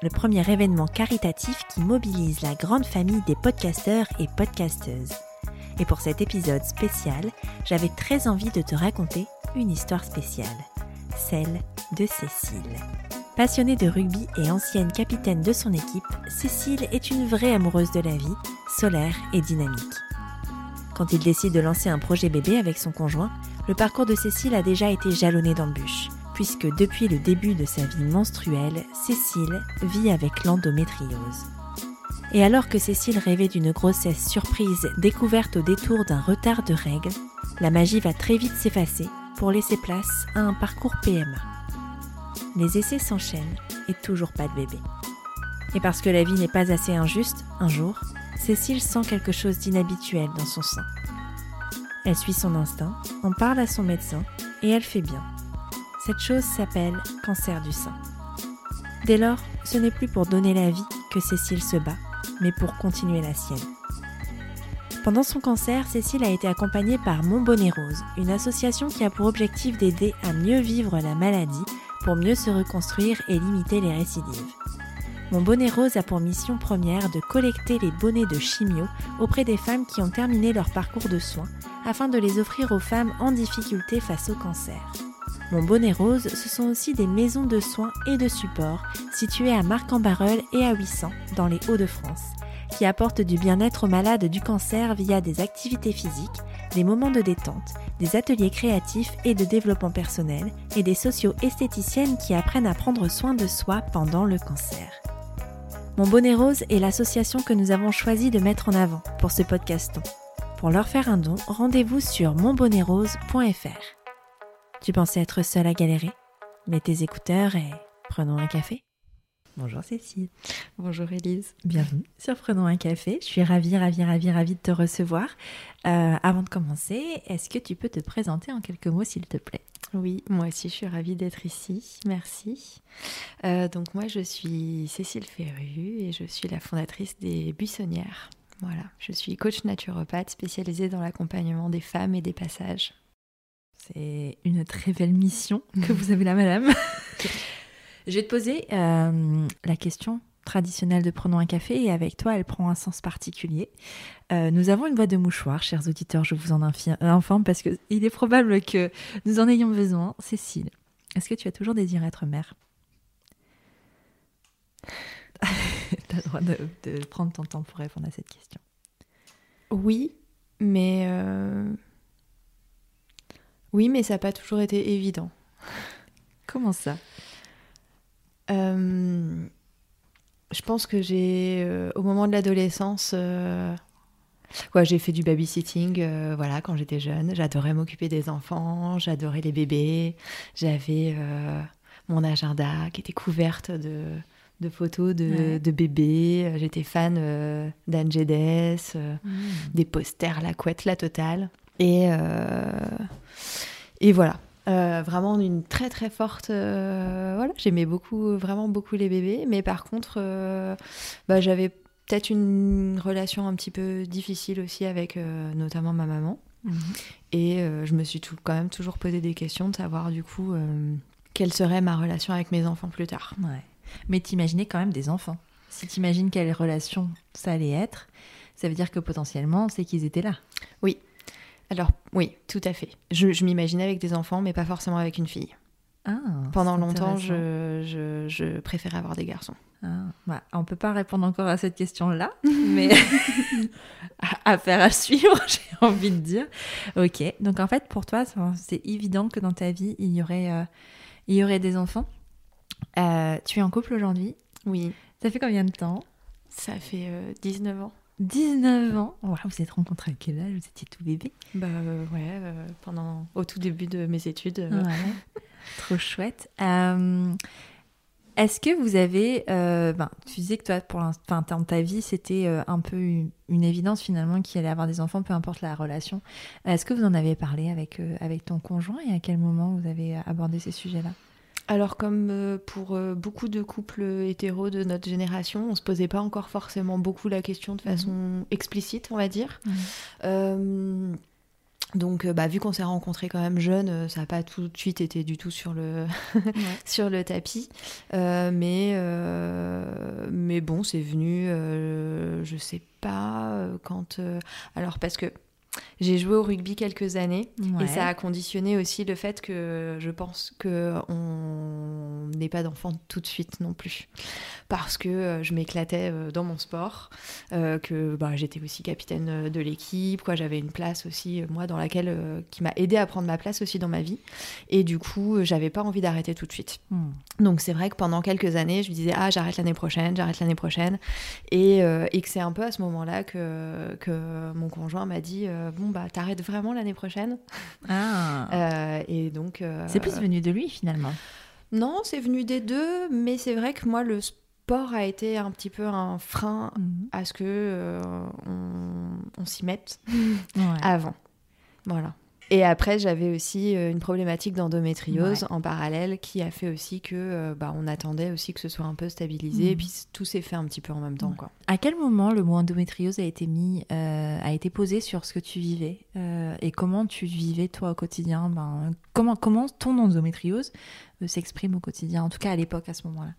le premier événement caritatif qui mobilise la grande famille des podcasteurs et podcasteuses. Et pour cet épisode spécial, j'avais très envie de te raconter une histoire spéciale, celle de Cécile. Passionnée de rugby et ancienne capitaine de son équipe, Cécile est une vraie amoureuse de la vie, solaire et dynamique. Quand il décide de lancer un projet bébé avec son conjoint, le parcours de Cécile a déjà été jalonné d'embûches puisque depuis le début de sa vie menstruelle, Cécile vit avec l'endométriose. Et alors que Cécile rêvait d'une grossesse surprise découverte au détour d'un retard de règles, la magie va très vite s'effacer pour laisser place à un parcours PMA. Les essais s'enchaînent et toujours pas de bébé. Et parce que la vie n'est pas assez injuste, un jour, Cécile sent quelque chose d'inhabituel dans son sein. Elle suit son instinct, en parle à son médecin et elle fait bien. Cette chose s'appelle cancer du sein. Dès lors, ce n'est plus pour donner la vie que Cécile se bat, mais pour continuer la sienne. Pendant son cancer, Cécile a été accompagnée par Mon Bonnet Rose, une association qui a pour objectif d'aider à mieux vivre la maladie pour mieux se reconstruire et limiter les récidives. Mon Bonnet Rose a pour mission première de collecter les bonnets de chimio auprès des femmes qui ont terminé leur parcours de soins afin de les offrir aux femmes en difficulté face au cancer. Mon Bonnet Rose, ce sont aussi des maisons de soins et de support situées à Marc-en-Barœul et à 800 dans les Hauts-de-France, qui apportent du bien-être aux malades du cancer via des activités physiques, des moments de détente, des ateliers créatifs et de développement personnel, et des socio-esthéticiennes qui apprennent à prendre soin de soi pendant le cancer. Mon Bonnet Rose est l'association que nous avons choisi de mettre en avant pour ce podcast. Pour leur faire un don, rendez-vous sur monbonnetsrose.fr. Tu pensais être seule à galérer Mets tes écouteurs et prenons un café. Bonjour Cécile. Bonjour Elise. Bienvenue sur Prenons un café. Je suis ravie, ravie, ravie, ravie de te recevoir. Euh, avant de commencer, est-ce que tu peux te présenter en quelques mots s'il te plaît? Oui, moi aussi je suis ravie d'être ici. Merci. Euh, donc moi je suis Cécile Ferru et je suis la fondatrice des Buissonnières. Voilà, je suis coach naturopathe spécialisée dans l'accompagnement des femmes et des passages. C'est une très belle mission que vous avez là, madame. Je vais te poser euh, la question traditionnelle de Prenons un café et avec toi, elle prend un sens particulier. Euh, nous avons une boîte de mouchoirs, chers auditeurs, je vous en informe parce qu'il est probable que nous en ayons besoin. Cécile, est-ce que tu as toujours désiré être mère? Tu as le droit de, prendre ton temps pour répondre à cette question. Oui, mais euh, oui, mais ça n'a pas toujours été évident. Comment ça? Euh, Je pense que j'ai, euh, au moment de l'adolescence, euh, j'ai fait du babysitting voilà, quand j'étais jeune. J'adorais m'occuper des enfants, j'adorais les bébés. J'avais mon agenda qui était couverte de, photos de, bébés. J'étais fan d'Anne mmh. des posters, la couette, la totale. Et, euh, et voilà. Euh, vraiment une très très forte euh, voilà. J'aimais beaucoup vraiment beaucoup les bébés. Mais par contre bah, j'avais peut-être une relation un petit peu difficile aussi avec notamment ma maman. Mhm. et je me suis tout, quand même toujours posé des questions de savoir du coup quelle serait ma relation avec mes enfants plus tard. Ouais. mais t'imaginais quand même des enfants. Si t'imagines quelle relation ça allait être ça veut dire que potentiellement c'est qu'ils étaient là. Oui alors oui, tout à fait. Je, m'imaginais avec des enfants, mais pas forcément avec une fille. Ah, Pendant longtemps, je, préférais avoir des garçons. Ah, bah, on ne peut pas répondre encore à cette question-là, mais affaire à suivre, j'ai envie de dire. Ok, donc en fait, pour toi, c'est évident que dans ta vie, il y aurait, euh, il y aurait des enfants. Euh, tu es en couple aujourd'hui Oui. Ça fait combien de temps? Ça fait 19 euh, ans. 19 ans. vous êtes rencontrés à quel âge Vous étiez tout bébé? Bah euh, ouais, euh, pendant au tout début de mes études. Euh. Trop chouette. Est-ce que vous avez, ben, tu disais que toi, pour l'instant, dans ta vie, c'était un peu une, évidence finalement qu'il allait avoir des enfants, peu importe la relation. Est-ce que vous en avez parlé avec, avec ton conjoint et à quel moment vous avez abordé ces sujets-là? Alors comme pour beaucoup de couples hétéros de notre génération, on se posait pas encore forcément beaucoup la question de façon mhm. explicite, on va dire. Mhm. Donc, euh, bah, vu qu'on s'est rencontrés quand même jeunes, euh, ça n'a pas tout de suite été du tout sur le, sur le tapis. Euh, mais, mais bon, c'est venu, je sais pas quand. alors, parce que j'ai joué au rugby quelques années et ça a conditionné aussi le fait que je pense que on n'ait pas d'enfants tout de suite non plus parce que euh, je m'éclatais euh, dans mon sport, euh, que bah, j'étais aussi capitaine de l'équipe, quoi j'avais une place aussi moi dans laquelle qui m'a aidé à prendre ma place aussi dans ma vie et du coup j'avais pas envie d'arrêter tout de suite. Hmm. Donc c'est vrai que pendant quelques années je me disais ah j'arrête l'année prochaine, j'arrête l'année prochaine et, et que c'est un peu à ce moment-là que, que mon conjoint m'a dit bon bah t'arrêtes vraiment l'année prochaine. Ah. Euh, et donc. Euh, c'est plus venu de lui finalement. Non, c'est venu des deux, mais c'est vrai que moi le sport a été un petit peu un frein mhm. à ce que euh, on, s'y mette avant. Voilà. Et après, j'avais aussi euh, une problématique d'endométriose en parallèle qui a fait aussi que euh, bah, on attendait aussi que ce soit un peu stabilisé. Et mhm. puis tout s'est fait un petit peu en même temps. Quoi. À quel moment le mot endométriose a été mis, euh, a été posé sur ce que tu vivais et comment tu vivais toi au quotidien? Ben, comment, comment ton endométriose s'exprime au quotidien, en tout cas à l'époque, à ce moment-là?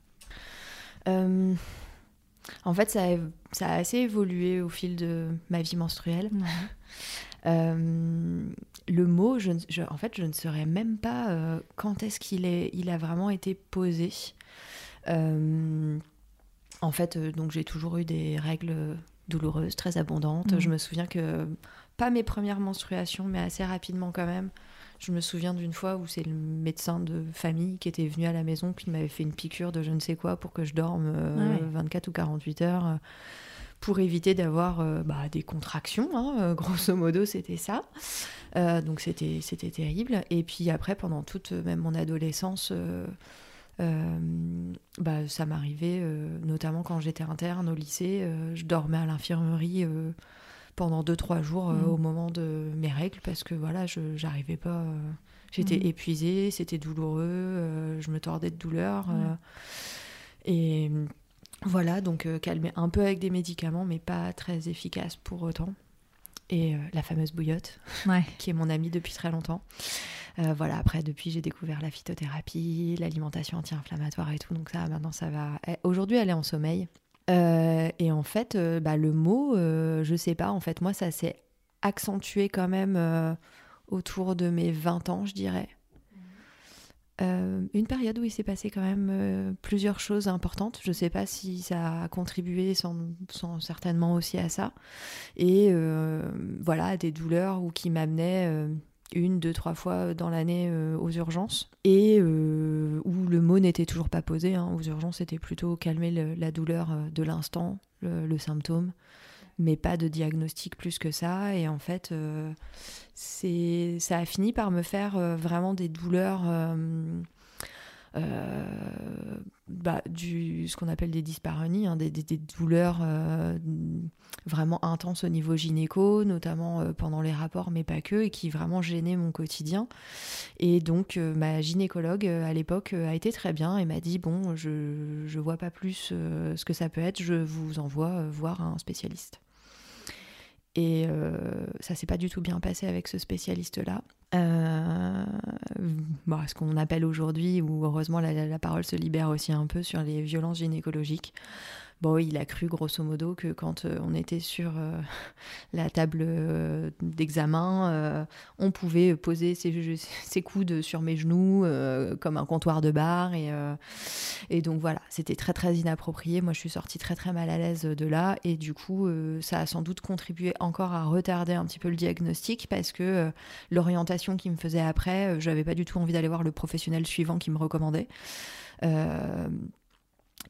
En fait, ça a, ça a, assez évolué au fil de ma vie menstruelle. Euh, le mot, je, en fait, je ne saurais même pas euh, quand est-ce qu'il est, il a vraiment été posé. Euh, en fait, donc j'ai toujours eu des règles douloureuses, très abondantes. Mmh. Je me souviens que, pas mes premières menstruations, mais assez rapidement quand même. Je me souviens d'une fois où c'est le médecin de famille qui était venu à la maison, qui m'avait fait une piqûre de je ne sais quoi pour que je dorme 24 ou 48 heures pour éviter d'avoir euh, bah, des contractions. Hein, euh, grosso modo, c'était ça. Euh, donc c'était c'était terrible. Et puis après, pendant toute même mon adolescence, bah, ça m'arrivait, notamment quand j'étais interne au lycée, je dormais à l'infirmerie pendant 2-3 jours mmh. au moment de mes règles parce que voilà, je j'arrivais pas. J'étais mmh. épuisée, c'était douloureux, je me tordais de douleur. et voilà, donc euh, calmer un peu avec des médicaments, mais pas très efficace pour autant. Et euh, la fameuse bouillotte, qui est mon amie depuis très longtemps. Euh, voilà, après, depuis, j'ai découvert la phytothérapie, l'alimentation anti-inflammatoire et tout. Donc ça, maintenant, ça va. Eh, aujourd'hui, elle est en sommeil. et en fait, bah, le mot, je sais pas, en fait, moi, ça s'est accentué quand même autour de mes 20 ans, je dirais. Euh, une période où il s'est passé quand même euh, plusieurs choses importantes. Je ne sais pas si ça a contribué sans, certainement aussi à ça. Et euh, voilà, des douleurs ou qui m'amenaient une, deux, trois fois dans l'année aux urgences. Et où le mot n'était toujours pas posé. Hein. Aux urgences, c'était plutôt calmer la douleur de l'instant, le, symptôme mais pas de diagnostic plus que ça. Et en fait, euh, ça a fini par me faire euh, vraiment des douleurs, euh, bah, du, ce qu'on appelle des dyspareunies, hein, des, des, douleurs vraiment intenses au niveau gynéco, notamment pendant les rapports, mais pas que, et qui vraiment gênaient mon quotidien. Et donc, ma gynécologue à l'époque a été très bien et m'a dit Bon, je ne vois pas plus ce que ça peut être, je vous envoie voir un spécialiste. Et euh, ça s'est pas du tout bien passé avec ce spécialiste-là. Euh, ce qu'on appelle aujourd'hui, ou heureusement la, parole se libère aussi un peu sur les violences gynécologiques. Bon, il a cru grosso modo que quand euh, on était sur euh, la table euh, d'examen, on pouvait poser ses, coudes sur mes genoux comme un comptoir de bar. Et, donc voilà, c'était très très inapproprié. Moi, je suis sortie très très mal à l'aise de là. Et du coup, ça a sans doute contribué encore à retarder un petit peu le diagnostic parce que l'orientation qui me faisait après, je n'avais pas du tout envie d'aller voir le professionnel suivant qui me recommandait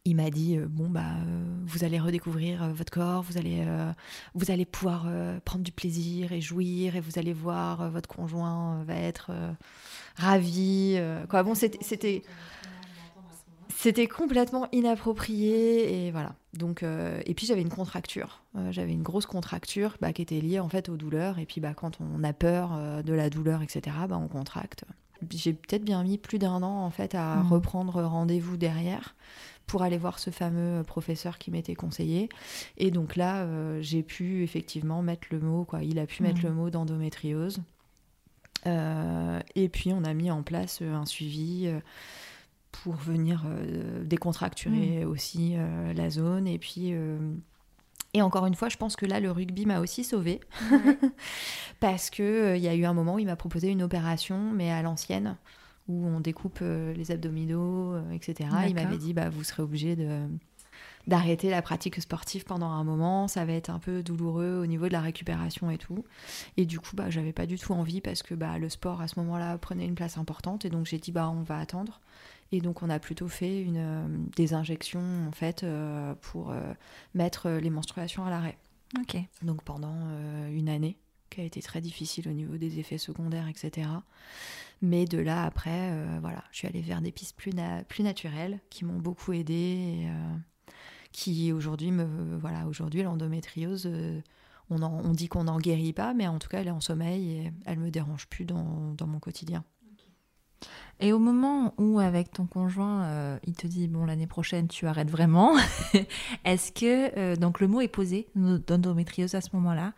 il m'a dit euh, bon bah euh, vous allez redécouvrir euh, votre corps, vous allez vous allez pouvoir prendre du plaisir et jouir et vous allez voir votre conjoint va être ravi quoi bon c'était C'était complètement inapproprié et voilà. Donc et puis j'avais une contracture. J'avais une grosse contracture bah, qui était liée en fait aux douleurs et puis bah quand on a peur de la douleur etc bah on contracte. J'ai peut-être bien mis plus d'un an en fait à Mhm. reprendre rendez-vous derrière pour aller voir ce fameux professeur qui m'était conseillé. Et donc là, euh, j'ai pu effectivement mettre le mot, quoi. Il a pu mettre Mhm. le mot d'endométriose. Euh, et puis on a mis en place euh, un suivi euh, pour venir euh, décontracturer aussi euh, la zone. Et puis. euh, et encore une fois, je pense que là, le rugby m'a aussi sauvée. Parce que euh, il y a eu un moment où il m'a proposé une opération, mais à l'ancienne, où on découpe euh, les abdominaux, euh, etc. Il m'avait dit, bah, vous serez obligé de d'arrêter la pratique sportive pendant un moment, ça va être un peu douloureux au niveau de la récupération et tout. Et du coup, bah, j'avais pas du tout envie parce que bah, le sport à ce moment-là prenait une place importante et donc j'ai dit bah on va attendre. Et donc on a plutôt fait une, euh, des injections en fait euh, pour euh, mettre les menstruations à l'arrêt. Ok. Donc pendant une année, qui a été très difficile au niveau des effets secondaires, etc. Mais de là après, euh, voilà, je suis allée vers des pistes plus, na- plus naturelles qui m'ont beaucoup aidée et euh, qui aujourd'hui me voilà aujourd'hui l'endométriose. euh, on, dit qu'on n'en guérit pas, mais en tout cas, elle est en sommeil et elle me dérange plus dans, mon quotidien. Et au moment où, avec ton conjoint, il te dit bon l'année prochaine tu arrêtes vraiment, est-ce que donc le mot est posé d'endométriose à ce moment-là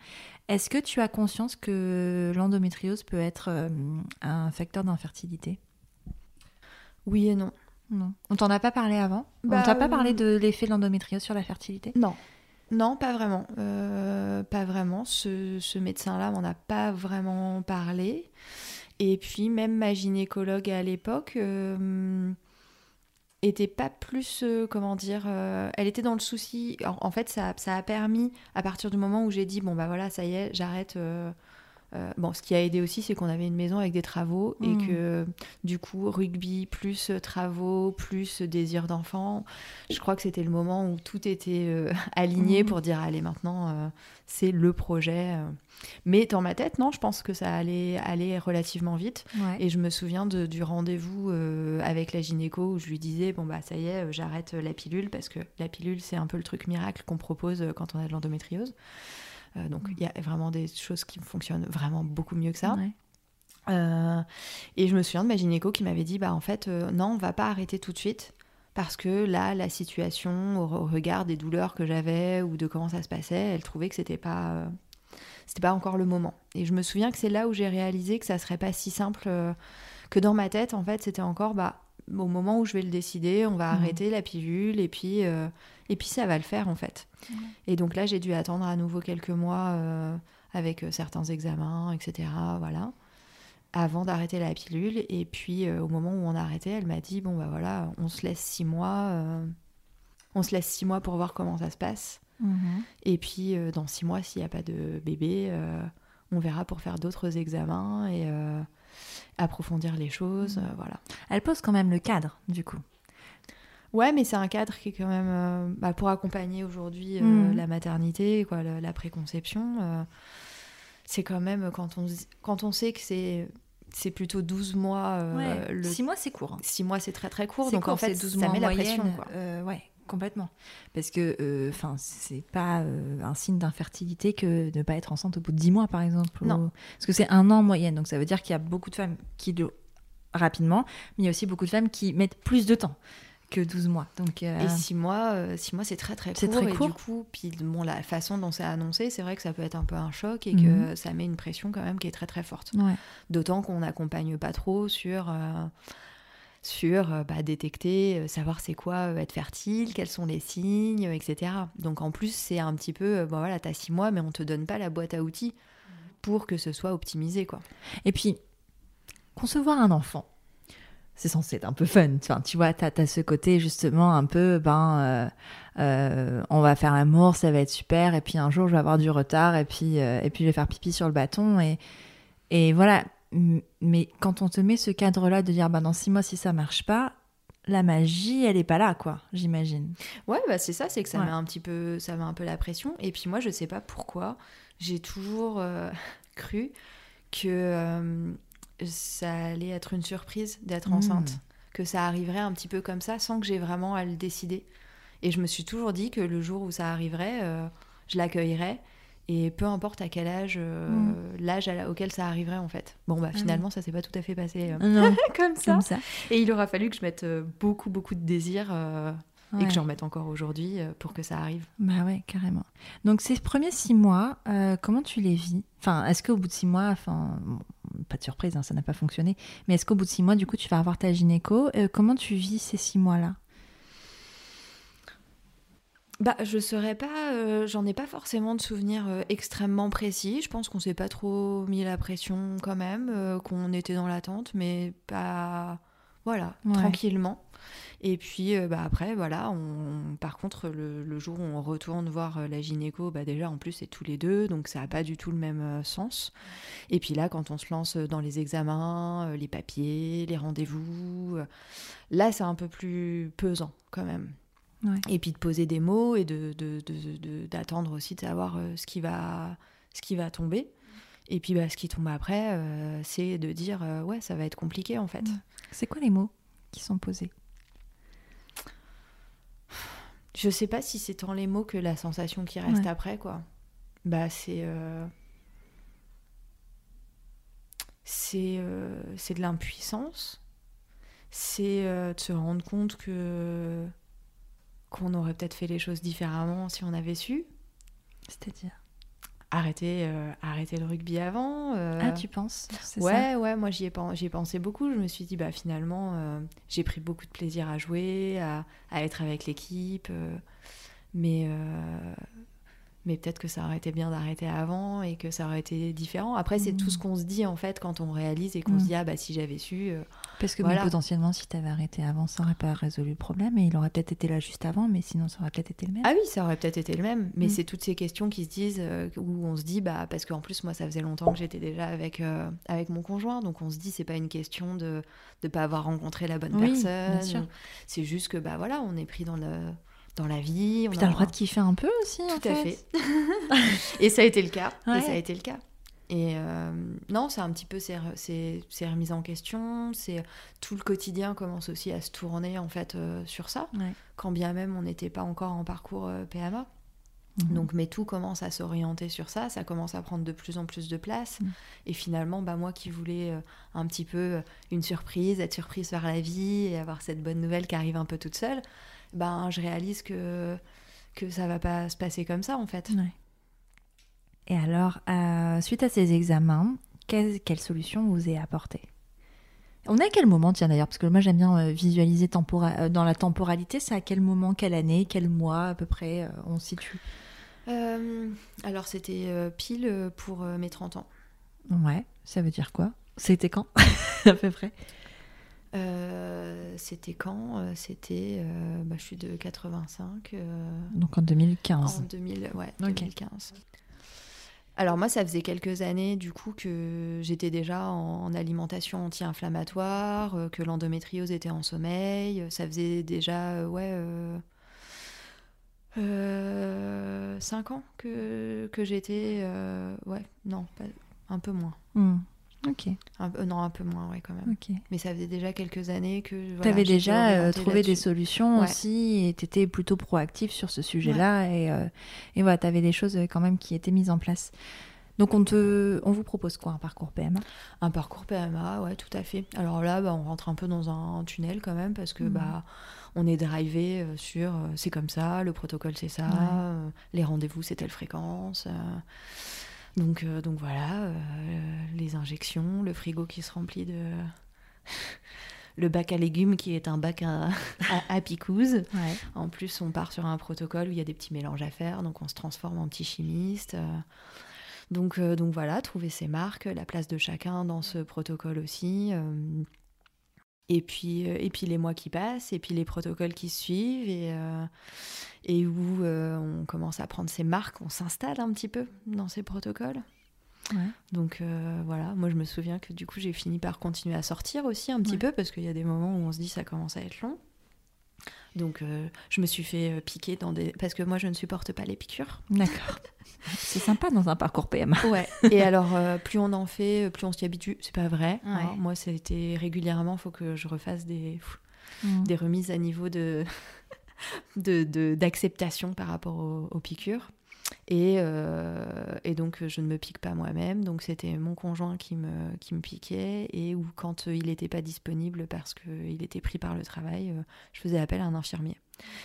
Est-ce que tu as conscience que l'endométriose peut être euh, un facteur d'infertilité? Oui et non. Non. On t'en a pas parlé avant? Bah, On t'a pas euh, parlé de l'effet de l'endométriose sur la fertilité? Non. Non, pas vraiment. Euh, pas vraiment. Ce, ce médecin-là m'en a pas vraiment parlé. Et puis, même ma gynécologue à l'époque euh, était pas plus. euh, comment dire euh, Elle était dans le souci. En, fait, ça, ça a permis, à partir du moment où j'ai dit bon, bah voilà, ça y est, j'arrête. euh, euh, bon, ce qui a aidé aussi, c'est qu'on avait une maison avec des travaux et Mm. que du coup, rugby plus travaux plus désir d'enfant, je crois que c'était le moment où tout était euh, aligné Mhm. pour dire allez maintenant euh, c'est le projet. Mais dans ma tête, non, je pense que ça allait aller relativement vite. Ouais. Et je me souviens de- du rendez-vous avec la gynéco où je lui disais bon bah ça y est, j'arrête la pilule parce que la pilule c'est un peu le truc miracle qu'on propose quand on a de l'endométriose. Euh, donc il y a vraiment des choses qui fonctionnent vraiment beaucoup mieux que ça. Ouais. Euh, et je me souviens de ma gynéco qui m'avait dit bah en fait euh, non on va pas arrêter tout de suite parce que là la situation au, regard des douleurs que j'avais ou de comment ça se passait elle trouvait que c'était pas c'était pas encore le moment et je me souviens que c'est là où j'ai réalisé que ça serait pas si simple euh, que dans ma tête en fait c'était encore bah au moment où je vais le décider on va Mhm. arrêter la pilule et puis euh, et puis ça va le faire en fait et donc là j'ai dû attendre à nouveau quelques mois euh, avec euh, certains examens etc voilà avant d'arrêter la pilule. Et puis euh, au moment où on a arrêté, elle m'a dit bon bah voilà, on se laisse six mois, euh, on se laisse six mois pour voir comment ça se passe. Mhm. Et puis dans six mois, s'il n'y a pas de bébé, on verra pour faire d'autres examens et approfondir les choses. euh, voilà. Elle pose quand même le cadre, du coup. Ouais, mais c'est un cadre qui est quand même euh, bah, pour accompagner aujourd'hui euh, Mhm. la maternité, quoi, la, la préconception. euh, c'est quand même quand on, quand on sait que c'est c'est plutôt 12 mois. euh, le Six mois, c'est court. hein. 6 mois, c'est très très court. Donc en fait, c'est 12 ça mois met la pression. Quoi. ouais, complètement. Parce que, enfin, c'est pas un signe d'infertilité que de ne pas être enceinte au bout de 10 mois, par exemple. Non. ou- Parce que c'est un an en moyenne, donc ça veut dire qu'il y a beaucoup de femmes qui le rapidement, mais il y a aussi beaucoup de femmes qui mettent plus de temps que 12 mois. Donc, euh, Et 6 mois, euh, six mois c'est très très C'est court. très et court. du coup, puis, bon, la façon dont c'est annoncé, c'est vrai que ça peut être un peu un choc et Mhm. que ça met une pression quand même qui est très très forte. ouais. D'autant qu'on n'accompagne pas trop sur, euh, sur bah, détecter, savoir c'est quoi être fertile, quels sont les signes, etc. Donc en plus, c'est un petit peu, bon, voilà, t'as 6 mois, mais on te donne pas la boîte à outils pour que ce soit optimisé. quoi. Et puis, concevoir un enfant, c'est censé être un peu fun. Enfin, tu vois, t'as as ce côté justement un peu, ben, euh, euh, on va faire l'amour, ça va être super, et puis un jour je vais avoir du retard, et puis, euh, et puis je vais faire pipi sur le bâton, et, et voilà. Mais quand on te met ce cadre-là de dire, ben, dans six mois, si ça marche pas, la magie, elle est pas là, quoi, j'imagine. Ouais, bah c'est ça, c'est que ça Ouais. met un petit peu, ça met un peu la pression. Et puis moi, je sais pas pourquoi, j'ai toujours cru que ça allait être une surprise d'être Mm. enceinte. que ça arriverait un petit peu comme ça sans que j'ai vraiment à le décider. Et je me suis toujours dit que le jour où ça arriverait, euh, je l'accueillerais. Et peu importe à quel âge, euh, Mm. l'âge auquel ça arriverait en fait. Bon, bah Ah finalement, ça s'est pas tout à fait passé euh, comme ça. comme ça. Et il aura fallu que je mette beaucoup, beaucoup de désir et que j'en mette encore aujourd'hui pour que ça arrive. Bah ouais, carrément. Donc ces premiers six mois, euh, comment tu les vis? Enfin, est-ce qu'au bout de six mois, enfin, bon, pas de surprise, hein, ça n'a pas fonctionné, mais est-ce qu'au bout de six mois, du coup, tu vas avoir ta gynéco? Euh, Comment tu vis ces six mois-là? Bah, je saurais pas, euh, j'en ai pas forcément de souvenirs euh, extrêmement précis. Je pense qu'on s'est pas trop mis la pression quand même, euh, qu'on était dans l'attente, mais pas. Voilà, Ouais. tranquillement. Et puis euh, bah, après, voilà, on... par contre, le, le jour où on retourne voir euh, la gynéco, bah, déjà en plus c'est tous les deux, donc ça n'a pas du tout le même euh, sens. Et puis là, quand on se lance dans les examens, les papiers, les rendez-vous, là c'est un peu plus pesant quand même. Ouais. Et puis de poser des mots et de, de- de- de- d'attendre aussi de savoir ce, qui va, ce qui va tomber. Et puis bah, ce qui tombe après, euh, c'est de dire euh, ouais, ça va être compliqué en fait. C'est quoi les mots qui sont posés? Je sais pas si c'est tant les mots que la sensation qui reste Ouais. après, quoi. Bah, c'est. euh, C'est euh, c'est de l'impuissance. C'est euh, de se rendre compte que. qu'on aurait peut-être fait les choses différemment si on avait su. C'est-à-dire? Arrêter, euh, arrêter le rugby avant. euh, Ah, tu penses ça Ouais, ouais, moi j'y ai, pen- ai pensé beaucoup. Je me suis dit, bah finalement, euh, j'ai pris beaucoup de plaisir à jouer, à, à être avec l'équipe. mais mais peut-être que ça aurait été bien d'arrêter avant et que ça aurait été différent. Après, c'est tout ce qu'on se dit en fait quand on réalise et qu'on se dit, ah bah si j'avais su. euh, Parce que Voilà. bon, potentiellement, si tu avais arrêté avant, ça aurait pas résolu le problème et il aurait peut-être été là juste avant, mais sinon, ça aurait peut-être été le même. Ah oui, ça aurait peut-être été le même. Mais Mhm. c'est toutes ces questions qui se disent, euh, où on se dit, bah parce qu'en plus, moi, ça faisait longtemps que j'étais déjà avec, euh, avec mon conjoint. Donc on se dit, c'est pas une question de ne pas avoir rencontré la bonne Oui, personne. C'est juste que, bah voilà, on est pris dans, le, dans la vie. on Puis t'as le droit de kiffer un peu aussi, en Tout à fait. fait. et ça a été le cas. Ouais. Et ça a été le cas. Et euh, non, c'est un petit peu ces, ces, ces remises en question. C'est tout le quotidien commence aussi à se tourner en fait euh, sur ça. Ouais. Quand bien même on n'était pas encore en parcours euh, PMA. Mhm. Donc, mais tout commence à s'orienter sur ça, ça commence à prendre de plus en plus de place. Mm. Et finalement, bah, moi qui voulais euh, un petit peu une surprise, être surprise par la vie et avoir cette bonne nouvelle qui arrive un peu toute seule, ben, je réalise que, que ça va pas se passer comme ça en fait. Ouais. Et alors, euh, suite à ces examens, quelle, quelle solution vous est apportée? On est à quel moment, tiens d'ailleurs, parce que moi j'aime bien euh, visualiser tempora- euh, dans la temporalité, c'est à quel moment, quelle année, quel mois à peu près on se situe? Euh, alors, c'était pile pour mes 30 ans. Ouais, ça veut dire quoi? C'était quand? À peu près? Euh, c'était quand Euh, C'était. euh, bah, je suis de 85. euh, Donc en 2015. En 2000, ouais, Ok. 2015. Alors moi, ça faisait quelques années du coup que j'étais déjà en, en alimentation anti-inflammatoire, que l'endométriose était en sommeil. Ça faisait déjà, ouais, euh, euh, cinq ans que, que j'étais, ouais, non, pas- un peu moins. Hmm. Ok, Un non, un peu moins, ouais, quand même. ok. Mais ça faisait déjà quelques années que. voilà, tu avais déjà euh, trouvé des solutions Ouais. aussi et tu étais plutôt proactif sur ce sujet-là et, euh, et voilà, tu avais des choses euh, quand même qui étaient mises en place. Donc on, te, on vous propose quoi Un parcours PMA Un parcours PMA, ouais, tout à fait. Alors là, bah, on rentre un peu dans un tunnel quand même parce que Mhm. bah, on est drivé sur c'est comme ça, le protocole c'est ça, Ouais. les rendez-vous c'est telle fréquence. euh, donc, euh, donc voilà, euh, les injections, le frigo qui se remplit de. le bac à légumes qui est un bac à, à, à picouse. Ouais. En plus, on part sur un protocole où il y a des petits mélanges à faire, donc on se transforme en petit chimiste. euh. Donc, donc voilà, trouver ses marques, la place de chacun dans ce protocole aussi. Et puis, euh, et puis les mois qui passent, et puis les protocoles qui suivent, et, euh, et où euh, on commence à prendre ses marques, on s'installe un petit peu dans ces protocoles. Ouais. Donc euh, voilà, moi je me souviens que du coup j'ai fini par continuer à sortir aussi un petit Ouais. peu parce qu'il y a des moments où on se dit ça commence à être long. Donc, euh, je me suis fait euh, piquer dans des. Parce que moi, je ne supporte pas les piqûres. D'accord. C'est sympa dans un parcours PMA. Ouais. Et alors, euh, plus on en fait, plus on s'y habitue. C'est pas vrai. hein. Ouais. Moi, c'était régulièrement, il faut que je refasse des, Mm. des remises à niveau de de- de- d'acceptation par rapport aux, aux piqûres. Et, euh, et donc, je ne me pique pas moi-même. Donc, c'était mon conjoint qui me, qui me piquait. Et ou quand euh, il n'était pas disponible parce qu'il était pris par le travail, euh, je faisais appel à un infirmier.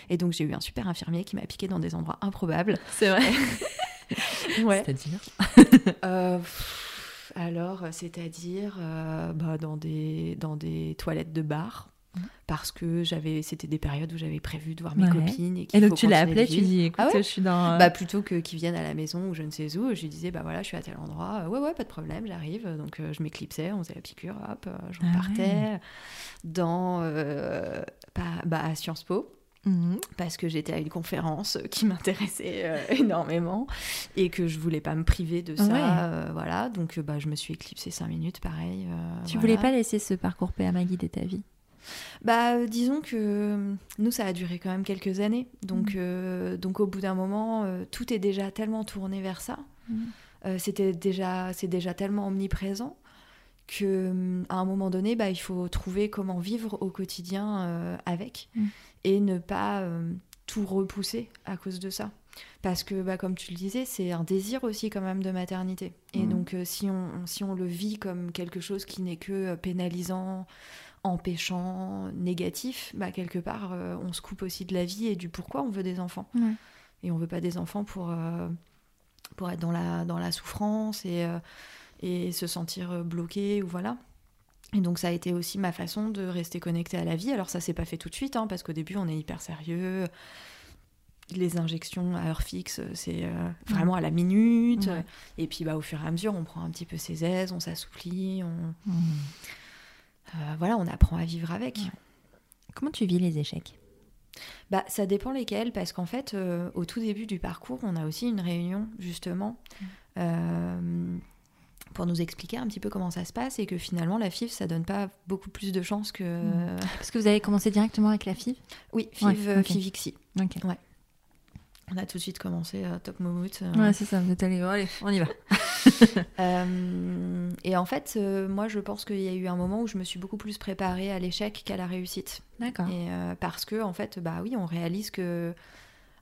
Et donc, j'ai eu un super infirmier qui m'a piqué dans des endroits improbables. C'est vrai. Ouais. C'est-à-dire Euh, alors, c'est-à-dire euh, bah, dans, des, dans des toilettes de bar. Parce que j'avais, c'était des périodes où j'avais prévu de voir mes Ouais. copines. Et, donc tu l'as appelé, tu dis écoute, Ah ouais je suis dans. euh, Bah plutôt que qu'ils viennent à la maison ou je ne sais où, je lui disais bah voilà je suis à tel endroit, Euh, ouais ouais pas de problème j'arrive, donc euh, je m'éclipsais, on faisait la piqûre, hop, je Ah repartais ouais. dans euh, bah, à Sciences Po mhm. parce que j'étais à une conférence qui m'intéressait euh, énormément et que je voulais pas me priver de ça, Ouais. euh, voilà donc bah je me suis éclipsée cinq minutes pareil. euh, Tu voilà. voulais pas laisser ce parcours PMA guider ta vie? Bah, euh, disons que euh, nous, ça a duré quand même quelques années. Donc, Mm. euh, donc au bout d'un moment, euh, tout est déjà tellement tourné vers ça. Mm. Euh, c'était déjà, c'est déjà tellement omniprésent que à un moment donné, bah, il faut trouver comment vivre au quotidien avec Mm. et ne pas tout repousser à cause de ça. Parce que, bah, comme tu le disais, c'est un désir aussi quand même de maternité. Et donc, si, on, si on le vit comme quelque chose qui n'est que pénalisant, empêchant, négatif, bah, quelque part, euh, on se coupe aussi de la vie et du pourquoi on veut des enfants. Ouais. Et on veut pas des enfants pour, euh, pour être dans la, dans la souffrance et, euh, et se sentir bloqué ou voilà. Et donc ça a été aussi ma façon de rester connectée à la vie. Alors ça s'est pas fait tout de suite, hein, parce qu'au début on est hyper sérieux. Les injections à heure fixe, c'est euh, vraiment à la minute. Ouais. Et puis bah, au fur et à mesure, on prend un petit peu ses aises, on s'assouplit, on... Mhm. Euh, voilà, on apprend à vivre avec. Ouais. Comment tu vis les échecs? Bah, ça dépend lesquels, parce qu'en fait, euh, au tout début du parcours, on a aussi une réunion, justement, euh, pour nous expliquer un petit peu comment ça se passe et que finalement, la FIV, ça donne pas beaucoup plus de chances que. Mm. Parce que vous avez commencé directement avec la FIV? Oui, FIV, Ouais, euh, ok. FIVXI. Ok. On a tout de suite commencé Top Momout. euh. Ouais, c'est ça, vous êtes allé, allez, on y va. Euh, et en fait, euh, moi, je pense qu'il y a eu un moment où je me suis beaucoup plus préparée à l'échec qu'à la réussite. D'accord. Et euh, parce que, en fait, bah oui, on réalise que.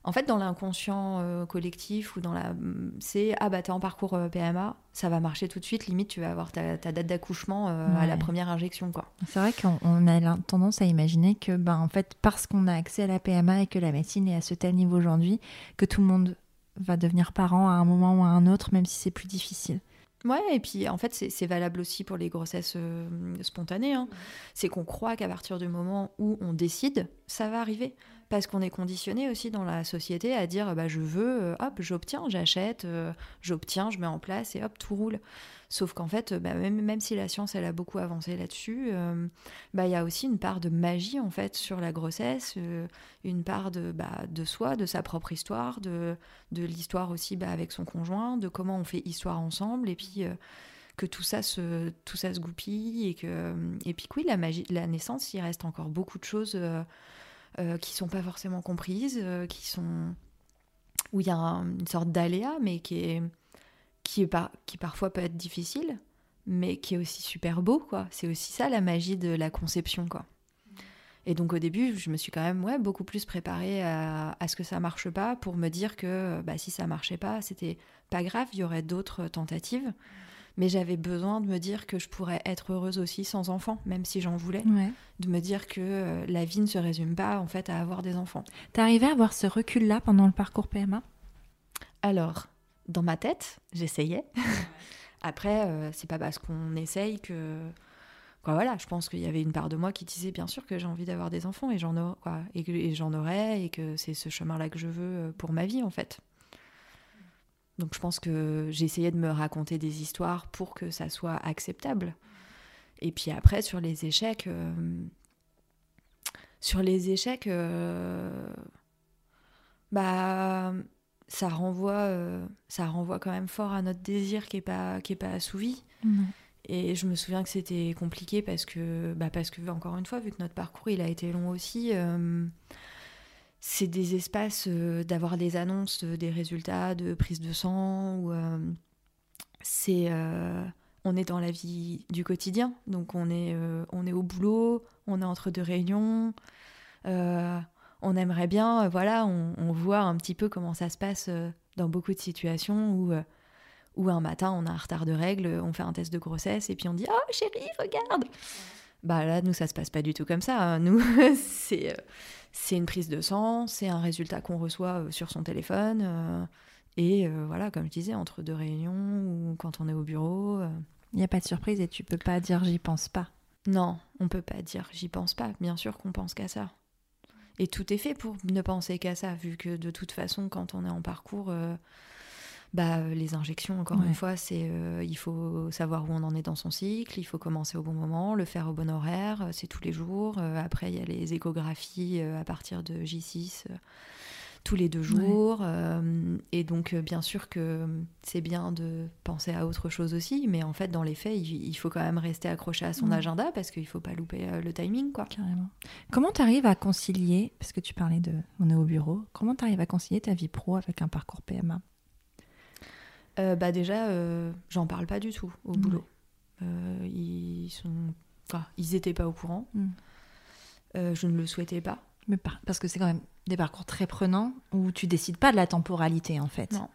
En fait, dans l'inconscient collectif ou dans la. C'est ah bah t'es en parcours PMA, ça va marcher tout de suite, limite tu vas avoir ta, ta date d'accouchement à la première injection, quoi. C'est vrai qu'on on a tendance à imaginer que, ben, en fait, parce qu'on a accès à la PMA et que la médecine est à ce tel niveau aujourd'hui, que tout le monde va devenir parent à un moment ou à un autre, même si c'est plus difficile. Ouais, et puis en fait, c'est valable aussi pour les grossesses euh, spontanées. hein. C'est qu'on croit qu'à partir du moment où on décide, ça va arriver. Parce qu'on est conditionné aussi dans la société à dire bah, je veux, euh, hop, j'obtiens, j'achète, euh, j'obtiens, je mets en place et hop, tout roule. Sauf qu'en fait, bah, même, même si la science elle a beaucoup avancé là-dessus, euh, bah, il y a aussi une part de magie en fait sur la grossesse, euh, une part de, bah, de soi, de sa propre histoire, de, de l'histoire aussi bah, avec son conjoint, de comment on fait histoire ensemble, et puis euh, que tout ça se, tout ça se goupille, et que, et puis oui, la magie la naissance, il reste encore beaucoup de choses euh, euh, qui sont pas forcément comprises, euh, qui sont où il y a un- une sorte d'aléa, mais qui est qui est pas, qui parfois peut être difficile, mais qui est aussi super beau, quoi. C'est aussi ça la magie de la conception, quoi. Et donc au début, je me suis quand même ouais, beaucoup plus préparée à, à ce que ça marche pas pour me dire que bah, si ça marchait pas, c'était pas grave, il y aurait d'autres tentatives. Mais j'avais besoin de me dire que je pourrais être heureuse aussi sans enfant, même si j'en voulais. Ouais. De me dire que euh, la vie ne se résume pas en fait à avoir des enfants. T'es arrivé à avoir ce recul-là pendant le parcours PMA Alors, dans ma tête, j'essayais. Après, euh, c'est pas parce qu'on essaye que. Quoi, voilà, je pense qu'il y avait une part de moi qui disait bien sûr que j'ai envie d'avoir des enfants et j'en aurai, quoi, et que et j'en aurai et que c'est ce chemin-là que je veux euh, pour ma vie en fait. Donc je pense que essayé de me raconter des histoires pour que ça soit acceptable. Et puis après sur les échecs, euh, sur les échecs, euh, bah ça renvoie, euh, ça renvoie quand même fort à notre désir qui est pas qui est pas assouvi. Et je me souviens que c'était compliqué parce que, bah parce que, encore une fois, vu que notre parcours il a été long aussi, euh, c'est des espaces d'avoir des annonces des résultats de prise de sang ou c'est on est dans la vie du quotidien donc on est on est au boulot on est entre deux réunions on aimerait bien voilà on, on, voit un petit peu comment ça se passe dans beaucoup de situations où ou un matin, on a un retard de règles, on fait un test de grossesse et puis on dit Oh chérie, regarde Bah là, nous, ça se passe pas du tout comme ça. Hein. Nous, c'est, euh, c'est une prise de sang, c'est un résultat qu'on reçoit euh, sur son téléphone. Euh, et voilà, comme je disais, entre deux réunions ou quand on est au bureau. Il n'y a pas de surprise et tu peux pas dire j'y pense pas. Non, on peut pas dire j'y pense pas. Bien sûr qu'on pense qu'à ça. Et tout est fait pour ne penser qu'à ça, vu que de toute façon, quand on est en parcours, bah, euh, les injections, encore une fois, c'est euh, il faut savoir où on en est dans son cycle, il faut commencer au bon moment, le faire au bon horaire, euh, c'est tous les jours. après, il y a les échographies à partir de J6 tous les deux jours. et donc, bien sûr que c'est bien de penser à autre chose aussi, mais en fait, dans les faits, il, faut quand même rester accroché à son agenda parce qu'il ne faut pas louper le timing. Quoi. Carrément. Comment tu arrives à concilier, parce que tu parlais de on est au bureau, comment tu arrives à concilier ta vie pro avec un parcours PMA euh, bah déjà, euh, j'en parle pas du tout au boulot. Euh, ils sont, enfin, ils étaient pas au courant. Mm. je ne le souhaitais pas. Mais parce que c'est quand même des parcours très prenants où tu décides pas de la temporalité en fait. Non.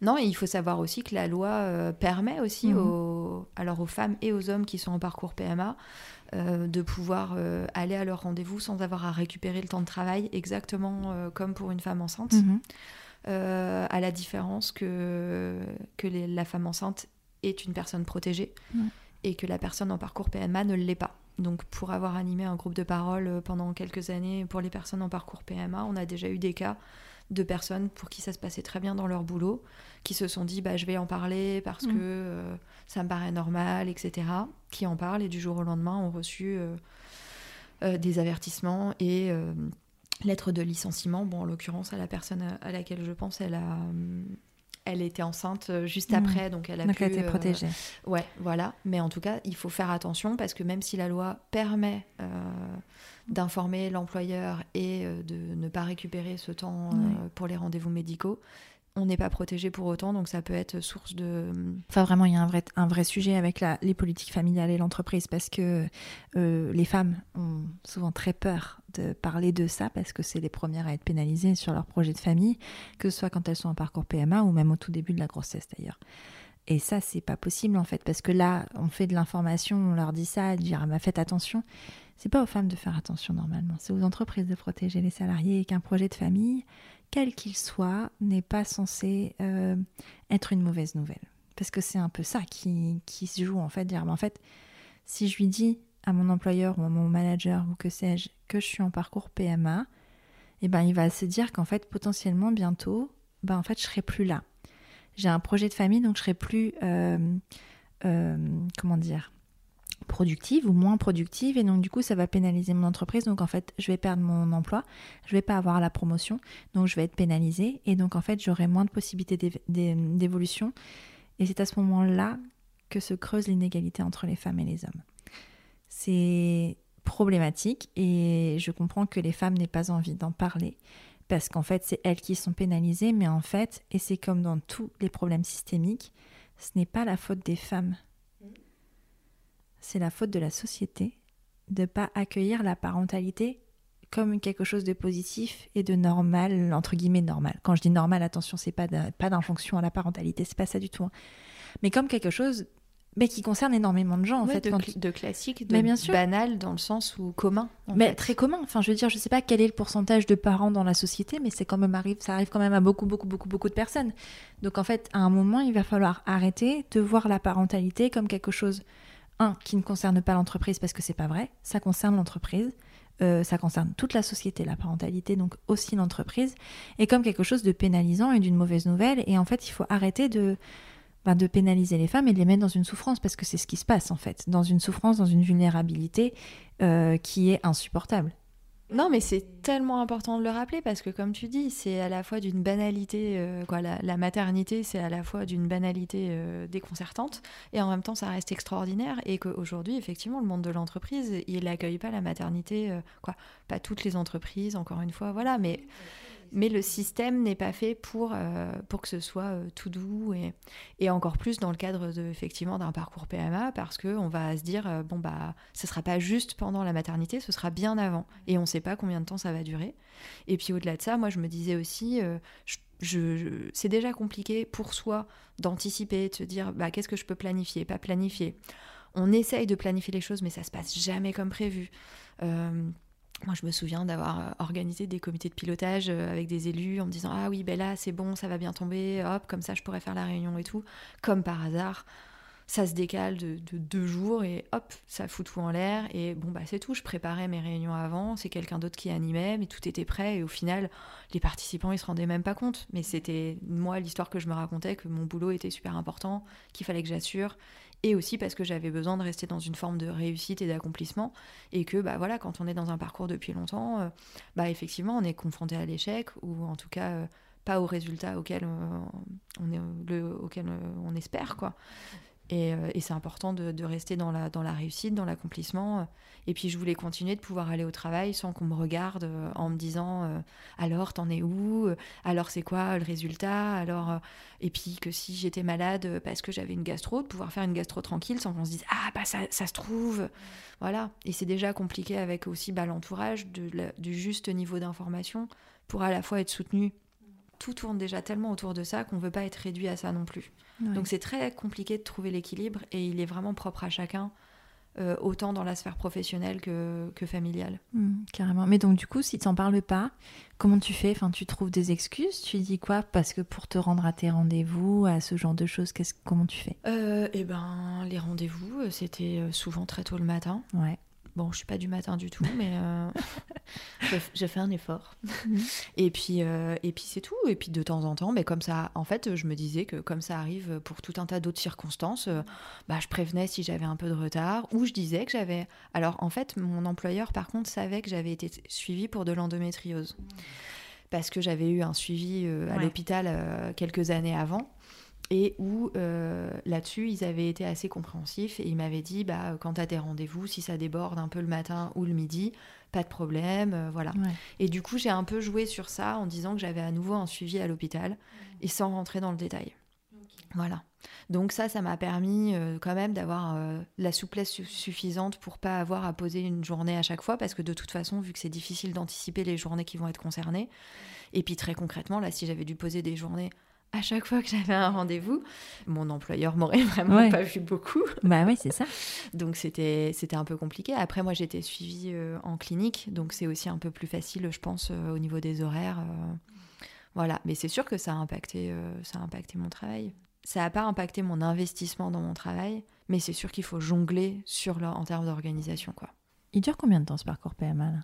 Non, et il faut savoir aussi que la loi permet aussi mm. aux, alors aux femmes et aux hommes qui sont en parcours PMA de pouvoir aller à leur rendez-vous sans avoir à récupérer le temps de travail, exactement comme pour une femme enceinte. Euh, à la différence que, que la femme enceinte est une personne protégée et que la personne en parcours PMA ne l'est pas. Donc pour avoir animé un groupe de parole euh, pendant quelques années pour les personnes en parcours PMA, on a déjà eu des cas de personnes pour qui ça se passait très bien dans leur boulot, qui se sont dit bah, je vais en parler parce que euh, ça me paraît normal, etc. Qui en parlent et du jour au lendemain ont reçu des avertissements et lettre de licenciement. Bon, en l'occurrence, à la personne à laquelle je pense, elle a, euh, elle était enceinte euh, juste mmh. après, donc elle a donc pu. Elle était protégée. ouais, voilà. Mais en tout cas, il faut faire attention parce que même si la loi permet d'informer l'employeur et de ne pas récupérer ce temps pour les rendez-vous médicaux, on n'est pas protégé pour autant, donc ça peut être source de... Enfin, vraiment, il y a un vrai, un vrai sujet avec les politiques familiales et l'entreprise, parce que euh, les femmes ont souvent très peur de parler de ça, parce que c'est les premières à être pénalisées sur leur projet de famille, que ce soit quand elles sont en parcours PMA ou même au tout début de la grossesse d'ailleurs. Et ça, c'est pas possible en fait, parce que là, on fait de l'information, on leur dit ça, dire ah, bah, faites attention. C'est pas aux femmes de faire attention normalement, c'est aux entreprises de protéger les salariés et qu'un projet de famille, quel qu'il soit, n'est pas censé euh, être une mauvaise nouvelle. Parce que c'est un peu ça qui, se joue en fait, dire, en fait, si je lui dis à mon employeur ou à mon manager ou que sais-je que je suis en parcours PMA, eh ben il va se dire qu'en fait potentiellement bientôt, ben en fait je serai plus là. J'ai un projet de famille donc je serai plus euh, euh, comment dire productive ou moins productive et donc du coup ça va pénaliser mon entreprise. Donc en fait je vais perdre mon emploi je vais pas avoir la promotion donc je vais être pénalisée et donc en fait j'aurai moins de possibilités d'évolution. Et c'est à ce moment là que se creuse l'inégalité entre les femmes et les hommes. C'est problématique et je comprends que les femmes n'aient pas envie d'en parler parce qu'en fait c'est elles qui sont pénalisées mais en fait et c'est comme dans tous les problèmes systémiques ce n'est pas la faute des femmes c'est la faute de la société de ne pas accueillir la parentalité comme quelque chose de positif et de normal, entre guillemets normal. Quand je dis normal, attention, c'est pas pas d'injonction à la parentalité, c'est pas ça du tout. Hein. Mais comme quelque chose mais qui concerne énormément de gens en fait. De, de classique, de bien sûr. banal dans le sens où commun. mais très commun. Enfin, je veux dire, je sais pas quel est le pourcentage de parents dans la société, mais c'est quand même arrive, ça arrive quand même à beaucoup, beaucoup, beaucoup, beaucoup de personnes. Donc en fait, à un moment, il va falloir arrêter de voir la parentalité comme quelque chose un, qui ne concerne pas l'entreprise parce que c'est pas vrai, ça concerne l'entreprise, euh, ça concerne toute la société, la parentalité, donc aussi l'entreprise, et comme quelque chose de pénalisant et d'une mauvaise nouvelle. Et en fait, il faut arrêter de, ben, de pénaliser les femmes et de les mettre dans une souffrance, parce que c'est ce qui se passe en fait, dans une souffrance, dans une vulnérabilité euh, qui est insupportable. Non, mais c'est tellement important de le rappeler parce que, comme tu dis, c'est à la fois d'une banalité, euh, quoi, la, maternité, c'est à la fois d'une banalité euh, déconcertante et en même temps, ça reste extraordinaire. Et qu'aujourd'hui, effectivement, le monde de l'entreprise, il n'accueille pas la maternité, euh, quoi, pas toutes les entreprises, encore une fois, voilà, mais mais le système n'est pas fait pour, euh, pour que ce soit euh, tout doux et, et, encore plus dans le cadre de, effectivement d'un parcours PMA parce qu'on va se dire euh, bon bah sera pas juste pendant la maternité, ce sera bien avant et on ne sait pas combien de temps ça va durer. Et puis au-delà de ça, moi je me disais aussi je, c'est déjà compliqué pour soi d'anticiper, de se dire bah, qu'est-ce que je peux planifier, pas planifier. On essaye de planifier les choses, mais ça se passe jamais comme prévu. Moi, je me souviens d'avoir euh, organisé des comités de pilotage euh, avec des élus en me disant Ah oui, ben là, c'est bon, ça va bien tomber, hop, comme ça, je pourrais faire la réunion et tout. Comme par hasard, ça se décale de, deux jours et hop, ça fout tout en l'air. Et bon, bah, c'est tout. Je préparais mes réunions avant, c'est quelqu'un d'autre qui animait, mais tout était prêt. Et au final, les participants, ils se rendaient même pas compte. Mais c'était moi l'histoire que je me racontais, que mon boulot était super important, qu'il fallait que j'assure et aussi parce que j'avais besoin de rester dans une forme de réussite et d'accomplissement. Et que bah voilà quand on est dans un parcours depuis longtemps euh, bah effectivement on est confronté à l'échec ou en tout cas euh, pas au résultat auquel euh, on auquel on espère quoi euh, et, c'est important de, rester dans la, dans la réussite, dans l'accomplissement. Et puis je voulais continuer de pouvoir aller au travail sans qu'on me regarde euh, en me disant euh, alors t'en es où? Alors c'est quoi le résultat? Alors et puis que si j'étais malade parce que j'avais une gastro, de pouvoir faire une gastro tranquille sans qu'on se dise ah bah ça, ça se trouve. Voilà. Et c'est déjà compliqué avec aussi bah, l'entourage du juste niveau d'information pour à la fois être soutenu tout tourne déjà tellement autour de ça qu'on ne veut pas être réduit à ça non plus. Donc c'est très compliqué de trouver l'équilibre et il est vraiment propre à chacun. Euh, autant dans la sphère professionnelle que, que familiale. Mmh, carrément. Mais donc du coup, si tu n'en parles pas, comment tu fais? Enfin, tu trouves des excuses? Tu dis quoi? Parce que pour te rendre à tes rendez-vous, à ce genre de choses, comment tu fais? Euh, Eh ben, les rendez-vous, euh, c'était souvent très tôt le matin. Ouais. Bon, je suis pas du matin du tout, mais euh, j'ai fait un effort. Mhm. Et puis, euh, et puis c'est tout. Et puis de temps en temps, mais comme ça, en fait, je me disais que comme ça arrive pour tout un tas d'autres circonstances, euh, bah, je prévenais si j'avais un peu de retard, ou je disais que j'avais. Alors en fait, mon employeur, par contre, savait que j'avais été suivie pour de l'endométriose. Parce que j'avais eu un suivi à l'hôpital quelques années avant et où euh, là-dessus ils avaient été assez compréhensifs et ils m'avaient dit bah quand t'as tes rendez-vous si ça déborde un peu le matin ou le midi pas de problème euh, voilà. Et du coup j'ai un peu joué sur ça en disant que j'avais à nouveau un suivi à l'hôpital et sans rentrer dans le détail. Voilà. Donc ça ça m'a permis euh, quand même d'avoir la souplesse suffisante pour pas avoir à poser une journée à chaque fois parce que de toute façon vu que c'est difficile d'anticiper les journées qui vont être concernées et puis très concrètement là si j'avais dû poser des journées à chaque fois que j'avais un rendez-vous, mon employeur m'aurait vraiment pas vu beaucoup. Bah oui, c'est ça. donc c'était c'était un peu compliqué. Après moi j'étais suivie euh, en clinique, donc c'est aussi un peu plus facile, je pense, euh, au niveau des horaires. Euh. voilà, mais c'est sûr que ça a impacté ça a impacté mon travail. Ça n'a pas impacté mon investissement dans mon travail, mais c'est sûr qu'il faut jongler sur en termes d'organisation quoi. Il dure combien de temps ce parcours PMA là?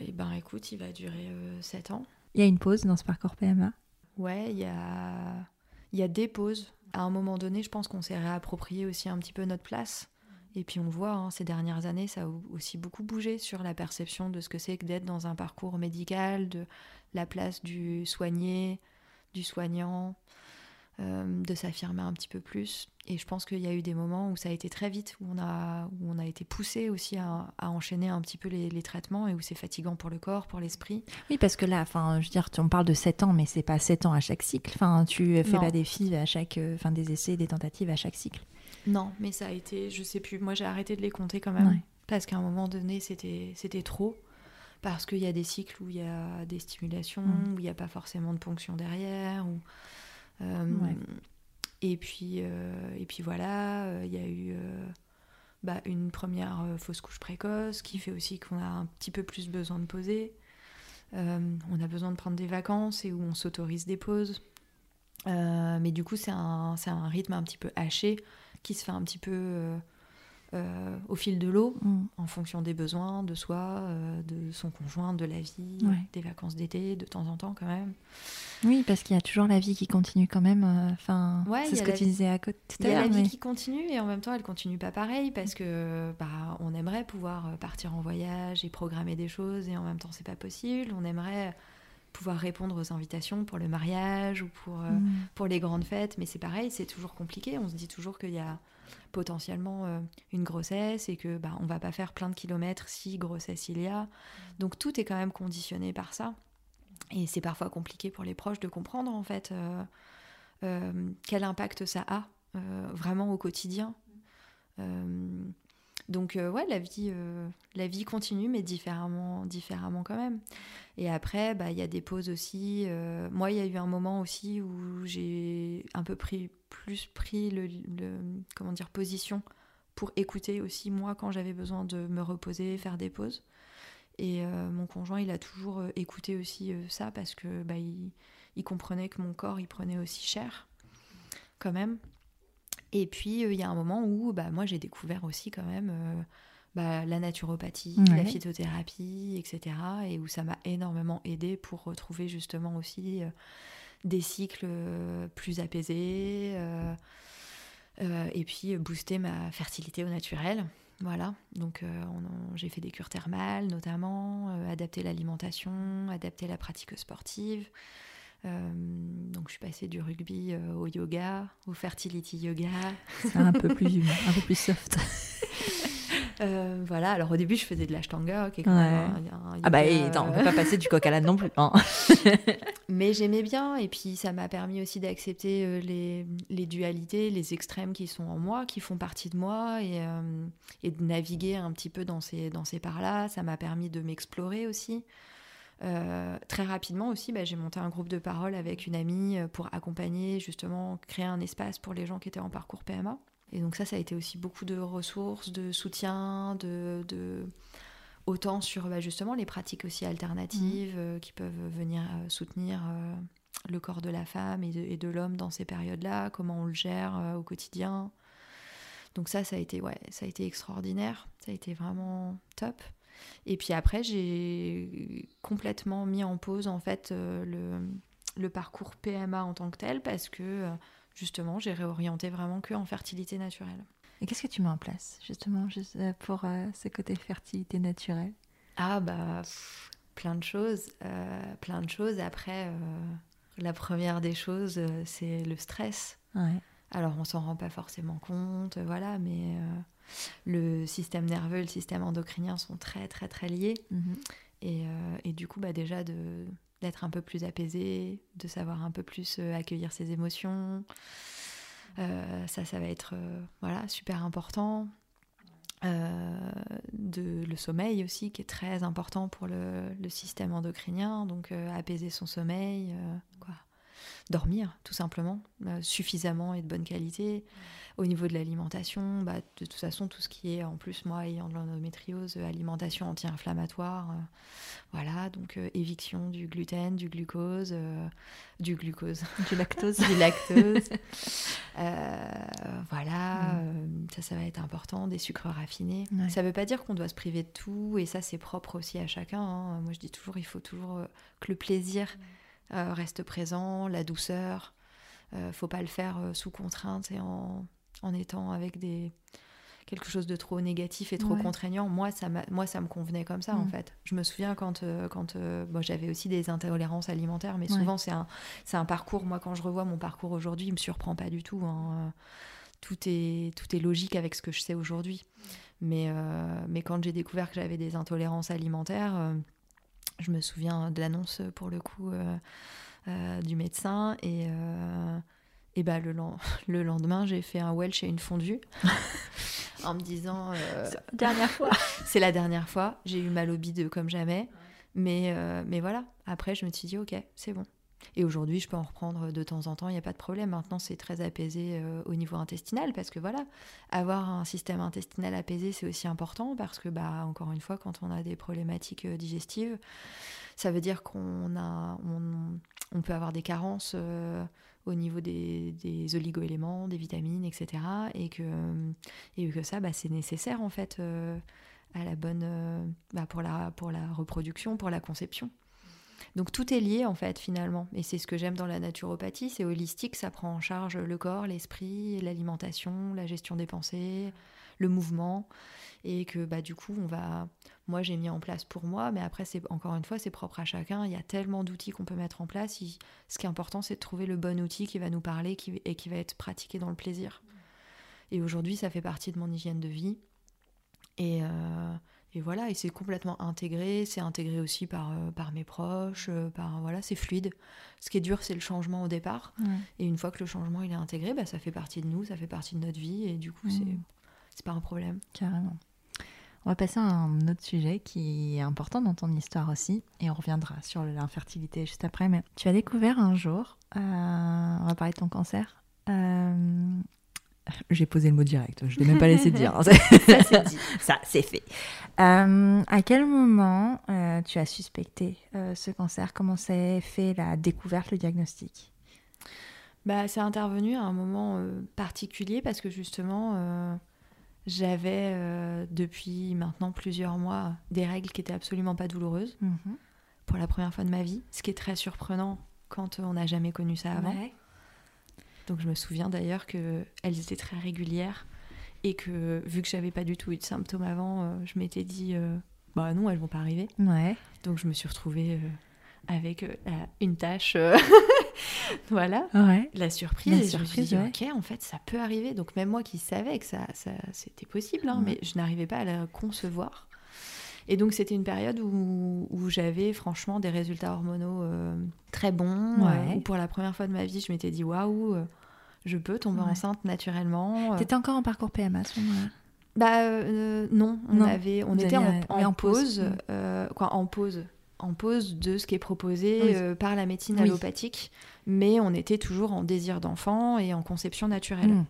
Eh ben écoute, il va durer 7 ans. Il y a une pause dans ce parcours PMA Ouais, il y a, y a des pauses. À un moment donné, je pense qu'on s'est réapproprié aussi un petit peu notre place. Et puis on voit, hein, ces dernières années, ça a aussi beaucoup bougé sur la perception de ce que c'est que d'être dans un parcours médical, de la place du soigné, du soignant. Euh, de s'affirmer un petit peu plus. Et je pense qu'il y a eu des moments où ça a été très vite, où on a, où on a été poussé aussi à, enchaîner un petit peu les, traitements et où c'est fatigant pour le corps, pour l'esprit. Oui, parce que là, enfin, je veux dire, on parle de 7 ans, mais c'est pas 7 ans à chaque cycle. Enfin, tu fais pas des filles à chaque, enfin, des essais, des tentatives à chaque cycle. Non, mais ça a été, je sais plus. Moi, j'ai arrêté de les compter quand même, parce qu'à un moment donné, c'était, c'était trop parce qu'il y a des cycles où il y a des stimulations, mmh. où il n'y a pas forcément de ponction derrière, euh, et, puis, euh, et puis voilà, euh, il y a eu bah, une première fausse couche précoce qui fait aussi qu'on a un petit peu plus besoin de poser. on a besoin de prendre des vacances et où on s'autorise des pauses. mais du coup, c'est un, un, rythme un petit peu haché qui se fait un petit peu euh, au fil de l'eau, Mm. en fonction des besoins de soi, euh, de son conjoint, de la vie, Ouais. des vacances d'été, de temps en temps quand même. Oui, parce qu'il y a toujours la vie qui continue quand même. euh, Enfin, Ouais, c'est ce que tu vie- disais à côté Il y a la vie qui continue et en même temps elle continue pas pareil parce que bah, on aimerait pouvoir partir en voyage et programmer des choses et en même temps c'est pas possible. On aimerait pouvoir répondre aux invitations pour le mariage ou pour, Mm. pour les grandes fêtes, mais c'est pareil, c'est toujours compliqué. On se dit toujours qu'il y a potentiellement euh, une grossesse et que bah, on va pas faire plein de kilomètres si grossesse il y a. Donc tout est quand même conditionné par ça. Et c'est parfois compliqué pour les proches de comprendre en fait euh, euh, quel impact ça a vraiment au quotidien. Donc euh, ouais, la vie, euh, la vie continue, mais différemment, quand même. Et après, bah, il y a des pauses aussi. euh, moi, il y a eu un moment aussi où j'ai un peu pris, plus pris le, position pour écouter aussi moi quand j'avais besoin de me reposer, faire des pauses. Et euh, mon conjoint, il a toujours écouté aussi ça parce que bah, comprenait que mon corps, il prenait aussi cher, quand même. Et puis, euh, il y a un moment où bah, moi, j'ai découvert aussi quand même euh, bah, la naturopathie, Ouais. la phytothérapie, etc. Et où ça m'a énormément aidé pour retrouver justement aussi euh, des cycles plus apaisés. et puis, booster ma fertilité au naturel. Voilà, donc j'ai fait des cures thermales notamment, adapter l'alimentation, adapter la pratique sportive. Euh, donc je suis passée du rugby euh, au yoga, au fertility yoga. C'est un peu plus un peu plus soft. Euh, voilà, alors au début je faisais de l'ashtanga, qui est quand Ouais. même un- un Ah bah, et attends, on peut pas passer du coq à l'âne non plus. hein. Mais j'aimais bien, et puis ça m'a permis aussi d'accepter les, les dualités, les extrêmes qui sont en moi, qui font partie de moi, et, euh, et de naviguer un petit peu dans ces, dans ces parts-là. Ça m'a permis de m'explorer aussi. Euh, très rapidement aussi, bah, j'ai monté un groupe de parole avec une amie euh, pour accompagner, justement, créer un espace pour les gens qui étaient en parcours PMA. Et donc ça, ça a été aussi beaucoup de ressources, de soutien, de... de autant sur bah, justement les pratiques aussi alternatives euh, qui peuvent venir euh, soutenir le corps de la femme et de, de l'homme dans ces périodes-là, comment on le gère au quotidien. Donc ça, ça a été ouais, ça a été extraordinaire, ça a été vraiment top. Et puis après, j'ai complètement mis en pause en fait euh, le, le parcours PMA en tant que tel parce que euh, justement, j'ai réorienté vraiment que en fertilité naturelle. Et qu'est-ce que tu mets en place justement juste, euh, pour ce côté fertilité naturelle? Ah bah pff, plein de choses, euh, plein de choses. Après, euh, la première des choses, c'est le stress. Ouais. Alors on s'en rend pas forcément compte, voilà, mais euh, le système nerveux et le système endocrinien sont très très très liés. Mhm. Et, euh, et du coup, bah déjà de d'être un peu plus apaisé, de savoir un peu plus euh, accueillir ses émotions. Euh, ça, ça va être voilà super important. De le sommeil aussi qui est très important pour le, le système endocrinien donc apaiser son sommeil quoi dormir tout simplement euh, suffisamment et de bonne qualité au niveau de l'alimentation bah, de toute façon tout ce qui est en plus moi ayant de l'endométriose euh, alimentation anti-inflammatoire euh, voilà donc euh, éviction du gluten du glucose du glucose Du lactose. du lactose. Voilà, Mm. ça, ça va être important, des sucres raffinés. Ouais. Ça veut pas dire qu'on doit se priver de tout, et ça, c'est propre aussi à chacun. hein. Moi, je dis toujours, il faut toujours que le plaisir euh, reste présent, la douceur. Euh, faut pas le faire euh, sous contrainte et en, en étant avec des quelque chose de trop négatif et trop Ouais. contraignant. Moi, ça moi, ça me convenait comme ça, en Mm. fait. Je me souviens quand, euh, quand bon, j'avais aussi des intolérances alimentaires, mais Ouais. souvent, c'est un, un parcours. Moi, quand je revois mon parcours aujourd'hui, il me surprend pas du tout. hein. Tout, est, tout est logique avec ce que je sais aujourd'hui. Mais, euh, mais quand j'ai découvert que j'avais des intolérances alimentaires, je me souviens de l'annonce, pour le coup, euh, euh, du médecin. Et, euh, et bah, le, le lendemain, j'ai fait un Welsh et une fondue. en me disant, euh, Dernière fois. c'est la dernière fois. J'ai eu mal au bide comme jamais. Mais, euh, mais voilà, après, je me suis dit, ok, c'est bon. Et aujourd'hui, je peux en reprendre de temps en temps, il n'y a pas de problème. Maintenant, c'est très apaisé euh, au niveau intestinal parce que voilà, avoir un système intestinal apaisé, c'est aussi important parce que, bah, encore une fois, quand on a des problématiques euh, digestives, ça veut dire qu'on a, on, peut avoir des carences euh, au niveau des, des oligo-éléments, des vitamines, etc. Et que, et que ça, bah, c'est nécessaire en fait à la bonne, bah, pour, la, pour la reproduction, pour la conception. Donc tout est lié en fait finalement. Et c'est ce que j'aime dans la naturopathie, c'est holistique, ça prend en charge le corps, l'esprit, l'alimentation, la gestion des pensées, le mouvement. Et que bah, du coup, on va. Moi, j'ai mis en place pour moi, mais après, c'est encore une fois, c'est propre à chacun. Il y a tellement d'outils qu'on peut mettre en place. Ce qui est important, c'est de trouver le bon outil qui va nous parler et qui va être pratiqué dans le plaisir. Et aujourd'hui, ça fait partie de mon hygiène de vie. Et, euh, et voilà, et c'est complètement intégré, c'est intégré aussi par, euh, par mes proches, euh, par voilà, c'est fluide. Ce qui est dur, c'est le changement au départ. Et une fois que le changement il est intégré, bah, ça fait partie de nous, ça fait partie de notre vie, et du coup, c'est c'est pas un problème. Carrément. On va passer à un autre sujet qui est important dans ton histoire aussi, et on reviendra sur l'infertilité juste après. Mais tu as découvert un jour, euh, on va parler de ton cancer, j'ai posé le mot direct, je ne l'ai même pas laissé dire. ça, c'est dit. Ça, c'est fait. Euh, à quel moment euh, tu as suspecté euh, ce cancer? Comment s'est fait la découverte, le diagnostic? Bah, C'est intervenu à un moment particulier parce que justement, j'avais depuis maintenant plusieurs mois des règles qui étaient absolument pas douloureuses mhm. pour la première fois de ma vie, ce qui est très surprenant quand on n'a jamais connu ça avant. Donc je me souviens d'ailleurs qu'elles étaient très régulières et que vu que j'avais pas du tout eu de symptômes avant, euh, je m'étais dit euh, bah non, elles vont pas arriver. Ouais. Donc je me suis retrouvée euh, avec une tâche, voilà, ouais. la surprise. La surprise, je me suis dit, ok, en fait, ça peut arriver. Donc même moi qui savais que ça, ça c'était possible, hein, mais je n'arrivais pas à la concevoir. Et donc c'était une période où, où j'avais franchement des résultats hormonaux euh, très bons. Euh, où pour la première fois de ma vie, je m'étais dit waouh, euh, je peux tomber enceinte naturellement. T'étais encore en parcours PMA à ce moment-là? Bah non, on avait, on était en, en, pause, quoi, en pause en pause de ce qui est proposé par la médecine allopathique, mais on était toujours en désir d'enfant et en conception naturelle. Hmm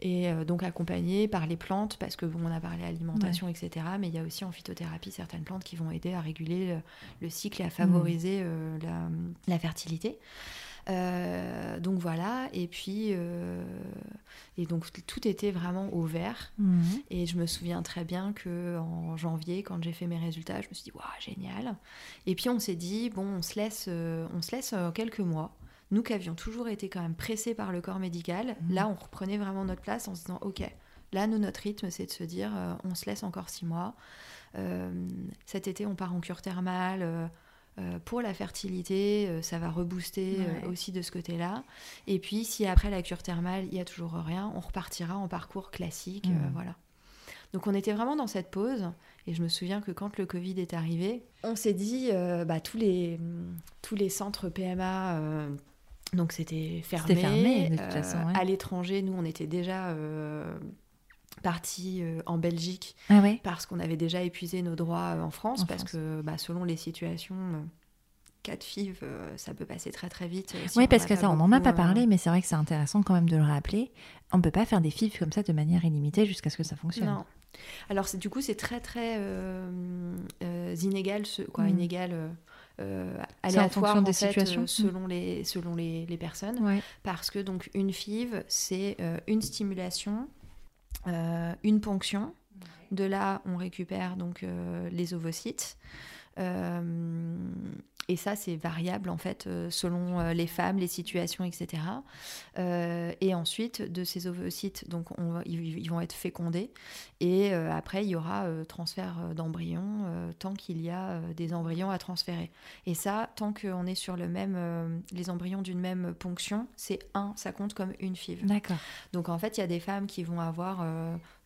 et euh, donc accompagné par les plantes parce que bon, on a parlé alimentation etc mais il y a aussi en phytothérapie certaines plantes qui vont aider à réguler euh, le, cycle et à favoriser mm. euh, la, fertilité. Donc voilà et puis et donc tout était vraiment au vert. Mm. et je me souviens très bien que en janvier quand j'ai fait mes résultats je me suis dit waouh génial. Et puis on s'est dit bon on se laisse on se laisse quelques mois nous qui avions toujours été quand même pressés par le corps médical, mhm. là on reprenait vraiment notre place en se disant ok, là nous notre rythme c'est de se dire euh, on se laisse encore six mois. Euh, cet été on part en cure thermale. Euh, pour la fertilité, ça va rebooster aussi de ce côté-là. Et puis, si après la cure thermale, il y a toujours rien, on repartira en parcours classique, mhm. voilà. Donc on était vraiment dans cette pause. Et je me souviens que quand le Covid est arrivé, on s'est dit, bah, tous, les, tous les centres PMA donc c'était fermé. fermé de toute façon, euh, À l'étranger, nous, on était déjà euh, partis euh, en Belgique ah parce qu'on avait déjà épuisé nos droits en France, parce que bah, selon les situations, cas de FIV, ça peut passer très très vite. oui, parce que ça, on n'en a pas parlé, mais c'est vrai que c'est intéressant quand même de le rappeler. On ne peut pas faire des FIV comme ça de manière illimitée jusqu'à ce que ça fonctionne. Non. Alors du coup, c'est très très inégal, quoi, mm. inégal euh, aléatoire des situations euh, selon, les, selon les, les personnes. Parce que donc une FIV, c'est euh, une stimulation, une ponction. De là, on récupère donc les ovocytes. Et ça, c'est variable en fait euh, selon euh, les femmes, les situations, etc. Euh, et ensuite, de ces ovocytes, donc ils, vont être fécondés. Et après, il y aura transfert d'embryons tant qu'il y a des embryons à transférer. Et ça, tant qu'on est sur le même, les embryons d'une même ponction, c'est un, ça compte comme une FIV. D'accord. Donc en fait, il y a des femmes qui vont avoir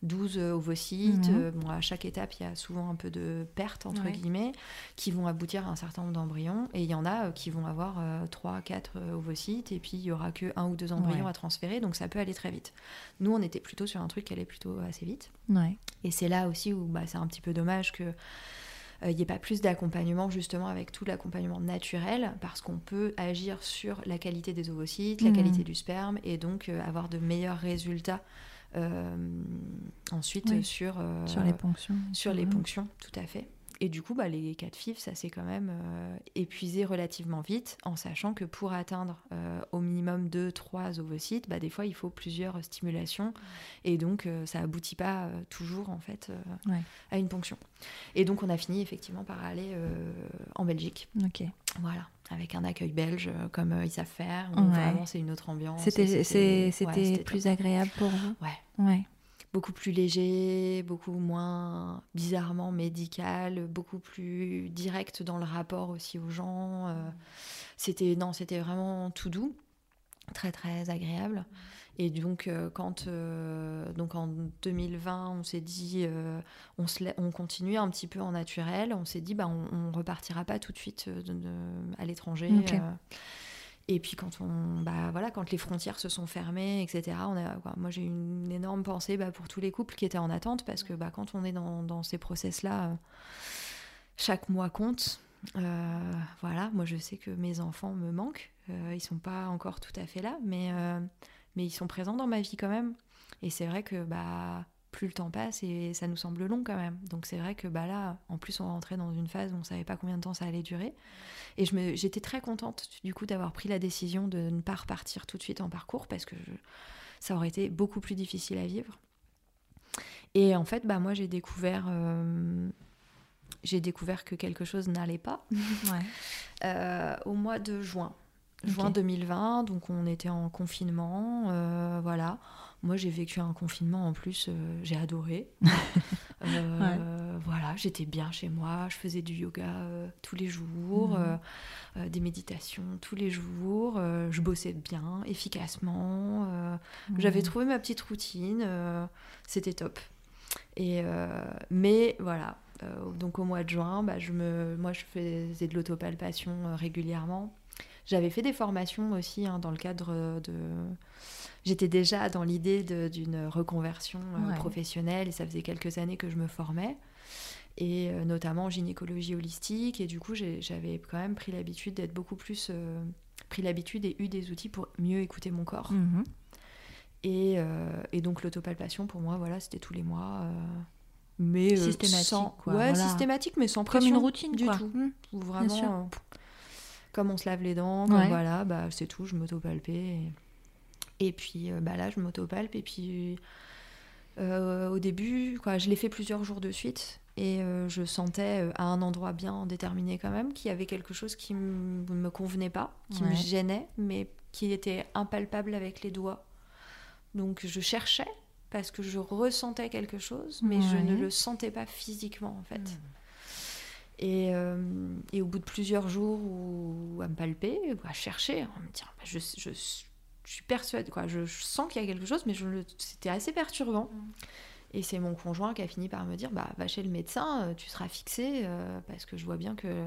12 ovocytes. Mhm. bon, à chaque étape, il y a souvent un peu de perte entre guillemets, qui vont aboutir à un certain nombre d'embryons et il y en a euh, qui vont avoir 3, euh, 4 euh, ovocytes et puis il y aura que un ou deux embryons à transférer, donc ça peut aller très vite. Nous, on était plutôt sur un truc qui allait plutôt assez vite. Ouais. Et c'est là aussi où bah, c'est un petit peu dommage que il n'y ait pas plus d'accompagnement justement avec tout l'accompagnement naturel parce qu'on peut agir sur la qualité des ovocytes, la Mhm. qualité du sperme et donc euh, avoir de meilleurs résultats euh, ensuite Oui. sur, euh, Sur les ponctions. sur les ponctions, tout à fait. Et du coup, bah, les cas de FIV, ça s'est quand même euh, épuisé relativement vite, en sachant que pour atteindre euh, au minimum 2-3 ovocytes, bah, des fois, il faut plusieurs stimulations. Et donc, euh, ça aboutit pas euh, toujours, en fait, euh, Ouais. à une ponction. Et donc, on a fini effectivement par aller euh, en Belgique. Ok. Voilà, avec un accueil belge euh, comme euh, ils savent faire. où Ouais. Vraiment, c'est une autre ambiance. C'était ouais, top. plus agréable pour vous? Ouais Ouais. beaucoup plus léger, beaucoup moins bizarrement médical, beaucoup plus direct dans le rapport aussi aux gens. euh, c'était non, c'était vraiment tout doux, très très agréable. Et donc euh, quand euh, donc en 2020, on s'est dit euh, on se on continue un petit peu en naturel, on s'est dit bah on, on repartira pas tout de suite de- de- à l'étranger. Et puis quand on, bah voilà, quand les frontières se sont fermées, etc. On a, quoi, moi j'ai eu une énorme pensée bah, pour tous les couples qui étaient en attente parce que bah, quand on est dans, dans ces process-là, euh, chaque mois compte. Euh, voilà, moi je sais que mes enfants me manquent. Euh, ils sont pas encore tout à fait là, mais mais ils sont présents dans ma vie quand même. Et c'est vrai que bah plus le temps passe et ça nous semble long quand même. Donc c'est vrai que bah là, en plus on rentrait dans une phase où on savait pas combien de temps ça allait durer. Et je me, j'étais très contente du coup d'avoir pris la décision de ne pas repartir tout de suite en parcours parce que je- ça aurait été beaucoup plus difficile à vivre. Et en fait, bah moi j'ai découvert, euh, j'ai découvert que quelque chose n'allait pas Ouais. euh, au mois de juin. Juin Ok. 2020, donc on était en confinement, euh, voilà. Moi j'ai vécu un confinement en plus, euh, j'ai adoré. Euh, Voilà, j'étais bien chez moi, je faisais du yoga tous les jours, Mhm. des méditations tous les jours, je bossais bien, efficacement, j'avais trouvé ma petite routine, c'était top. Et mais voilà, donc au mois de juin, bah, je me, moi je faisais de l'autopalpation régulièrement. J'avais fait des formations aussi hein, dans le cadre de. J'étais déjà dans l'idée d'une reconversion euh, Ouais. professionnelle et ça faisait quelques années que je me formais et euh, notamment en gynécologie holistique et du coup j'avais quand même pris l'habitude d'être beaucoup plus euh, pris l'habitude et eu des outils pour mieux écouter mon corps Mhm. et, euh, et donc l'autopalpation pour moi voilà c'était tous les mois euh, mais Systématique, sans- quoi, ouais voilà. systématique mais sans Comme pression une routine, du quoi. tout. Ou vraiment comme on se lave les dents comme Ouais. voilà bah c'est tout je m'autopalpais et, et puis euh, bah là je m'autopalpe et puis euh, au début quoi je l'ai fait plusieurs jours de suite et euh, je sentais à un endroit bien déterminé quand même qu'il y avait quelque chose qui m- me convenait pas qui me gênait mais qui était impalpable avec les doigts. Donc je cherchais parce que je ressentais quelque chose mais je ne le sentais pas physiquement en fait et, euh, et au bout de plusieurs jours où, à me palper, à chercher, à me dire, bah, je, je, je suis persuadée, quoi, je, je sens qu'il y a quelque chose, mais c'était assez perturbant. Et c'est mon conjoint qui a fini par me dire, bah, va chez le médecin, euh, tu seras fixé, euh, parce que je vois bien que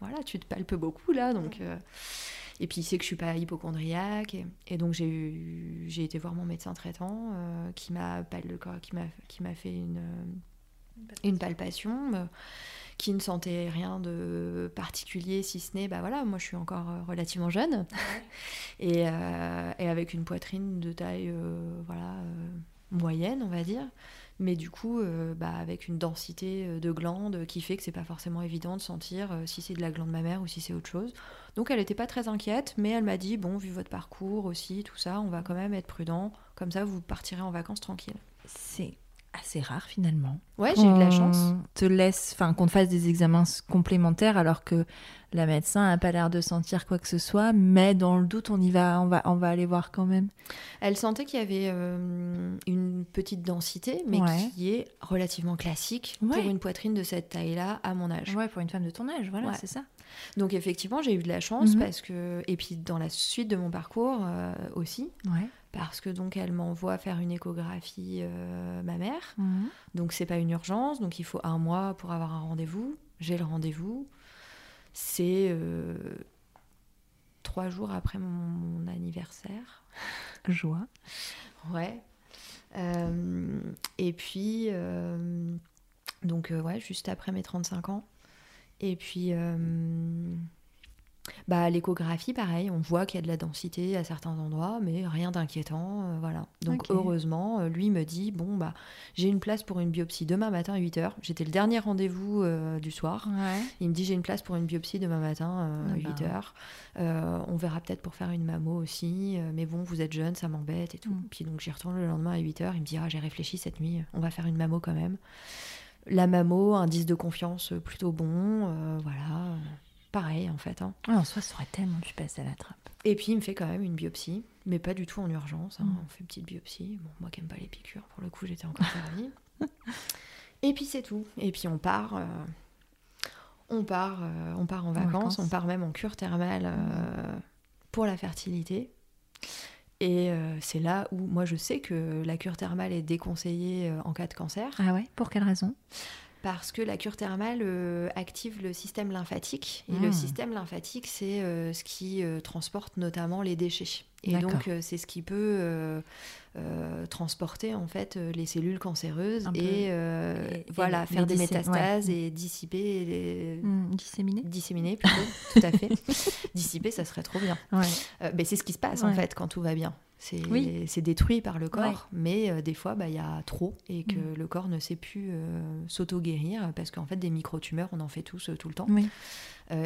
voilà, tu te palpes beaucoup là. Donc, euh, et puis il sait que je suis pas hypochondriaque. Et, et donc j'ai été voir mon médecin traitant qui m'a qui m'a fait une, une palpation. Qui ne sentait rien de particulier, si ce n'est, bah voilà, moi je suis encore euh, relativement jeune, et, euh, et avec une poitrine de taille, euh, voilà, euh, moyenne, on va dire, mais du coup, bah, avec une densité de glandes qui fait que c'est pas forcément évident de sentir si c'est de la glande mammaire ou si c'est autre chose. Donc elle n'était pas très inquiète, mais elle m'a dit, bon, vu votre parcours aussi, tout ça, on va quand même être prudent, comme ça vous partirez en vacances tranquille. C'est assez rare finalement. Ouais, j'ai eu de la chance. Qu'on te laisse, enfin qu'on te fasse des examens complémentaires alors que la médecin n'a pas l'air de sentir quoi que ce soit, mais dans le doute on y va, on va, on va aller voir quand même. Elle sentait qu'il y avait euh, une petite densité, mais Ouais. qui est relativement classique Ouais. pour une poitrine de cette taille-là à mon âge. Ouais, pour une femme de ton âge, voilà, Ouais. c'est ça. Donc effectivement, j'ai eu de la chance Mhm. parce que et puis dans la suite de mon parcours euh, aussi, Ouais. Parce que donc elle m'envoie faire une échographie euh, ma mère. Mhm. Donc c'est pas une urgence, donc il faut un mois pour avoir un rendez-vous. J'ai le rendez-vous. C'est euh, trois jours après mon, mon anniversaire. Joie. Ouais. Euh, et puis, donc, ouais, juste après mes 35 ans. Et puis, bah, l'échographie, pareil, on voit qu'il y a de la densité à certains endroits, mais rien d'inquiétant. euh, voilà. Donc, heureusement, euh, lui me dit Bon, bah, j'ai une place pour une biopsie demain matin à 8h. J'étais le dernier rendez-vous euh, du soir. Ouais. Il me dit J'ai une place pour une biopsie demain matin euh, Ah à bah. 8h. on verra peut-être pour faire une mammo aussi, mais bon, vous êtes jeune, ça m'embête et tout. Mm. Puis donc, j'y retourne le lendemain à 8h. Il me dit Ah, j'ai réfléchi cette nuit, on va faire une mammo quand même. La mammo, indice de confiance plutôt bon, voilà. Pareil en fait. hein. Ouais, en soi, ça aurait tellement pu passer à la trappe. Et puis il me fait quand même une biopsie, mais pas du tout en urgence. hein. Mm. On fait une petite biopsie. Bon, moi qui aime pas les piqûres, pour le coup, j'étais encore servie. Et puis c'est tout. Et puis on part. euh, on part, euh, on part en vacances, vacances. on part même en cure thermale euh, pour la fertilité. Et c'est là où moi je sais que la cure thermale est déconseillée en cas de cancer Ah ouais? Pour quelle raison? Parce que la cure thermale euh, active le système lymphatique. Et le système lymphatique, c'est euh, ce qui euh, transporte notamment les déchets. Et donc, c'est ce qui peut transporter en fait les cellules cancéreuses et, voilà, faire des métastases ouais. et dissiper les... Hmm, Disséminé Disséminer plutôt, tout à fait. Dissiper, ça serait trop bien. Ouais. Ben, c'est ce qui se passe en fait quand tout va bien. C'est Oui. détruit par le corps, mais euh, des fois, bah, il y a trop et que Mm. le corps ne sait plus euh, s'auto-guérir parce qu'en fait, des micro-tumeurs, on en fait tous euh, tout le temps. Oui.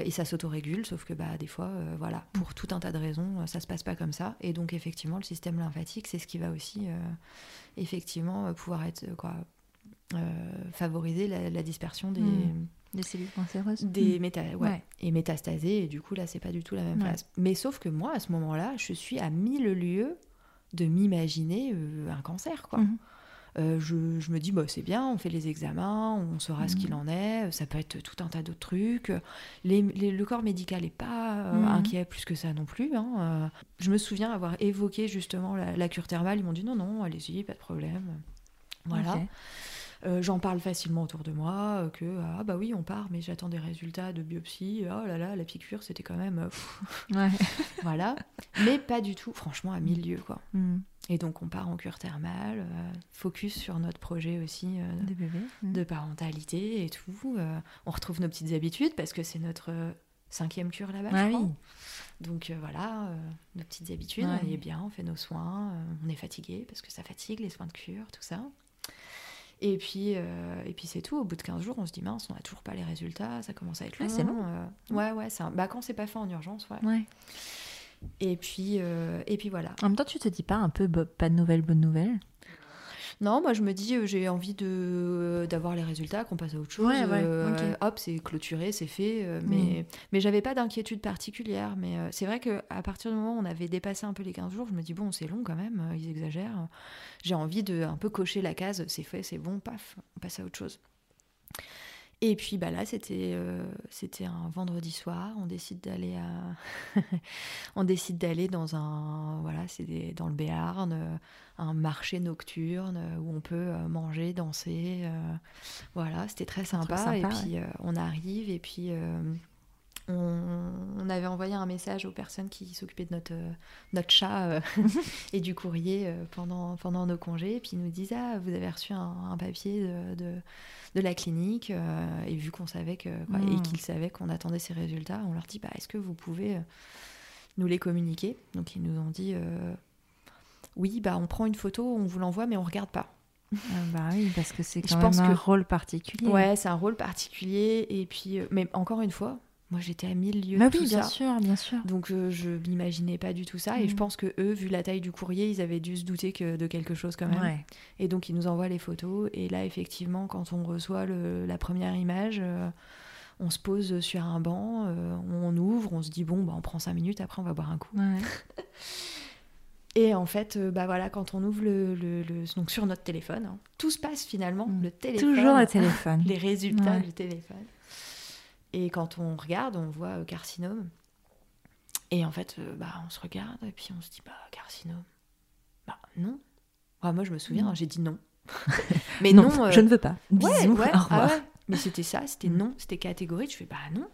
Et ça s'auto-régule, sauf que bah, des fois, voilà, pour tout un tas de raisons, ça se passe pas comme ça. Et donc, effectivement, le système lymphatique, c'est ce qui va aussi, effectivement, pouvoir être, quoi, favoriser la, la dispersion des, Mm. Des cellules cancéreuses des Hmm. méta- ouais, Ouais. et métastaser. Et du coup, là, c'est pas du tout la même Ouais. phase. Mais sauf que moi, à ce moment-là, je suis à mille lieues de m'imaginer euh, un cancer, quoi. Mhm. Euh, je, je me dis, bah, c'est bien, on fait les examens, on saura ce Mhm. qu'il en est, ça peut être tout un tas d'autres trucs. Les- les- le corps médical n'est pas euh, Mhm. inquiet plus que ça non plus. hein. Euh, je me souviens avoir évoqué justement la, la cure thermale, ils m'ont dit non, non, allez-y, pas de problème. Voilà. Euh, J'en parle facilement autour de moi, euh, que ah bah oui, on part, mais j'attends des résultats de biopsie. Oh là là, la piqûre, c'était quand même. euh, Ouais. voilà. Mais pas du tout, franchement, à mille lieues, quoi. Hmm. Et donc, on part en cure thermale, euh, focus sur notre projet aussi euh. Hmm. de parentalité et tout. On retrouve nos petites habitudes parce que c'est notre cinquième cure là-bas, Ah je crois. oui. Donc euh, voilà, euh, nos petites habitudes, Ouais. on est bien, on fait nos soins, euh, on est fatigué parce que ça fatigue, les soins de cure, tout ça. Et puis, euh, et puis c'est tout. Au bout de 15 jours, on se dit mince, on n'a toujours pas les résultats, ça commence à être Ah, long. c'est long. euh, ouais, ouais, c'est un- bah, quand c'est pas fait en urgence, ouais. Ouais. Et puis, euh, et puis voilà. En même temps, tu te dis pas un peu pas de nouvelles, bonnes nouvelles? Non, moi je me dis, euh, j'ai envie de d'avoir les résultats, qu'on passe à autre chose. Ouais, ouais, Euh. Mm. Hop, c'est clôturé, c'est fait. euh, mais mais j'avais pas d'inquiétude particulière. Mais euh, c'est vrai que à partir du moment où on avait dépassé un peu les 15 jours, je me dis bon, c'est long quand même, euh, ils exagèrent. J'ai envie de un peu cocher la case, c'est fait, c'est bon, paf, on passe à autre chose. Et puis bah là, c'était euh, c'était un vendredi soir. On décide d'aller à, on décide d'aller dans un voilà, c'est des- dans le Béarn, euh, un marché nocturne où on peut euh, manger, danser. euh, voilà, c'était très sympa. sympa, et ouais. puis euh, on arrive et puis on, avait envoyé un message aux personnes qui s'occupaient de notre, euh, notre chat euh, et du courrier euh, pendant, pendant nos congés. Et puis ils nous disent Ah, vous avez reçu un, un papier de, de, de la clinique. euh, et vu qu'on savait que, quoi, et Mm. qu'ils savaient qu'on attendait ces résultats, on leur dit bah, Est-ce que vous pouvez nous les communiquer? Donc ils nous ont dit euh, Oui, bah, on prend une photo, on vous l'envoie, mais on regarde pas. Ah Bah oui, parce que c'est Je quand pense même un que- rôle particulier. Ouais, c'est un rôle particulier. Et puis, mais encore une fois, moi j'étais à mille lieues Bah de oui, tout bien ça. sûr, bien sûr. Donc euh, je m'imaginais pas du tout ça et je Mhm. pense que eux, vu la taille du courrier, ils avaient dû se douter que de quelque chose quand même. Ouais. Et donc ils nous envoient les photos et là effectivement quand on reçoit le- la première image, euh, on se pose sur un banc, euh, on ouvre, on se dit bon bah on prend cinq minutes, après on va boire un coup. Ouais. Et en fait euh, bah voilà quand on ouvre le, le- le- donc sur notre téléphone, hein, tout se passe finalement, Mhm. le téléphone, Toujours le téléphone. les résultats Ouais. du téléphone. Et quand on regarde, on voit euh, carcinome. Et en fait, euh, bah, on se regarde et puis on se dit, bah, carcinome. Bah, non. Ah, moi, je me souviens, Non. j'ai dit non. Mais non, non. euh, je ne veux pas. Bisous, ouais, ouais, au ah revoir. ouais. Mais c'était ça, c'était Mm. non, c'était catégorique. Je fais, bah non.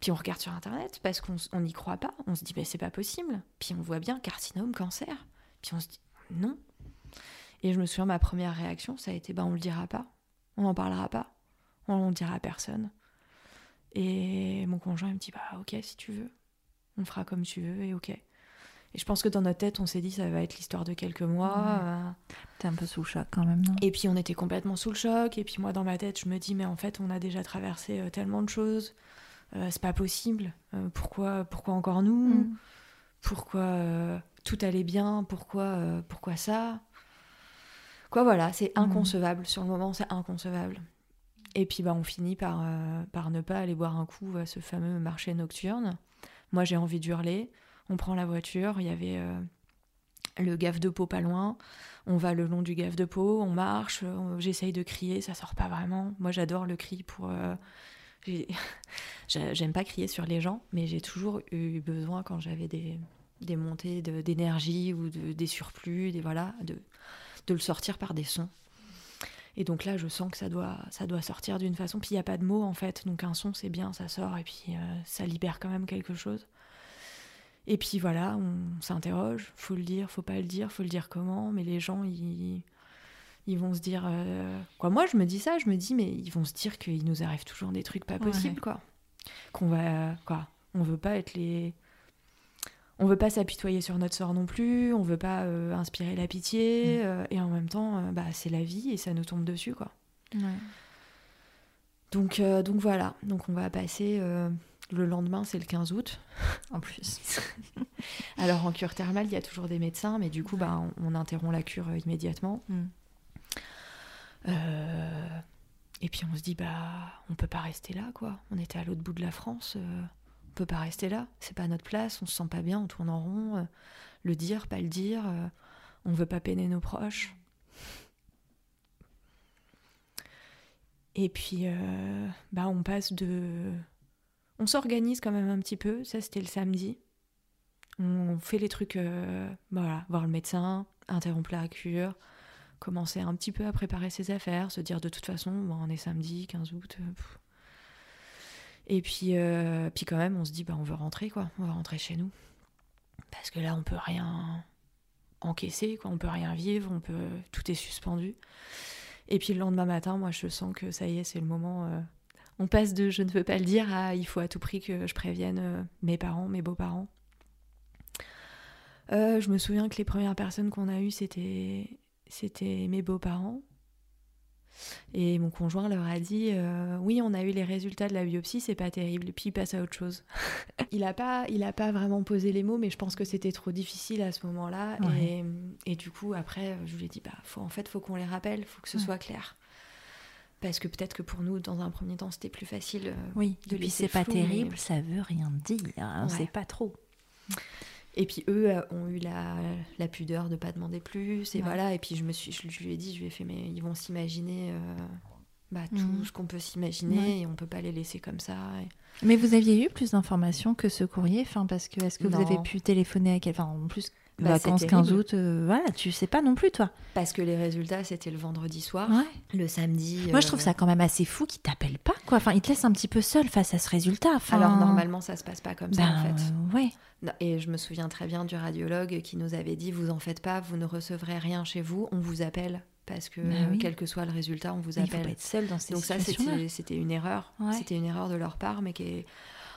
Puis on regarde sur Internet parce qu'on n'y croit pas. On se dit, bah, c'est pas possible. Puis on voit bien carcinome, cancer. Puis on se dit, non. Et je me souviens, ma première réaction, ça a été, bah, on le dira pas. On n'en parlera pas. On ne dira à personne. Et mon conjoint il me dit bah ok si tu veux, on fera comme tu veux et ok. Et je pense que dans notre tête, on s'est dit ça va être l'histoire de quelques mois. Euh. T'es un peu sous le choc quand même, non? Et puis on était complètement sous le choc. Et puis moi, dans ma tête, je me dis mais en fait, on a déjà traversé euh, tellement de choses. Euh, c'est pas possible. pourquoi, pourquoi encore nous? Mm. Pourquoi tout allait bien? Pourquoi, pourquoi ça? Quoi, voilà, c'est mm. inconcevable. Sur le moment, c'est inconcevable. Et puis bah, on finit par, par ne pas aller boire un coup à ce fameux marché nocturne. Moi, j'ai envie d'hurler on prend la voiture, il y avait euh, le gaffe de peau pas loin, on va le long du gaffe de peau, on marche, j'essaye de crier, ça sort pas vraiment. Moi j'adore le cri pour... Euh, j'aime pas crier sur les gens, mais j'ai toujours eu besoin quand j'avais des, des montées d'énergie ou des surplus, des, voilà, de, de le sortir par des sons. Et donc là, je sens que ça doit, ça doit sortir d'une façon. Puis il n'y a pas de mots en fait, donc un son c'est bien, ça sort et puis euh, ça libère quand même quelque chose. Et puis voilà, on s'interroge, faut le dire, faut pas le dire, faut le dire comment, mais les gens, ils, ils vont se dire... Euh, quoi, moi, je me dis ça, je me dis, mais ils vont se dire qu'il nous arrive toujours des trucs pas possibles, quoi. Qu'on va... Quoi On veut pas être les... On veut pas s'apitoyer sur notre sort non plus, on veut pas euh, inspirer la pitié, mm. euh, et en même temps, bah, c'est la vie et ça nous tombe dessus, quoi. Donc, donc voilà, donc on va passer le lendemain, c'est le 15 août. En plus. Alors en cure thermale, il y a toujours des médecins, mais du coup, bah, on, interrompt la cure euh, immédiatement. Mm. Euh, et puis on se dit, bah, on peut pas rester là, quoi. On était à l'autre bout de la France, euh, on peut pas rester là. C'est pas notre place, on se sent pas bien, on tourne en rond. le dire, pas le dire, on veut pas peiner nos proches. Et puis, bah, on passe de on s'organise quand même un petit peu, ça c'était le samedi. On fait les trucs, euh, voilà, voir le médecin, interrompre la cure, commencer un petit peu à préparer ses affaires, se dire de toute façon, on est samedi, 15 août. Euh, et puis, euh, puis quand même, on se dit, bah, on veut rentrer, quoi, on va rentrer chez nous. Parce que là, on peut rien encaisser, quoi, on peut rien vivre, tout est suspendu. Et puis le lendemain matin, moi, je sens que ça y est, c'est le moment on passe de je ne veux pas le dire à il faut à tout prix que je prévienne euh, mes parents, mes beaux-parents. Euh, je me souviens que les premières personnes qu'on a eues, c'était, c'était mes beaux-parents. Et mon conjoint leur a dit euh, Oui, on a eu les résultats de la biopsie, c'est pas terrible. Et puis il passe à autre chose. il n'a pas, il a pas vraiment posé les mots, mais je pense que c'était trop difficile à ce moment-là. Et, du coup, après, je lui ai dit bah, faut, En fait, faut qu'on les rappelle, faut que ce soit clair parce que peut-être que pour nous, dans un premier temps, c'était plus facile. Euh, oui, de et puis c'est pas terrible, ça veut rien dire, on sait pas trop. Et puis eux euh, ont eu la, la pudeur de pas demander plus, et voilà. Et puis je me suis, je, lui ai dit, je lui ai fait, mais ils vont s'imaginer euh, bah, tout mhm. ce qu'on peut s'imaginer, et on peut pas les laisser comme ça. Mais vous aviez eu plus d'informations que ce courrier, enfin, parce que est-ce que vous avez pu téléphoner à quelqu'un, en plus bah, vacances 15 août, euh, voilà, tu sais pas non plus toi. Parce que les résultats c'était le vendredi soir, le samedi. Moi je trouve euh, ça quand même assez fou qu'ils t'appellent pas quoi. Enfin ils te laissent un petit peu seul face à ce résultat. Alors normalement ça se passe pas comme ça en ben, fait. ouais. Et je me souviens très bien du radiologue qui nous avait dit vous en faites pas, vous ne recevrez rien chez vous, on vous appelle parce que ben quel que soit le résultat on vous appelle. Il faut pas être seul dans ces Donc ça c'était une erreur, c'était une erreur de leur part mais qui est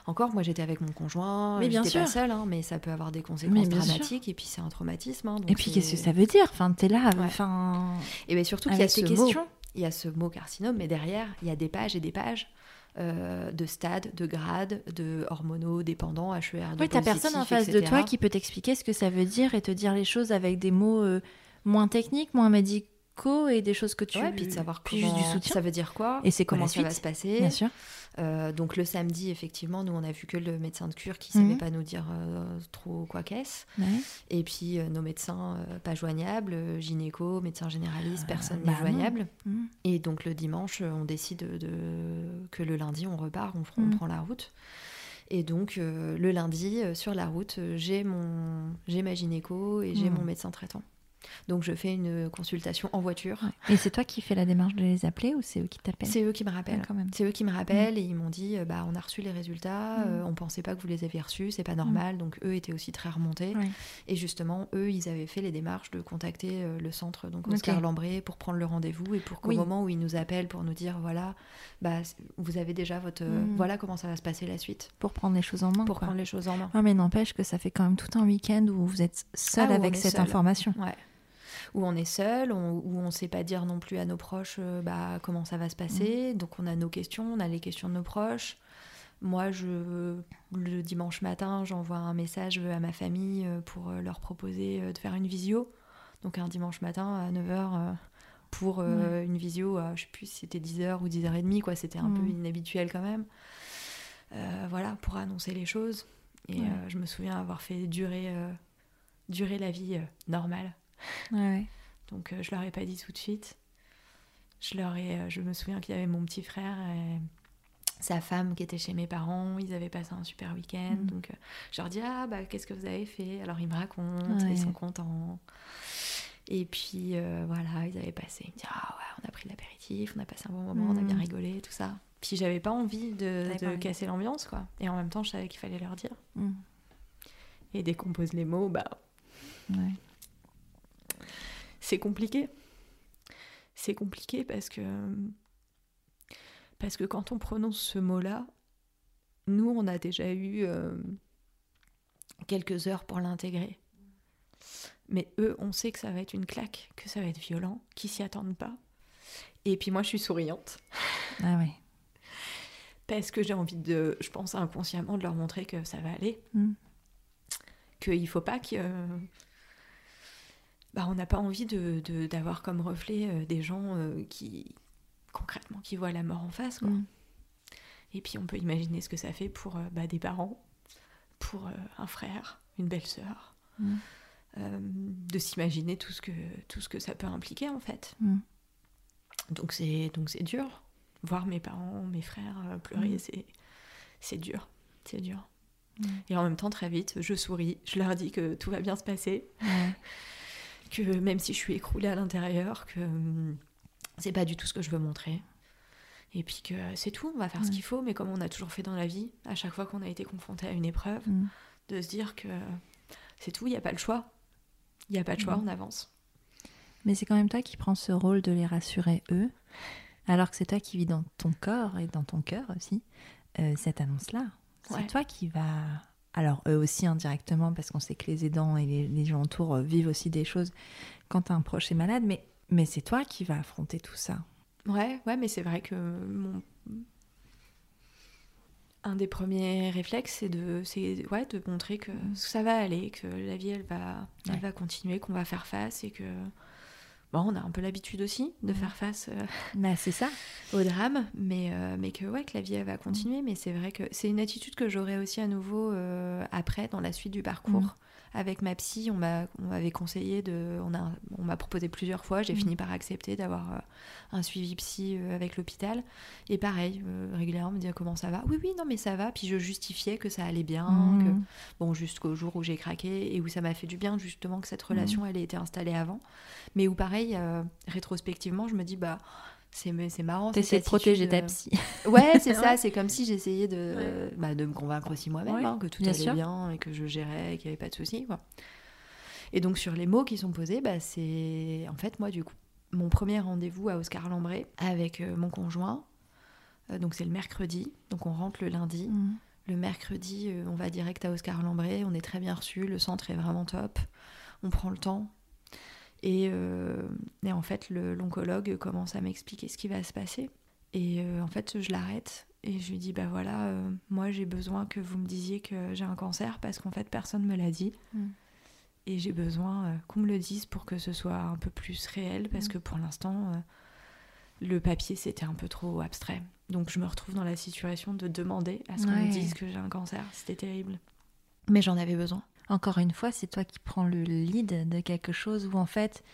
encore, moi j'étais avec mon conjoint, mais bien sûr. pas seule, hein, mais ça peut avoir des conséquences dramatiques et puis c'est un traumatisme. Hein, et puis qu'est-ce que ça veut dire? Enfin, t'es là, enfin. Et bien surtout qu'il y a ce questions. mot, il y a ce mot carcinome, mais derrière il y a des pages et des pages. Euh, de stades, de grades, de hormonaux dépendants, HER. Oui, t'as personne en face de toi qui peut t'expliquer ce que ça veut dire et te dire les choses avec des mots euh, moins techniques, moins médicaux et des choses que tu. Ouais, puis de savoir comment du soutien. ça veut dire quoi et c'est comment ça va se passer. Bien sûr. Euh, donc le samedi, effectivement, nous on a vu que le médecin de cure qui ne savait mhm. pas nous dire euh, trop quoi qu'est-ce. Et puis euh, nos médecins pas joignables, gynéco, médecin généraliste, personne n'est bah joignable. Mhm. Et donc le dimanche, on décide de, que le lundi on repart, on, mhm. prend la route. Et donc le lundi, sur la route, j'ai mon j'ai ma gynéco et j'ai mon médecin traitant. Donc je fais une consultation en voiture. Et c'est toi qui fais la démarche de les appeler ou c'est eux qui t'appellent C'est eux qui me rappellent. quand même. C'est eux qui me rappellent et ils m'ont dit euh, bah on a reçu les résultats, Mm. euh, on pensait pas que vous les aviez reçus, c'est pas normal. Donc eux étaient aussi très remontés. Ouais. Et justement, eux, ils avaient fait les démarches de contacter euh, le centre, donc. Oscar Lambré, pour prendre le rendez-vous et pour qu'au Oui. moment où ils nous appellent pour nous dire voilà, bah, vous avez déjà votre. euh, Mm. Voilà comment ça va se passer la suite, Pour prendre les choses en main. pour quoi. prendre les choses en main. Ah, mais n'empêche que ça fait quand même tout un week-end où vous êtes seul Ah, on avec cette seul. information. Ouais. Où on est seul, on- où on sait pas dire non plus à nos proches euh, bah, comment ça va se passer. Mm. Donc on a nos questions, on a les questions de nos proches. Moi, je, le dimanche matin, j'envoie un message à ma famille euh, pour euh, leur proposer de faire une visio. Donc un dimanche matin à 9h pour une visio, à, je sais plus si c'était 10h ou 10h30, quoi. C'était un Mm. peu inhabituel quand même. Euh, voilà, pour annoncer les choses. Et Ouais. euh, je me souviens avoir fait durer, euh, durer la vie normale. Ouais. Donc euh, je leur ai pas dit tout de suite. Je leur ai, euh, je me souviens qu'il y avait mon petit frère et sa femme qui était chez mes parents. Ils avaient passé un super week-end. Mhm. Donc euh, je leur dis ah bah qu'est-ce que vous avez fait? Alors ils me racontent, Ouais. ils sont contents. Et puis euh, voilà, ils avaient passé. Ils me disent ah ouais, on a pris de l'apéritif, on a passé un bon moment, on a bien Mhm. rigolé, tout ça. Puis j'avais pas envie de, casser l'ambiance quoi. Et en même temps, je savais qu'il fallait leur dire. Mm. Et dès qu'on pose les mots, bah Ouais. C'est compliqué. C'est compliqué parce que parce que quand on prononce ce mot-là, nous on a déjà eu euh, quelques heures pour l'intégrer. Mais eux, on sait que ça va être une claque, que ça va être violent, qu'ils s'y attendent pas. Et puis moi, je suis souriante Ah ouais. parce que j'ai envie de, je pense inconsciemment, de leur montrer que ça va aller. Mm. qu'il faut pas que bah, on n'a pas envie de de- d'avoir comme reflet euh, des gens euh, qui concrètement qui voient la mort en face quoi. Mm. et puis on peut imaginer ce que ça fait pour euh, bah, des parents pour un frère une belle-sœur Mm. de s'imaginer tout ce que tout ce que ça peut impliquer en fait Mm. donc c'est donc c'est dur voir mes parents mes frères pleurer Mm. c'est c'est dur c'est dur et en même temps très vite je souris je leur dis que tout va bien se passer. que même si je suis écroulée à l'intérieur, que hum, c'est pas du tout ce que je veux montrer. Et puis que c'est tout, on va faire ce qu'il faut, mais comme on a toujours fait dans la vie, à chaque fois qu'on a été confronté à une épreuve, Mm. de se dire que c'est tout, il n'y a pas le choix. Il n'y a pas de choix, Mm. on avance. Mais c'est quand même toi qui prends ce rôle de les rassurer eux, alors que c'est toi qui vis dans ton corps et dans ton cœur aussi euh, cette annonce-là. C'est Ouais. toi qui va. Alors eux aussi indirectement parce qu'on sait que les aidants et les, les gens autour euh, vivent aussi des choses quand un proche est malade, mais mais c'est toi qui vas affronter tout ça. Ouais, ouais, mais c'est vrai que mon... un des premiers réflexes, c'est de, c'est, ouais, de montrer que Mm. ça va aller, que la vie, elle va, elle Ouais. va continuer, qu'on va faire face et que... Bon, on a un peu l'habitude aussi de Mm. faire face euh, Bah c'est ça. au drame, mais, euh, mais que, ouais, que la vie, elle va continuer. Mais c'est vrai que c'est une attitude que j'aurai aussi à nouveau euh, après, dans la suite du parcours. Mm. Avec ma psy, on m'a- on m'avait conseillé de... On a- on m'a proposé plusieurs fois, j'ai Mm. fini par accepter d'avoir euh, un suivi psy euh, avec l'hôpital. Et pareil, euh, régulièrement, on me dit comment ça va? Oui, oui, non, mais ça va. Puis je justifiais que ça allait bien, que Mm. bon, jusqu'au jour où j'ai craqué et où ça m'a fait du bien, justement, que cette Mmh. relation, elle ait été installée avant. Mais où, pareil, euh, rétrospectivement, je me dis, bah, c'est marrant. cette T'essaies de protéger ta attitude, psy. euh, Ouais, c'est ça. C'est comme si j'essayais de, Ouais. bah, de me convaincre aussi moi-même Ouais, hein, que tout bien allait sûr. bien et que je gérais et qu'il n'y avait pas de soucis. quoi. Et donc, sur les mots qui sont posés, bah, c'est en fait, moi, du coup, mon premier rendez-vous à Oscar Lambré avec euh, mon conjoint. euh, donc, c'est le mercredi. Donc, on rentre le lundi. Mm. Le mercredi, euh, on va direct à Oscar Lambré. On est très bien reçu. Le centre est vraiment top. On prend le temps. Et, euh, et en fait, l'oncologue commence à m'expliquer ce qui va se passer. Et euh, en fait, je l'arrête et je lui dis Bah voilà, euh, moi j'ai besoin que vous me disiez que j'ai un cancer parce qu'en fait, personne ne me l'a dit. Mm. Et j'ai besoin qu'on me le dise pour que ce soit un peu plus réel parce Mm. que pour l'instant, le papier c'était un peu trop abstrait. Donc je me retrouve dans la situation de demander à ce qu'on Ouais. me dise que j'ai un cancer. C'était terrible. Mais j'en avais besoin. Encore une fois, c'est toi qui prends le lead de quelque chose où en fait,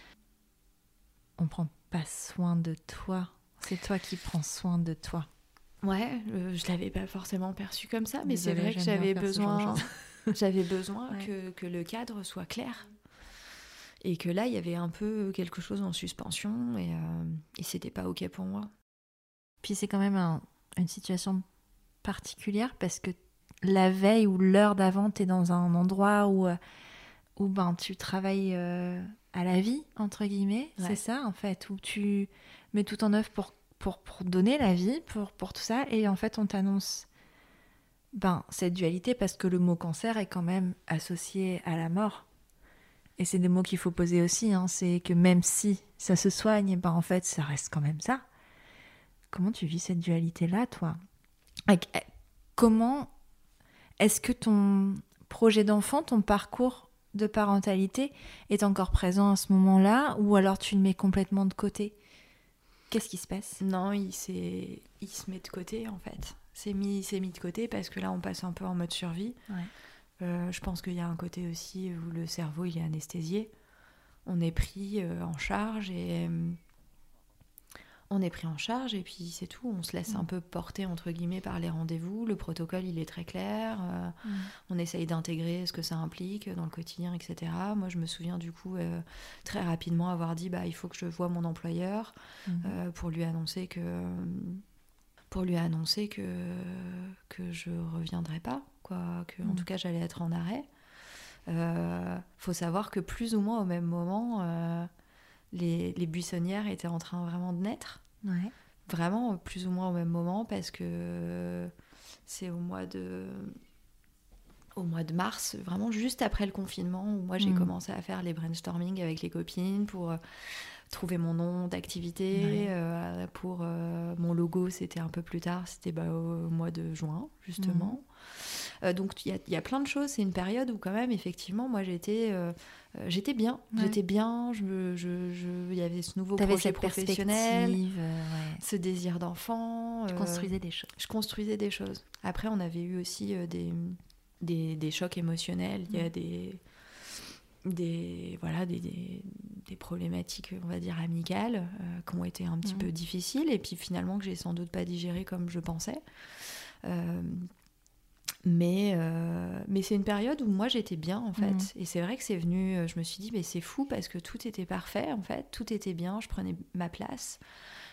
on prend pas soin de toi. C'est toi qui prends soin de toi. Ouais, euh, je l'avais pas forcément perçu comme ça, mais c'est vrai que j'avais besoin, j'avais besoin Ouais. que, que le cadre soit clair, Et que là, il y avait un peu quelque chose en suspension et, euh, et c'était pas OK pour moi. Puis c'est quand même un- une situation particulière parce que la veille ou l'heure d'avant, tu es dans un endroit où, euh, où ben, tu travailles euh, à la vie, entre guillemets. Ouais. C'est ça, en fait, où tu mets tout en œuvre pour, pour, pour donner la vie, pour, pour tout ça. Et en fait, on t'annonce ben, cette dualité parce que le mot cancer est quand même associé à la mort. Et c'est des mots qu'il faut poser aussi. hein. C'est que même si ça se soigne, ben, en fait, ça reste quand même ça. Comment tu vis cette dualité-là, toi? Eh, Comment est-ce que ton projet d'enfant, ton parcours de parentalité est encore présent à ce moment-là ou alors tu le mets complètement de côté? Qu'est-ce qui se passe? Non, il, se met de côté en fait. C'est mis, mis de côté parce que là, on passe un peu en mode survie. Ouais. Euh, je pense qu'il y a un côté aussi où le cerveau il est anesthésié. On est pris euh, en charge et euh, on est pris en charge et puis c'est tout. On se laisse un peu porter entre guillemets par les rendez-vous. Le protocole il est très clair. euh, on essaye d'intégrer ce que ça implique dans le quotidien, etc. Moi, je me souviens du coup euh, très rapidement avoir dit bah il faut que je voie mon employeur Mhm. euh, pour lui annoncer que pour lui annoncer que que je reviendrai pas quoi que en tout cas j'allais être en arrêt faut savoir que plus ou moins au même moment les, les buissonnières étaient en train vraiment de naître Ouais. vraiment plus ou moins au même moment parce que c'est au mois de au mois de mars, vraiment juste après le confinement, où moi j'ai Mhm. commencé à faire les brainstorming avec les copines pour euh, trouver mon nom d'activité. Ouais. euh, pour euh, mon logo, c'était un peu plus tard, c'était bah, au mois de juin, justement. Euh, donc il y, a- il y a plein de choses. C'est une période où quand même, effectivement, moi j'étais euh, euh, j'étais bien. Ouais. J'étais bien. Je, me- je, je- il y avait ce nouveau T'avais projet cette professionnel, euh, ouais. ce désir d'enfant. Euh, des choses. je construisais des choses. Après, on avait eu aussi euh, des, des, des chocs émotionnels. Il y a Mm. des, des, voilà, des, des, des problématiques, on va dire, amicales euh, qui ont été un petit Mm. peu difficiles et puis finalement que j'ai sans doute pas digéré comme je pensais. Euh, mais euh, mais c'est une période où moi j'étais bien en fait. Mm. Et c'est vrai que c'est venu, euh, je me suis dit, mais c'est fou parce que tout était parfait en fait. Tout était bien, je prenais ma place.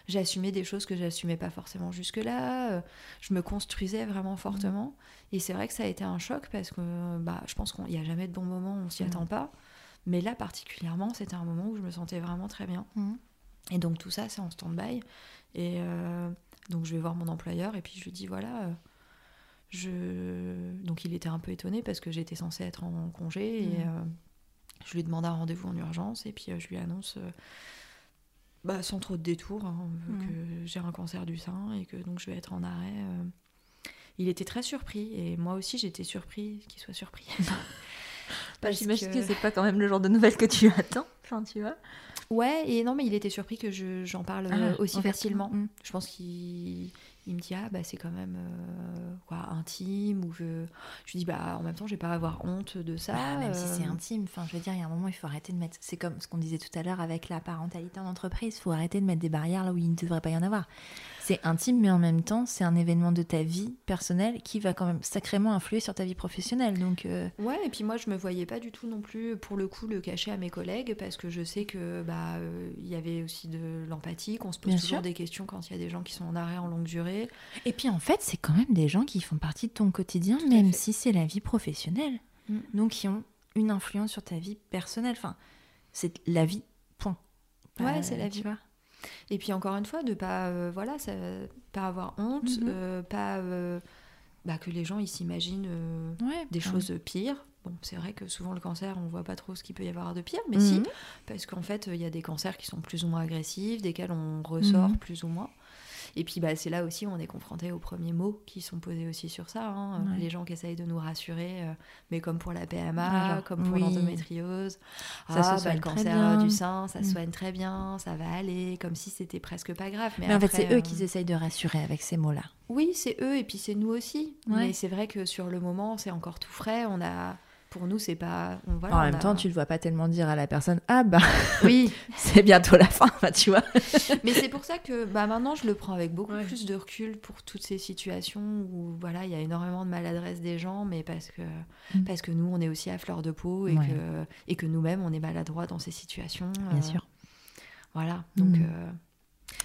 J'assumais des choses que j'assumais pas forcément jusque-là. euh, je me construisais vraiment fortement. Et c'est vrai que ça a été un choc parce que bah, je pense qu'il n'y a jamais de bon moment, on s'y Non. attend pas. Mais là, particulièrement, c'était un moment où je me sentais vraiment très bien. Mhm. Et donc tout ça, c'est en stand-by. Et euh, donc je vais voir mon employeur et puis je lui dis voilà. Je... Donc il était un peu étonné parce que j'étais censée être en congé et Mhm. euh, je lui demande un rendez-vous en urgence et puis euh, je lui annonce euh, bah, sans trop de détours hein, Mhm. que j'ai un cancer du sein et que donc je vais être en arrêt. Il était très surpris et moi aussi j'étais surpris qu'il soit surpris. Parce J'imagine que- que c'est pas quand même le genre de nouvelles que tu attends. Enfin, tu vois. Ouais, et non, mais il était surpris que je- j'en parle euh, Ah, aussi en fait, facilement. mm. Je pense qu'il il me dit ah bah c'est quand même euh, quoi intime ou je je lui dis bah en même temps je vais pas avoir honte de ça. Bah, même si c'est euh, intime, enfin, je veux dire, il y a un moment, il faut arrêter de mettre. C'est comme ce qu'on disait tout à l'heure avec la parentalité en entreprise. Il faut arrêter de mettre des barrières là où il ne devrait pas y en avoir. C'est intime, mais en même temps, c'est un événement de ta vie personnelle qui va quand même sacrément influer sur ta vie professionnelle. Donc, euh, Ouais, et puis moi je me voyais pas du tout non plus pour le coup le cacher à mes collègues parce que je sais que bah euh, il y avait aussi de l'empathie, qu'on se pose Bien toujours sûr. des questions quand il y a des gens qui sont en arrêt en longue durée. et puis en fait, c'est quand même des gens qui font partie de ton quotidien, Tout même si c'est la vie professionnelle. Mm. Donc, qui ont une influence sur ta vie personnelle. Enfin, c'est la vie. Point. Ouais, Euh, c'est la tu vie. vois. Et puis encore une fois, de pas euh, voilà, ça, pas avoir honte, Mhm. euh, pas euh, bah, que les gens ils s'imaginent Ouais, des choses pires. Bon, c'est vrai que souvent le cancer, on voit pas trop ce qu'il peut y avoir de pire, mais Mhm. si, parce qu'en fait, il y a des cancers qui sont plus ou moins agressifs, desquels on ressort Mhm. plus ou moins. Et puis bah, c'est là aussi où on est confronté aux premiers mots qui sont posés aussi sur ça. hein. Ouais. Les gens qui essayent de nous rassurer, euh, mais comme pour la PMA, comme pour oui. l'endométriose, Ça se ah, bah, soigne le très cancer bien. du sein, ça Mm. soigne très bien, ça va aller, comme si c'était presque pas grave. Mais, Mais en fait, c'est eux euh, qui essayent de rassurer avec ces mots-là. oui, c'est eux et puis c'est nous aussi. Ouais. Mais c'est vrai que sur le moment, c'est encore tout frais. On a pour nous, c'est pas. on- voilà, en on même a- temps, tu ne dois pas tellement dire à la personne Ah bah, Oui, c'est bientôt la fin, bah, tu vois. mais c'est pour ça que bah, maintenant, je le prends avec beaucoup Ouais. plus de recul pour toutes ces situations où voilà, il y a énormément de maladresse des gens, mais parce que, Mm. parce que nous, on est aussi à fleur de peau et Ouais. que, et que nous-mêmes, on est maladroits dans ces situations. Bien euh, sûr. Voilà. Donc, Mm. euh,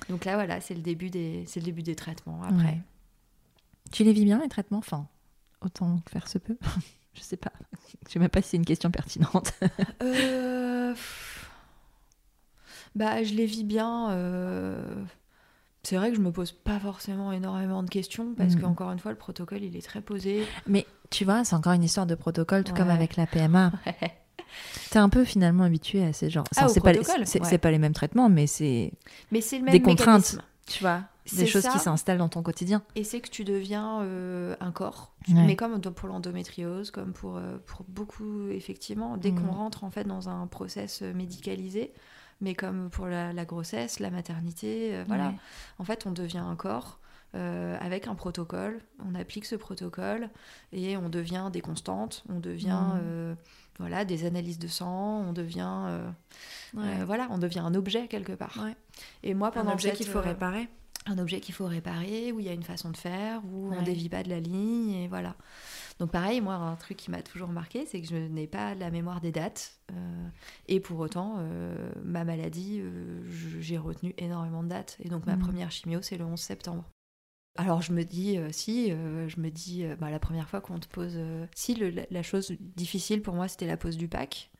donc là, voilà, c'est le début des, le début des traitements. Après, Ouais. Tu les vis bien, les traitements? Enfin, autant que faire se peut. Je sais pas. Je sais même pas si c'est une question pertinente. Euh, Bah, je les vis bien. euh, C'est vrai que je me pose pas forcément énormément de questions parce Mm. que encore une fois, le protocole il est très posé. Mais tu vois, c'est encore une histoire de protocole, tout comme Ouais. avec la PMA. T'es un peu finalement habitué à ces genres. Ah, c'est pas, les- ouais. pas les mêmes traitements, mais c'est Mais c'est le même des contraintes, tu vois, des choses ça. qui s'installent dans ton quotidien. Et c'est que tu deviens euh, un corps. Ouais. Mais comme pour l'endométriose, comme pour, euh, pour beaucoup, effectivement, dès qu'on Mhm. rentre en fait dans un process euh, médicalisé, mais comme pour la, la grossesse, la maternité, euh, voilà, Ouais. en fait, on devient un corps. euh, avec un protocole, on applique ce protocole et on devient des constantes, on devient euh, voilà des analyses de sang, on devient euh, Ouais. euh, voilà, on devient un objet quelque part. Ouais. Et moi Un pendant objet cette, qu'il faut euh, réparer. Un objet qu'il faut réparer, où il y a une façon de faire, où on Ouais. dévie pas de la ligne, et voilà. Donc pareil, moi, un truc qui m'a toujours marqué, c'est que je n'ai pas la mémoire des dates, euh, et pour autant, euh, ma maladie, euh, j'ai retenu énormément de dates, et donc ma Mhm. première chimio, c'est le 11 septembre. Alors je me dis, si, je me dis, bah, la première fois qu'on te pose... si, le- la, chose difficile pour moi, c'était la pose du pack.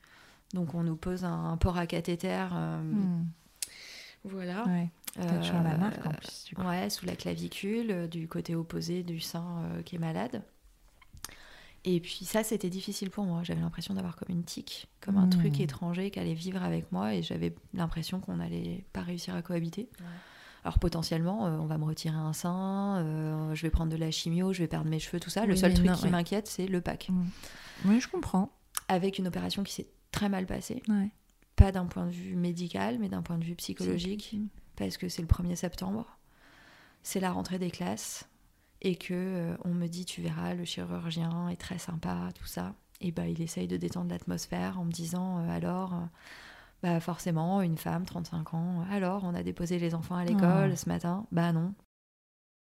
Donc on nous pose un, un port à cathéter, Hmm. voilà. Ouais. T'as toujours la Euh, marque en plus. Du coup. Ouais, sous la clavicule, euh, du côté opposé du sein euh, qui est malade. Et puis ça, c'était difficile pour moi. J'avais l'impression d'avoir comme une tique, comme un Mmh. truc étranger qui allait vivre avec moi, et j'avais l'impression qu'on n'allait pas réussir à cohabiter. Alors potentiellement, euh, on va me retirer un sein, euh, je vais prendre de la chimio, je vais perdre mes cheveux, tout ça. le seul truc non, qui ouais. m'inquiète, c'est le pack. Hmm. Oui, je comprends. Avec une opération qui s'est très mal passée, Ouais. pas d'un point de vue médical, mais d'un point de vue psychologique. Parce que c'est le 1er septembre, c'est la rentrée des classes, et que euh, on me dit, tu verras, le chirurgien est très sympa, tout ça. Et bah, il essaye de détendre l'atmosphère en me disant, euh, alors, euh, bah forcément, une femme, 35 ans, alors, on a déposé les enfants à l'école Oh. ce matin Bah non.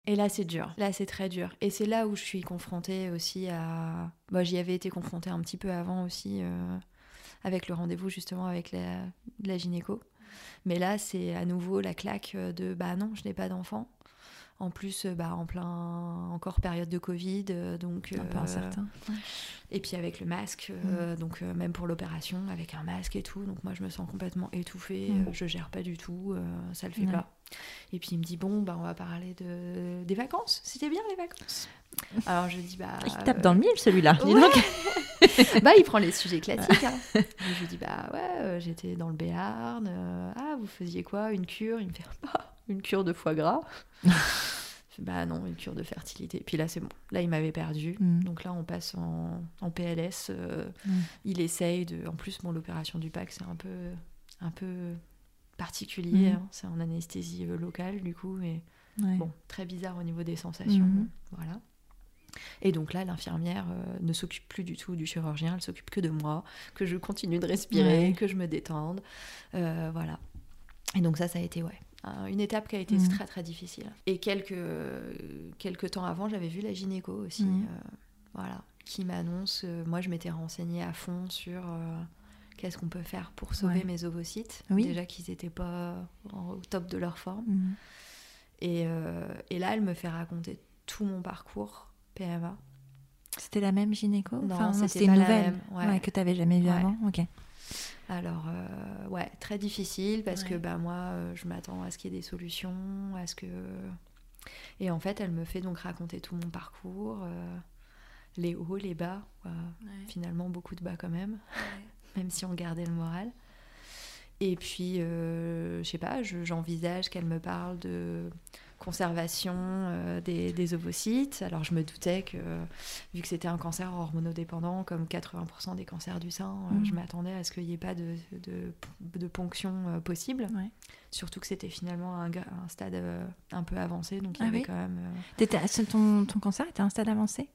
Et là, c'est dur. Là, c'est très dur. Et c'est là où je suis confrontée aussi à... Bah, j'y avais été confrontée un petit peu avant aussi, avec le rendez-vous justement avec la, la gynéco. Mais là, c'est à nouveau la claque de bah non, je n'ai pas d'enfant. En plus, euh, bah, en plein encore période de Covid, euh, donc Un peu euh, incertain. et puis avec le masque, Mm. donc même pour l'opération, avec un masque et tout, donc moi je me sens complètement étouffée, Mm. je gère pas du tout, ça le fait Ouais. pas. Et puis il me dit bon, bah on va parler de des vacances. C'était bien les vacances? Alors je dis bah. Il tape dans le mille celui-là. dis Ouais. donc. bah, il prend les sujets classiques. hein. Je lui dis, bah ouais, euh, j'étais dans le Béarn. euh, ah, vous faisiez quoi? Une cure? Il me fait, bah, une cure de foie gras. Bah non, une cure de fertilité. Puis là, c'est bon. Là, il m'avait perdu. Mm. Donc là, on passe en, en PLS. euh, Mm. Il essaye de. En plus, bon, l'opération du PAC, c'est un peu, un peu particulier. Mm. hein. C'est en anesthésie euh, locale, du coup. Ouais. bon, très bizarre au niveau des sensations. Mhm. Voilà. Et donc là, l'infirmière euh, ne s'occupe plus du tout du chirurgien, elle s'occupe que de moi, que je continue de respirer, Ouais. que je me détende. Euh, voilà. Et donc ça, ça a été, ouais, une étape qui a été Mhm. très très difficile. Et quelques, euh, quelques temps avant, j'avais vu la gynéco aussi, Mhm. euh, voilà, qui m'annonce, euh, moi je m'étais renseignée à fond sur euh, qu'est-ce qu'on peut faire pour sauver Ouais. mes ovocytes. Oui. Déjà qu'ils n'étaient pas en- au top de leur forme. Mm. Et, euh, et là, elle me fait raconter tout mon parcours PMA. C'était la même gynéco? Non, Enfin, c'était une nouvelle même, ouais. que tu n'avais jamais vue avant. Ok. Alors, euh, ouais, très difficile parce que bah, moi, euh, je m'attends à ce qu'il y ait des solutions, à ce que. Et en fait, elle me fait donc raconter tout mon parcours, euh, les hauts, les bas, finalement beaucoup de bas quand même, même si on gardait le moral. Et puis, euh, je sais pas, je- j'envisage qu'elle me parle de conservation euh, des, des ovocytes. Alors, je me doutais que, vu que c'était un cancer hormonodépendant, comme 80% des cancers du sein, euh, je m'attendais à ce qu'il n'y ait pas de, de, de ponction euh, possible. Ouais. Surtout que c'était finalement un, stade un peu avancé, donc il y Ah avait oui quand même. ton, ton cancer était un stade avancé?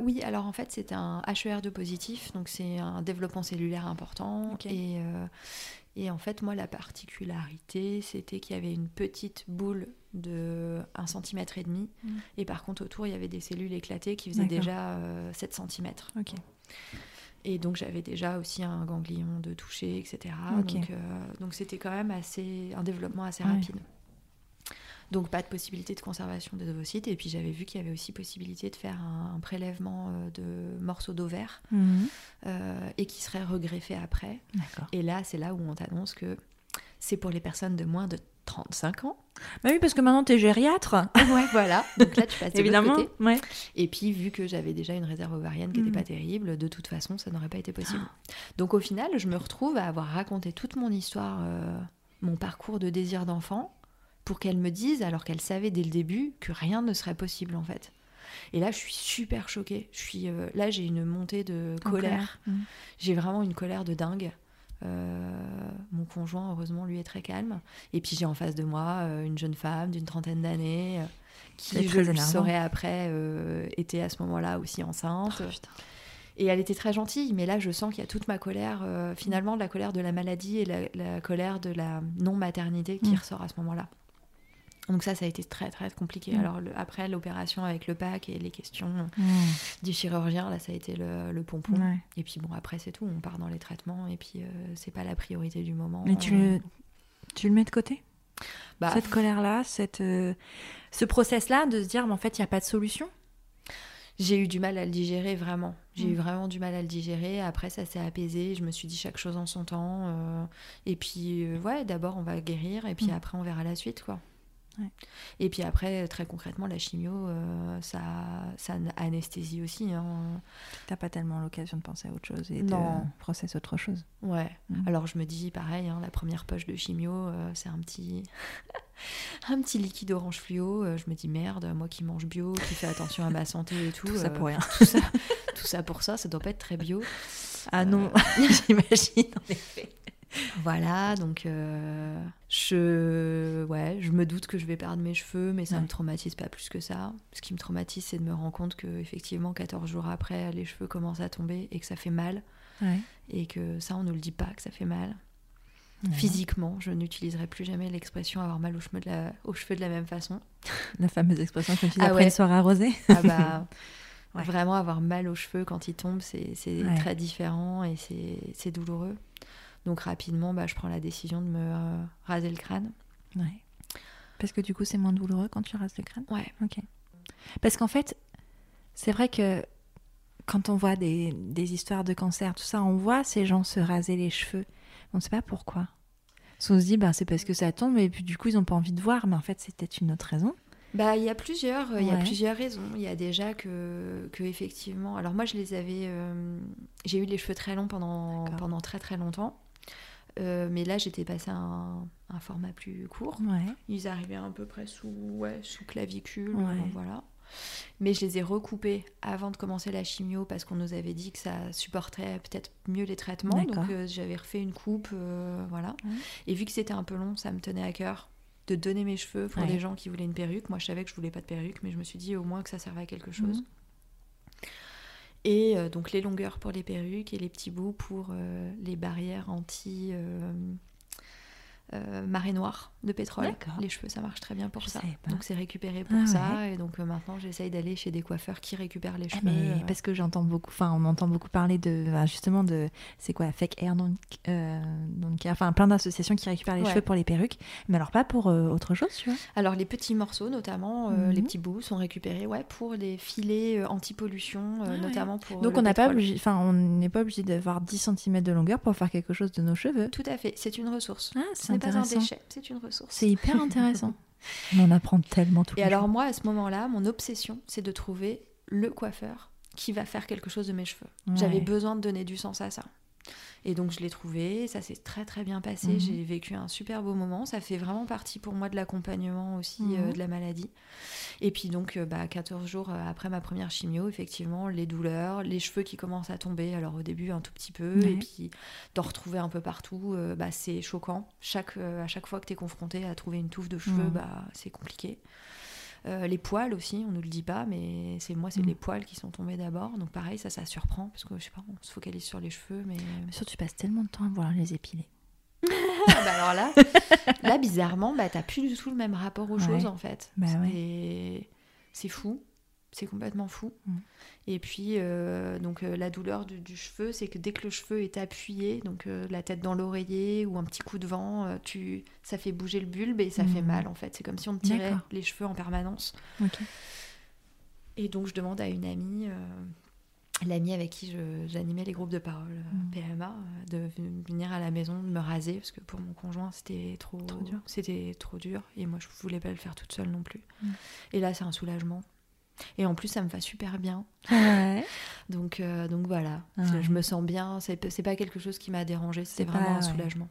Oui, alors en fait, c'est un HER2 positif, donc c'est un développement cellulaire important. Et, et en fait, moi, la particularité, c'était qu'il y avait une petite boule de 1 cm et demi. Mm. Et par contre, autour, il y avait des cellules éclatées qui faisaient déjà euh, 7 cm. Et donc, j'avais déjà aussi un ganglion de toucher, etc. Donc, euh, donc c'était quand même assez, un développement assez Ouais. rapide. Donc, pas de possibilité de conservation des ovocytes. Et puis, j'avais vu qu'il y avait aussi possibilité de faire un, un prélèvement euh, de morceaux d'ovaires Mhm. euh, et qui serait regreffé après. Et là, c'est là où on t'annonce que c'est pour les personnes de moins de 35 ans. Bah oui, parce que maintenant t'es gériatre. ouais, voilà. Donc là, tu passes de l'autre Évidemment. côté. Ouais. Et puis, vu que j'avais déjà une réserve ovarienne qui n'était Mm. pas terrible, de toute façon, ça n'aurait pas été possible. Donc, au final, je me retrouve à avoir raconté toute mon histoire, euh, mon parcours de désir d'enfant, pour qu'elle me dise, alors qu'elle savait dès le début, que rien ne serait possible, en fait. Et là, je suis super choquée. Je suis, euh, là, j'ai une montée de colère. Mhm. J'ai vraiment une colère de dingue. Euh, mon conjoint, heureusement, lui est très calme. Et puis j'ai en face de moi euh, une jeune femme d'une trentaine d'années qui, je le saurais après, était à ce moment-là aussi enceinte. Oh. Et elle était très gentille, mais là, je sens qu'il y a toute ma colère, finalement, la colère de la maladie et la, la colère de la non-maternité qui Mm. ressort à ce moment-là. Donc ça, ça a été très, très compliqué. Mm. Alors le- après, l'opération avec le pack et les questions Mhm. du chirurgien, là, ça a été le, le pompon. Ouais. Et puis bon, après, c'est tout, on part dans les traitements, et puis euh, c'est pas la priorité du moment. Mais tu le, tu le mets de côté? Bah, Cette colère-là, cette, euh, ce process-là de se dire, mais en fait, il n'y a pas de solution? J'ai eu du mal à le digérer, vraiment. J'ai Mm. eu vraiment du mal à le digérer. Après, ça s'est apaisé. Je me suis dit chaque chose en son temps. euh, et puis, euh, ouais, d'abord, on va guérir. Et puis Mm. après, on verra la suite, quoi. Ouais. Et puis après, très concrètement, la chimio, euh, ça, ça anesthésie aussi. hein. T'as pas tellement l'occasion de penser à autre chose et Non. de process autre chose. Ouais. Mm. Alors, je me dis, pareil, hein, la première poche de chimio, euh, c'est un petit... un petit liquide orange fluo. Euh, je me dis, merde, moi qui mange bio, qui fais attention à ma santé et tout. Tout ça pour rien. tout ça, tout ça pour ça, ça doit pas être très bio. Ah non, j'imagine en effet. Voilà, donc euh, je, ouais, je me doute que je vais perdre mes cheveux, mais ça Ouais. me traumatise pas plus que ça. Ce qui me traumatise, c'est de me rendre compte que effectivement, 14 jours après, les cheveux commencent à tomber et que ça fait mal, Ouais. et que ça, on ne le dit pas que ça fait mal. Ouais. Physiquement, je n'utiliserai plus jamais l'expression avoir mal aux cheveux de la, aux cheveux de la même façon. La fameuse expression que dis Ah après une soirée arrosée. Ah bah, Ouais. Vraiment, avoir mal aux cheveux quand ils tombent, c'est très différent et c'est douloureux. Donc rapidement, bah, je prends la décision de me euh, raser le crâne. Ouais. Parce que du coup, c'est moins douloureux quand tu rases le crâne? Ouais. Ok. Parce qu'en fait, c'est vrai que quand on voit des, des histoires de cancer, tout ça, on voit ces gens se raser les cheveux. On ne sait pas pourquoi. Parce qu'on se dit, bah, c'est parce que ça tombe, et puis du coup, ils n'ont pas envie de voir, mais en fait, c'est peut-être une autre raison. Bah, il y a plusieurs, euh, il y a plusieurs raisons. Il y a déjà que, que effectivement. Alors moi, je les avais. euh, j'ai eu les cheveux très longs pendant pendant très très longtemps. Euh, mais là, j'étais passée à un, un format plus court. Ouais. Ils arrivaient à peu près sous, ouais, sous clavicule, Ouais. euh, voilà. Mais je les ai recoupés avant de commencer la chimio parce qu'on nous avait dit que ça supporterait peut-être mieux les traitements. Donc euh, j'avais refait une coupe, euh, voilà. Et vu que c'était un peu long, ça me tenait à cœur de donner mes cheveux pour des gens qui voulaient une perruque. Moi, je savais que je voulais pas de perruque, mais je me suis dit au moins que ça servait à quelque chose. Et euh, donc les longueurs pour les perruques et les petits bouts pour euh, les barrières anti euh, marée noire de pétrole. Les cheveux, ça marche très bien pour Je ça. Donc c'est récupéré pour Ah ça. Et donc euh, maintenant, j'essaye d'aller chez des coiffeurs qui récupèrent les Ah, cheveux. mais euh, parce que j'entends beaucoup, enfin, on entend beaucoup parler de, justement, de, c'est quoi, Fake Hair Don't, euh, enfin, plein d'associations qui récupèrent les Ouais. cheveux pour les perruques, mais alors pas pour autre chose, tu vois. Alors les petits morceaux, notamment Mhm. les petits bouts, sont récupérés ouais, pour les filets anti-pollution, Ah ouais. notamment pour. Donc on n'a pas obligé, enfin, on n'est pas obligé d'avoir 10 cm de longueur pour faire quelque chose de nos cheveux. Tout à fait, c'est une ressource. Ah, Ce n'est pas un déchet, c'est une ressource. C'est hyper intéressant. on en apprend tellement tout Et alors moi, à ce moment-là, mon obsession, c'est de trouver le coiffeur qui va faire quelque chose de mes cheveux. J'avais besoin de donner du sens à ça. Et donc je l'ai trouvé, ça s'est très très bien passé, Mhm. j'ai vécu un super beau moment, ça fait vraiment partie pour moi de l'accompagnement aussi euh, Mhm. de la maladie. Et puis donc euh, bah, 14 jours euh, après ma première chimio, effectivement, les douleurs, les cheveux qui commencent à tomber, alors au début un tout petit peu, Ouais. et puis d'en retrouver un peu partout, euh, bah, c'est choquant. Chaque, euh, à chaque fois que tu es confronté à trouver une touffe de cheveux, Mhm. bah, c'est compliqué. Euh, les poils aussi, on nous le dit pas, mais c'est moi, c'est Mm. les poils qui sont tombés d'abord. Donc pareil, ça, ça surprend parce que je sais pas, on se focalise sur les cheveux, mais Mais surtout, tu passes tellement de temps à vouloir les épiler. Ah, bah alors là, là bizarrement, bah t'as plus du tout le même rapport aux Ouais. choses en fait. Bah c'est fou, c'est complètement fou. Mm. Et puis euh, donc euh, la douleur du, du cheveu, c'est que dès que le cheveu est appuyé, donc euh, la tête dans l'oreiller ou un petit coup de vent, tu, ça fait bouger le bulbe et ça fait Mm. mal en fait. C'est comme si on te tirait les cheveux en permanence. Et donc je demande à une amie, l'amie avec qui j'animais les groupes de parole euh, Mm. PMA, de venir à la maison, de me raser, parce que pour mon conjoint c'était trop, Trop dur. C'était trop dur, et moi je voulais pas le faire toute seule non plus. Mm. Et là c'est un soulagement. Et en plus ça me va super bien. Ouais. Donc, euh, donc voilà, Ah je, ouais. je me sens bien, c'est pas quelque chose qui m'a dérangé, C'est vraiment pas- un soulagement.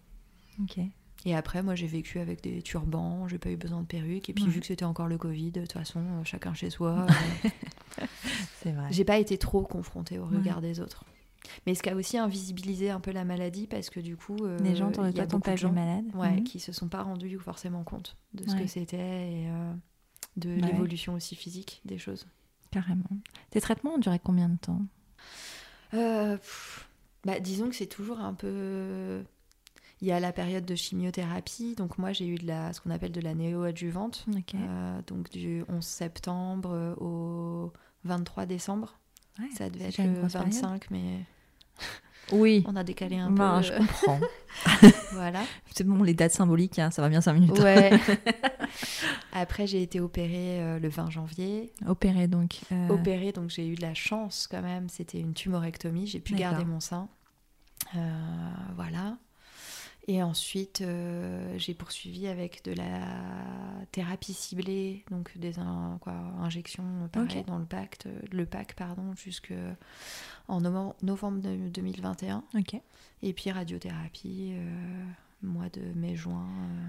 Ok. Et après, moi, j'ai vécu avec des turbans, j'ai pas eu besoin de perruque. Et puis, vu que c'était encore le Covid, de toute façon, euh, chacun chez soi, euh, C'est vrai. j'ai pas été trop confrontée au Ouais. regard des autres. Mais ce qui a aussi invisibilisé un peu la maladie, parce que du coup, euh, Les gens il y a beaucoup pas de gens malade. ouais, Mhm. qui se sont pas rendus forcément compte de ce Ouais. que c'était et euh, de ouais. l'évolution aussi physique des choses. Carrément. Tes traitements ont duré combien de temps? Euh, pff, bah, disons que c'est toujours un peu. Il y a la période de chimiothérapie, donc moi j'ai eu de la, ce qu'on appelle de la néo-adjuvante, euh, donc du 11 septembre au 23 décembre. Ouais, Ça devait être le grosse période. 25, mais Oui. on a décalé un Bah, peu. je comprends. voilà. C'est bon, les dates symboliques, hein, ça va bien 5 minutes. Ouais. Après, j'ai été opérée euh, le 20 janvier. Opéré donc. euh, Opérée, donc j'ai eu de la chance quand même. C'était une tumorectomie. J'ai pu garder mon sein. Euh, voilà. Et ensuite, euh, j'ai poursuivi avec de la thérapie ciblée, donc des in- quoi, injections pareil, Ok. dans le pacte, le pack pardon, jusque en novembre de- 2021. Ok. Et puis radiothérapie, euh, mois de mai-juin euh,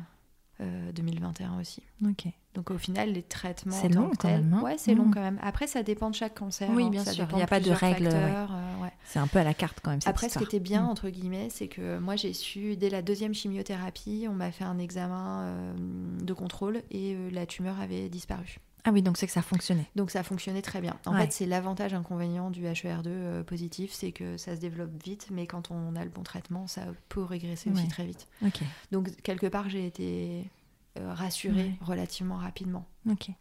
euh, 2021 aussi. Ok. Donc au final, les traitements. C'est long quand même, hein Ouais, c'est long quand même. Après, ça dépend de chaque cancer. Oui, hein. bien Ça sûr. Il y a pas de plusieurs règle, ouais. facteurs, euh, ouais. C'est un peu à la carte quand même. Cette Après, ce qui était bien, Mm. entre guillemets, c'est que moi, j'ai su, dès la deuxième chimiothérapie, on m'a fait un examen euh, de contrôle et euh, la tumeur avait disparu. Ah oui, donc c'est que ça fonctionnait. Donc ça fonctionnait très bien. En Ouais. fait, c'est l'avantage inconvénient du HER2 euh, positif, c'est que ça se développe vite, mais quand on a le bon traitement, ça peut régresser aussi très vite. Ok. Donc quelque part, j'ai été euh, rassurée Ouais. relativement rapidement. Ok. Donc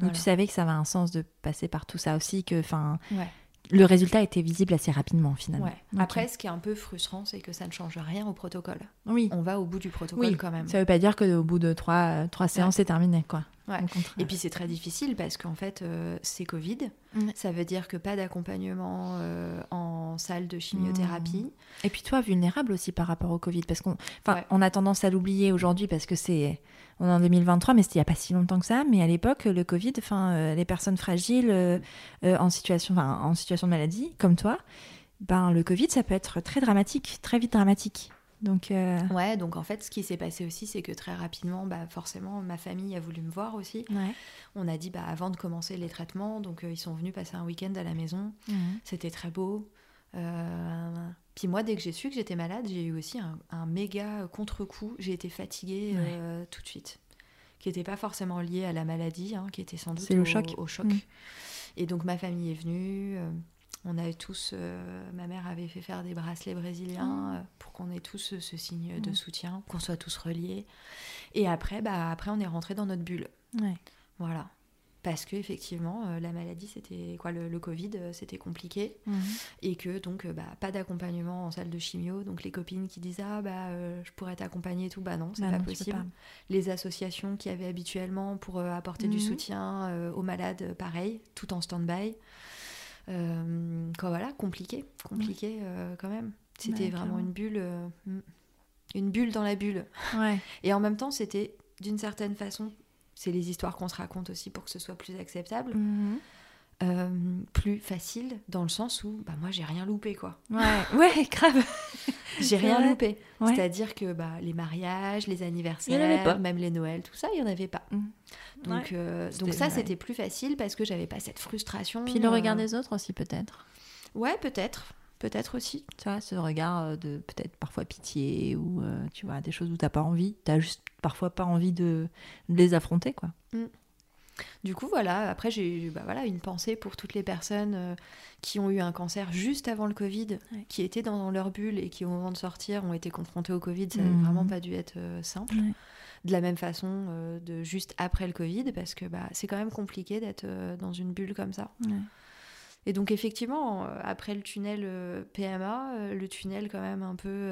Voilà. tu savais que ça avait un sens de passer par tout ça aussi, que enfin Ouais. Le résultat était visible assez rapidement finalement. Ouais. Après, ce qui est un peu frustrant, c'est que ça ne change rien au protocole. Oui. On va au bout du protocole Oui. quand même. Ça veut pas dire que au bout de trois, trois séances c'est terminé quoi. Ouais. Et puis c'est très difficile parce qu'en fait, euh, c'est Covid. Mm. Ça veut dire que pas d'accompagnement euh, en salle de chimiothérapie. Et puis toi, vulnérable aussi par rapport au Covid, parce qu'on enfin, on a tendance à l'oublier aujourd'hui parce que c'est on est en 2023, mais c'était il n'y a pas si longtemps que ça. Mais à l'époque, le Covid, enfin, euh, les personnes fragiles euh, euh, en situation, en situation de maladie, comme toi, ben le Covid, ça peut être très dramatique, très vite dramatique. Donc Ouais, donc en fait, ce qui s'est passé aussi, c'est que très rapidement, bah, forcément, ma famille a voulu me voir aussi. ouais. On a dit, bah, avant de commencer les traitements, donc ils sont venus passer un week-end à la maison. Mhm. C'était très beau. Euh, Puis moi, dès que j'ai su que j'étais malade, j'ai eu aussi un, un méga contre-coup. J'ai été fatiguée Ouais. euh, tout de suite, qui n'était pas forcément lié à la maladie, hein, qui était sans doute au, choc. au choc. Mm. Et donc ma famille est venue. euh, on avait tous, euh, ma mère avait fait faire des bracelets brésiliens Mm. pour qu'on ait tous ce, ce signe de Mm. soutien, qu'on soit tous reliés. Et après, bah, après on est rentré dans notre bulle. Ouais. Voilà. Parce que effectivement, euh, la maladie, c'était quoi, le, le Covid, euh, c'était compliqué Mhm. et que donc euh, bah, pas d'accompagnement en salle de chimio. Donc les copines qui disent ah bah euh, je pourrais t'accompagner et tout, bah non, c'est Bah pas non, possible. pas. Les associations qui avaient habituellement pour euh, apporter du Mhm. soutien euh, aux malades, pareil, tout en stand-by. Euh, quoi, voilà, compliqué, compliqué quand même. C'était Ouais, vraiment une bulle, euh, mm, une bulle dans la bulle. Ouais. Et en même temps, c'était d'une certaine façon, c'est les histoires qu'on se raconte aussi pour que ce soit plus acceptable, Mhm. euh, plus facile dans le sens où bah, moi j'ai rien loupé quoi. Ouais. ouais, grave. J'ai C'est rien vrai. loupé. Ouais. C'est-à-dire que bah, les mariages, les y anniversaires, pas. même les Noëls, tout ça, il n'y en avait pas. Mhm. Donc, Ouais. euh, donc ça, c'était plus facile parce que j'avais pas cette frustration. Puis le euh, regard des autres aussi peut-être. Ouais, peut-être. Peut-être aussi. Tu vois, ce regard euh, de peut-être parfois pitié ou euh, tu vois des choses où t'as pas envie, t'as juste parfois pas envie de, de les affronter quoi. Du coup, voilà, après, j'ai eu bah, voilà, une pensée pour toutes les personnes euh, qui ont eu un cancer juste avant le Covid, Ouais. qui étaient dans leur bulle et qui, au moment de sortir, ont été confrontées au Covid. Ça n'a Mhm. vraiment pas dû être euh, simple. Ouais. De la même façon, euh, de juste après le Covid, parce que bah, c'est quand même compliqué d'être dans une bulle comme ça. Ouais. Et donc, effectivement, euh, après le tunnel euh, PMA, euh, le tunnel quand même un peu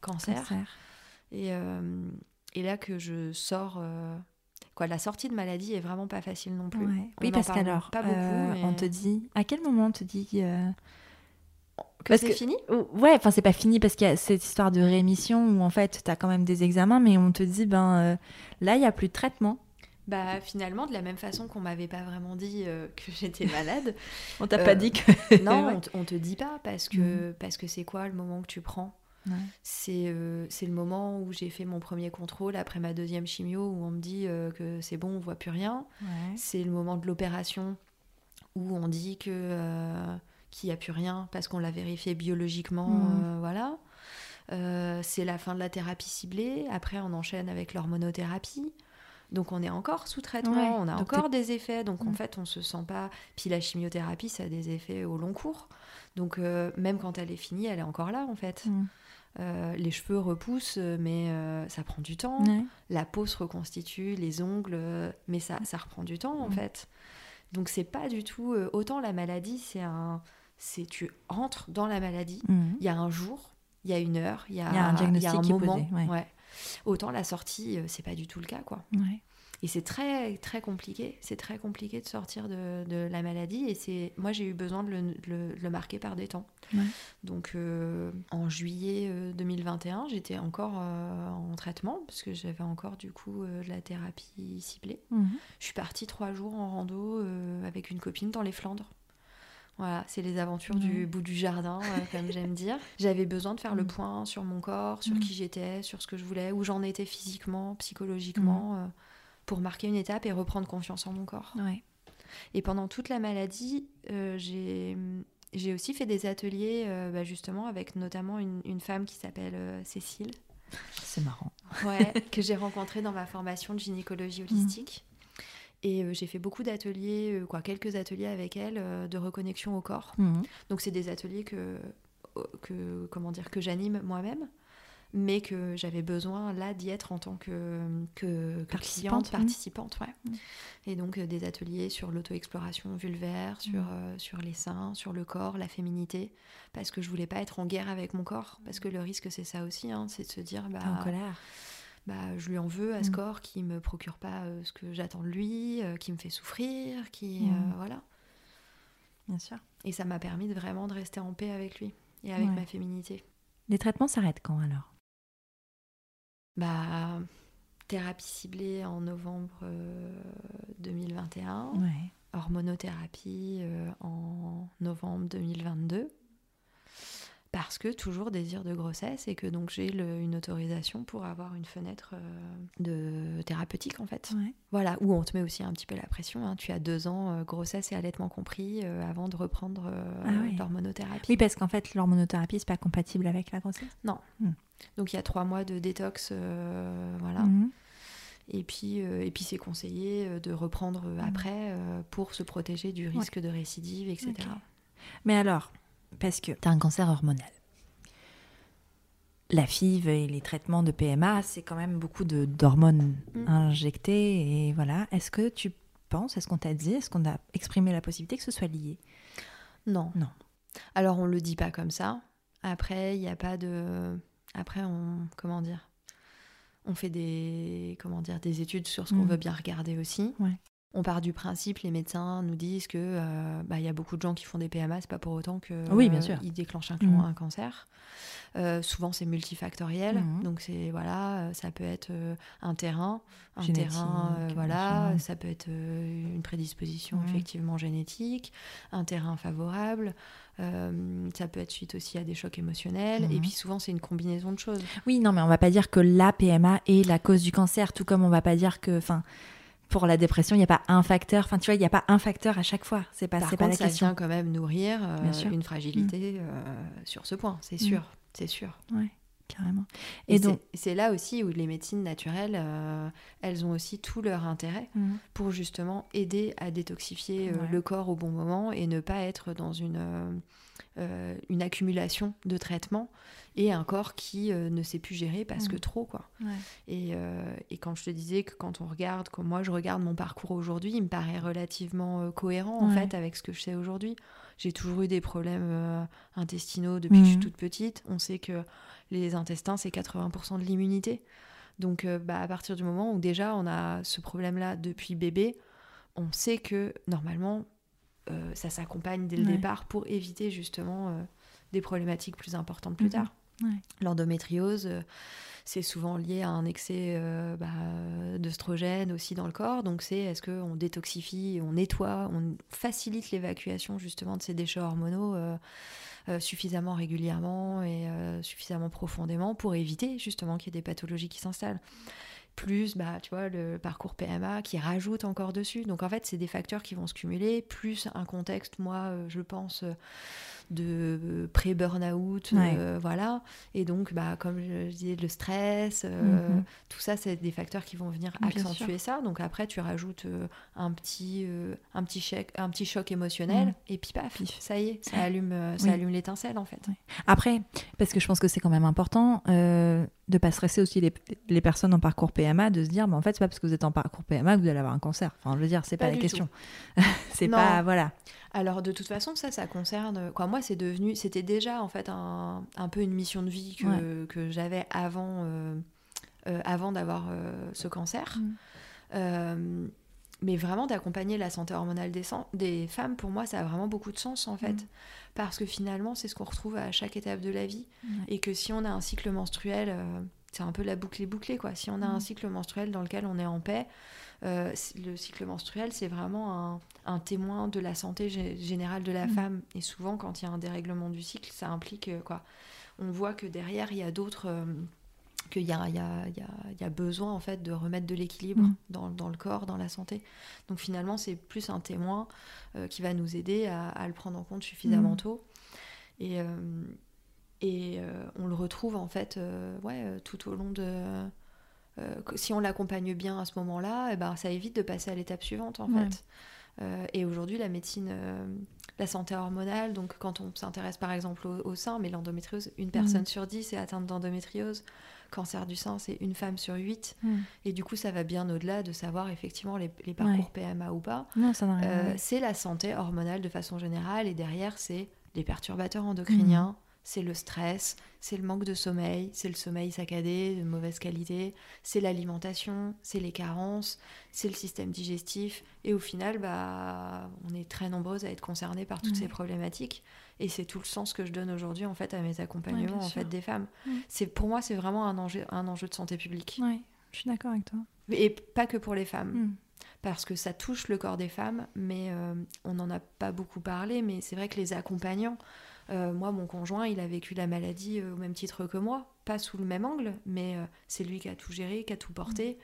cancer. Cancer. Et, et là que je sors. Quoi, la sortie de maladie est vraiment pas facile non plus. Ouais. Oui, parce qu'alors, pas beaucoup, euh, mais- on te dit. À quel moment on te dit. euh, que c'est que- fini? Ouais, enfin, c'est pas fini parce qu'il y a cette histoire de réémission où en fait, t'as quand même des examens, mais on te dit, ben euh, là, il y a plus de traitement. Bah finalement, de la même façon qu'on m'avait pas vraiment dit euh, que j'étais malade, On t'a Euh, pas dit que. non, Ouais. on, te- on te dit pas parce que parce que c'est quoi le moment que tu prends? Ouais. C'est euh, c'est le moment où j'ai fait mon premier contrôle après ma deuxième chimio où on me dit euh, que c'est bon, on voit plus rien. Ouais. C'est le moment de l'opération où on dit que euh, qu'il n'y a plus rien parce qu'on l'a vérifié biologiquement, Mhm. euh, voilà. Euh, c'est la fin de la thérapie ciblée. Après, on enchaîne avec l'hormonothérapie. Donc, on est encore sous traitement, Ouais, on a encore des effets. Donc, en Mhm. fait, on se sent pas. Puis, la chimiothérapie, ça a des effets au long cours. Donc, euh, même quand elle est finie, elle est encore là, en fait. Mm. Euh, les cheveux repoussent, mais euh, ça prend du temps Ouais. la peau se reconstitue, les ongles, mais ça, ça reprend du temps en Mm. fait. Donc c'est pas du tout autant la maladie, c'est un, c'est tu entres dans la maladie. Mm. Il y a un jour, il y a une heure, il y a, Il y a un diagnostic y a un moment. posé, ouais. Autant la sortie, euh, c'est pas du tout le cas quoi. Ouais. Et c'est très très compliqué. C'est très compliqué de sortir de, de la maladie. Et c'est moi j'ai eu besoin de le, de marquer par des temps. Ouais. Donc euh, en juillet euh, 2021, j'étais encore euh, en traitement parce que j'avais encore du coup euh, de la thérapie ciblée. Mhm. Je suis partie trois jours en rando euh, avec une copine dans les Flandres. Voilà, c'est les aventures du bout du jardin, euh, comme j'aime dire. J'avais besoin de faire le Mm. point sur mon corps, sur Mm. qui j'étais, sur ce que je voulais, où j'en étais physiquement, psychologiquement, euh, pour marquer une étape et reprendre confiance en mon corps. Ouais. Et pendant toute la maladie, euh, j'ai j'ai aussi fait des ateliers, euh, bah, justement, avec notamment une, une femme qui s'appelle euh, Cécile, C'est marrant. ouais, que j'ai rencontrée dans ma formation de gynécologie holistique. Et euh, j'ai fait beaucoup d'ateliers, euh, quoi, quelques ateliers avec elle euh, de reconnexion au corps. Mhm. Donc c'est des ateliers que, que comment dire que j'anime moi-même, mais que j'avais besoin là d'y être en tant que, que, que Participante, cliente, participante, ouais. Mm. Et donc des ateliers sur l'auto-exploration vulvaire, sur, euh, sur les seins, sur le corps, la féminité, parce que je voulais pas être en guerre avec mon corps, parce que le risque c'est ça aussi, hein, c'est de se dire bah en colère. Bah, je lui en veux à ce Mm. corps qui me procure pas euh, ce que j'attends de lui, euh, qui me fait souffrir, qui Mm. euh, voilà. Bien sûr. Et ça m'a permis de vraiment de rester en paix avec lui et avec Ouais. ma féminité. Les traitements s'arrêtent quand alors? Bah, thérapie ciblée en novembre euh, 2021, Ouais. hormonothérapie en novembre 2022. Parce que toujours désir de grossesse et que donc j'ai une autorisation pour avoir une fenêtre euh, de thérapeutique en fait. Ouais. Voilà, où on te met aussi un petit peu la pression. hein. Tu as deux ans, euh, grossesse et allaitement compris, euh, avant de reprendre euh, Ah l'hormonothérapie. Oui, parce qu'en fait, l'hormonothérapie, c'est pas compatible avec la grossesse. Donc il y a trois mois de détox, euh, voilà. Mhm. Et puis, euh, et puis c'est conseillé de reprendre Mhm. après euh, pour se protéger du risque de récidive, etc. Mais alors, parce que tu as un cancer hormonal. La FIV et les traitements de PMA, c'est quand même beaucoup de- d'hormones Mm. injectées. Et voilà. Est-ce que tu penses, est-ce qu'on t'a dit, est-ce qu'on a exprimé la possibilité que ce soit lié? Non. Non. Alors on le dit pas comme ça. Après, il n'y a pas de. Après, on. Comment dire? On fait des. Comment dire Des études sur ce qu'on Mhm. veut bien regarder aussi. Ouais. On part du principe, les médecins nous disent que euh, bah, y a beaucoup de gens qui font des PMA, c'est pas pour autant que Oui, bien sûr. ils déclenchent un, un cancer. Euh, souvent c'est multifactoriel, Mhm. donc c'est voilà, euh, ça peut être euh, un terrain, un Génétique, terrain, euh, voilà, machin. ça peut être euh, une prédisposition Mhm. effectivement génétique, un terrain favorable, euh, ça peut être suite aussi à des chocs émotionnels, et puis souvent c'est une combinaison de choses. Oui, non, mais on va pas dire que la PMA est la cause du cancer, tout comme on va pas dire que, enfin, pour la dépression, il n'y a pas un facteur. Enfin, tu vois, il n'y a pas un facteur à chaque fois. C'est pas, Par pas la ça question. vient quand même nourrir euh. Mm. une fragilité euh, sur ce point, c'est sûr, c'est sûr. Ouais. carrément. Et, donc, c'est là aussi où les médecines naturelles, euh, elles ont aussi tout leur intérêt Mhm. pour justement aider à détoxifier Ouais. le corps au bon moment et ne pas être dans une, euh, une accumulation de traitements et un corps qui euh, ne sait plus gérer parce que Mhm. trop quoi. Ouais. Et, euh, et quand je te disais que quand on regarde, comme moi je regarde mon parcours aujourd'hui, il me paraît relativement cohérent en fait avec ce que je sais aujourd'hui. J'ai toujours eu des problèmes intestinaux depuis que je suis Mhm. toute petite. On sait que les intestins c'est 80% de l'immunité. Donc bah, à partir du moment où déjà on a ce problème-là depuis bébé, on sait que normalement euh, ça s'accompagne dès le Ouais. départ pour éviter justement euh, des problématiques plus importantes plus tard. Ouais. L'endométriose, euh, c'est souvent lié à un excès bah, d'œstrogène aussi dans le corps. Donc c'est est-ce qu'on détoxifie, on nettoie, on facilite l'évacuation justement de ces déchets hormonaux suffisamment régulièrement et suffisamment profondément pour éviter justement qu'il y ait des pathologies qui s'installent? Plus, bah, tu vois, le parcours PMA qui rajoute encore dessus. Donc en fait, c'est des facteurs qui vont se cumuler, plus un contexte, moi, euh, je pense, euh, de euh, pré-burnout, Ouais. euh, voilà. Et donc, bah, comme je disais, le stress, euh, Mhm. tout ça, c'est des facteurs qui vont venir accentuer ça. Donc après, tu rajoutes un, petit, un, petit chèque, un petit choc émotionnel, Mhm. et puis paf, Pif. ça y est, ça allume, ça Oui. allume l'étincelle en fait. Ouais. Après, parce que je pense que c'est quand même important de pas stresser aussi les, les personnes en parcours PMA, de se dire, mais en fait, c'est pas parce que vous êtes en parcours PMA que vous allez avoir un cancer. Enfin, je veux dire, c'est pas, Pas la question. c'est pas, voilà. Alors de toute façon, ça, ça concerne. Quoi, moi, c'est devenu, c'était déjà en fait un, un peu une mission de vie que, que j'avais avant, euh, euh, avant d'avoir euh, ce cancer. Mm. Mais vraiment d'accompagner la santé hormonale des, des femmes, pour moi, ça a vraiment beaucoup de sens en fait. Mm. Parce que finalement, c'est ce qu'on retrouve à chaque étape de la vie. Et que si on a un cycle menstruel, c'est un peu la boucle est bouclée quoi. Si on a Mm. un cycle menstruel dans lequel on est en paix, euh, le cycle menstruel c'est vraiment un, un témoin de la santé gé- générale de la Mm. femme. Et souvent quand il y a un dérèglement du cycle, ça implique euh, quoi On voit que derrière il y a d'autres, euh, qu'il y a, y, y, y besoin en fait de remettre de l'équilibre Mm. dans, dans le corps, dans la santé. Donc finalement c'est plus un témoin euh, qui va nous aider à, à le prendre en compte suffisamment Mm. tôt. Et, et on le retrouve en fait ouais, tout au long de. Euh, si on l'accompagne bien à ce moment-là, eh ben, ça évite de passer à l'étape suivante en Ouais. fait. Euh, et aujourd'hui, la médecine, euh, la santé hormonale, donc quand on s'intéresse par exemple au, au sein, mais l'endométriose, une personne Mhm. sur dix est atteinte d'endométriose. Cancer du sein, c'est une femme sur huit. Mm. Et du coup, ça va bien au-delà de savoir effectivement les, les parcours PMA ou pas. Euh, c'est la santé hormonale de façon générale et derrière c'est les perturbateurs endocriniens. C'est le stress, c'est le manque de sommeil, c'est le sommeil saccadé de mauvaise qualité, c'est l'alimentation, c'est les carences, c'est le système digestif et au final bah on est très nombreuses à être concernées par toutes Ouais. ces problématiques et c'est tout le sens que je donne aujourd'hui en fait à mes accompagnements en fait des femmes. C'est pour moi c'est vraiment un enjeu un enjeu de santé publique Ouais, je suis d'accord avec toi. et pas que pour les femmes Mm. parce que ça touche le corps des femmes, mais euh, on n'en a pas beaucoup parlé, mais c'est vrai que les accompagnants, euh, moi mon conjoint, il a vécu la maladie euh, au même titre que moi, pas sous le même angle, mais euh, c'est lui qui a tout géré, qui a tout porté,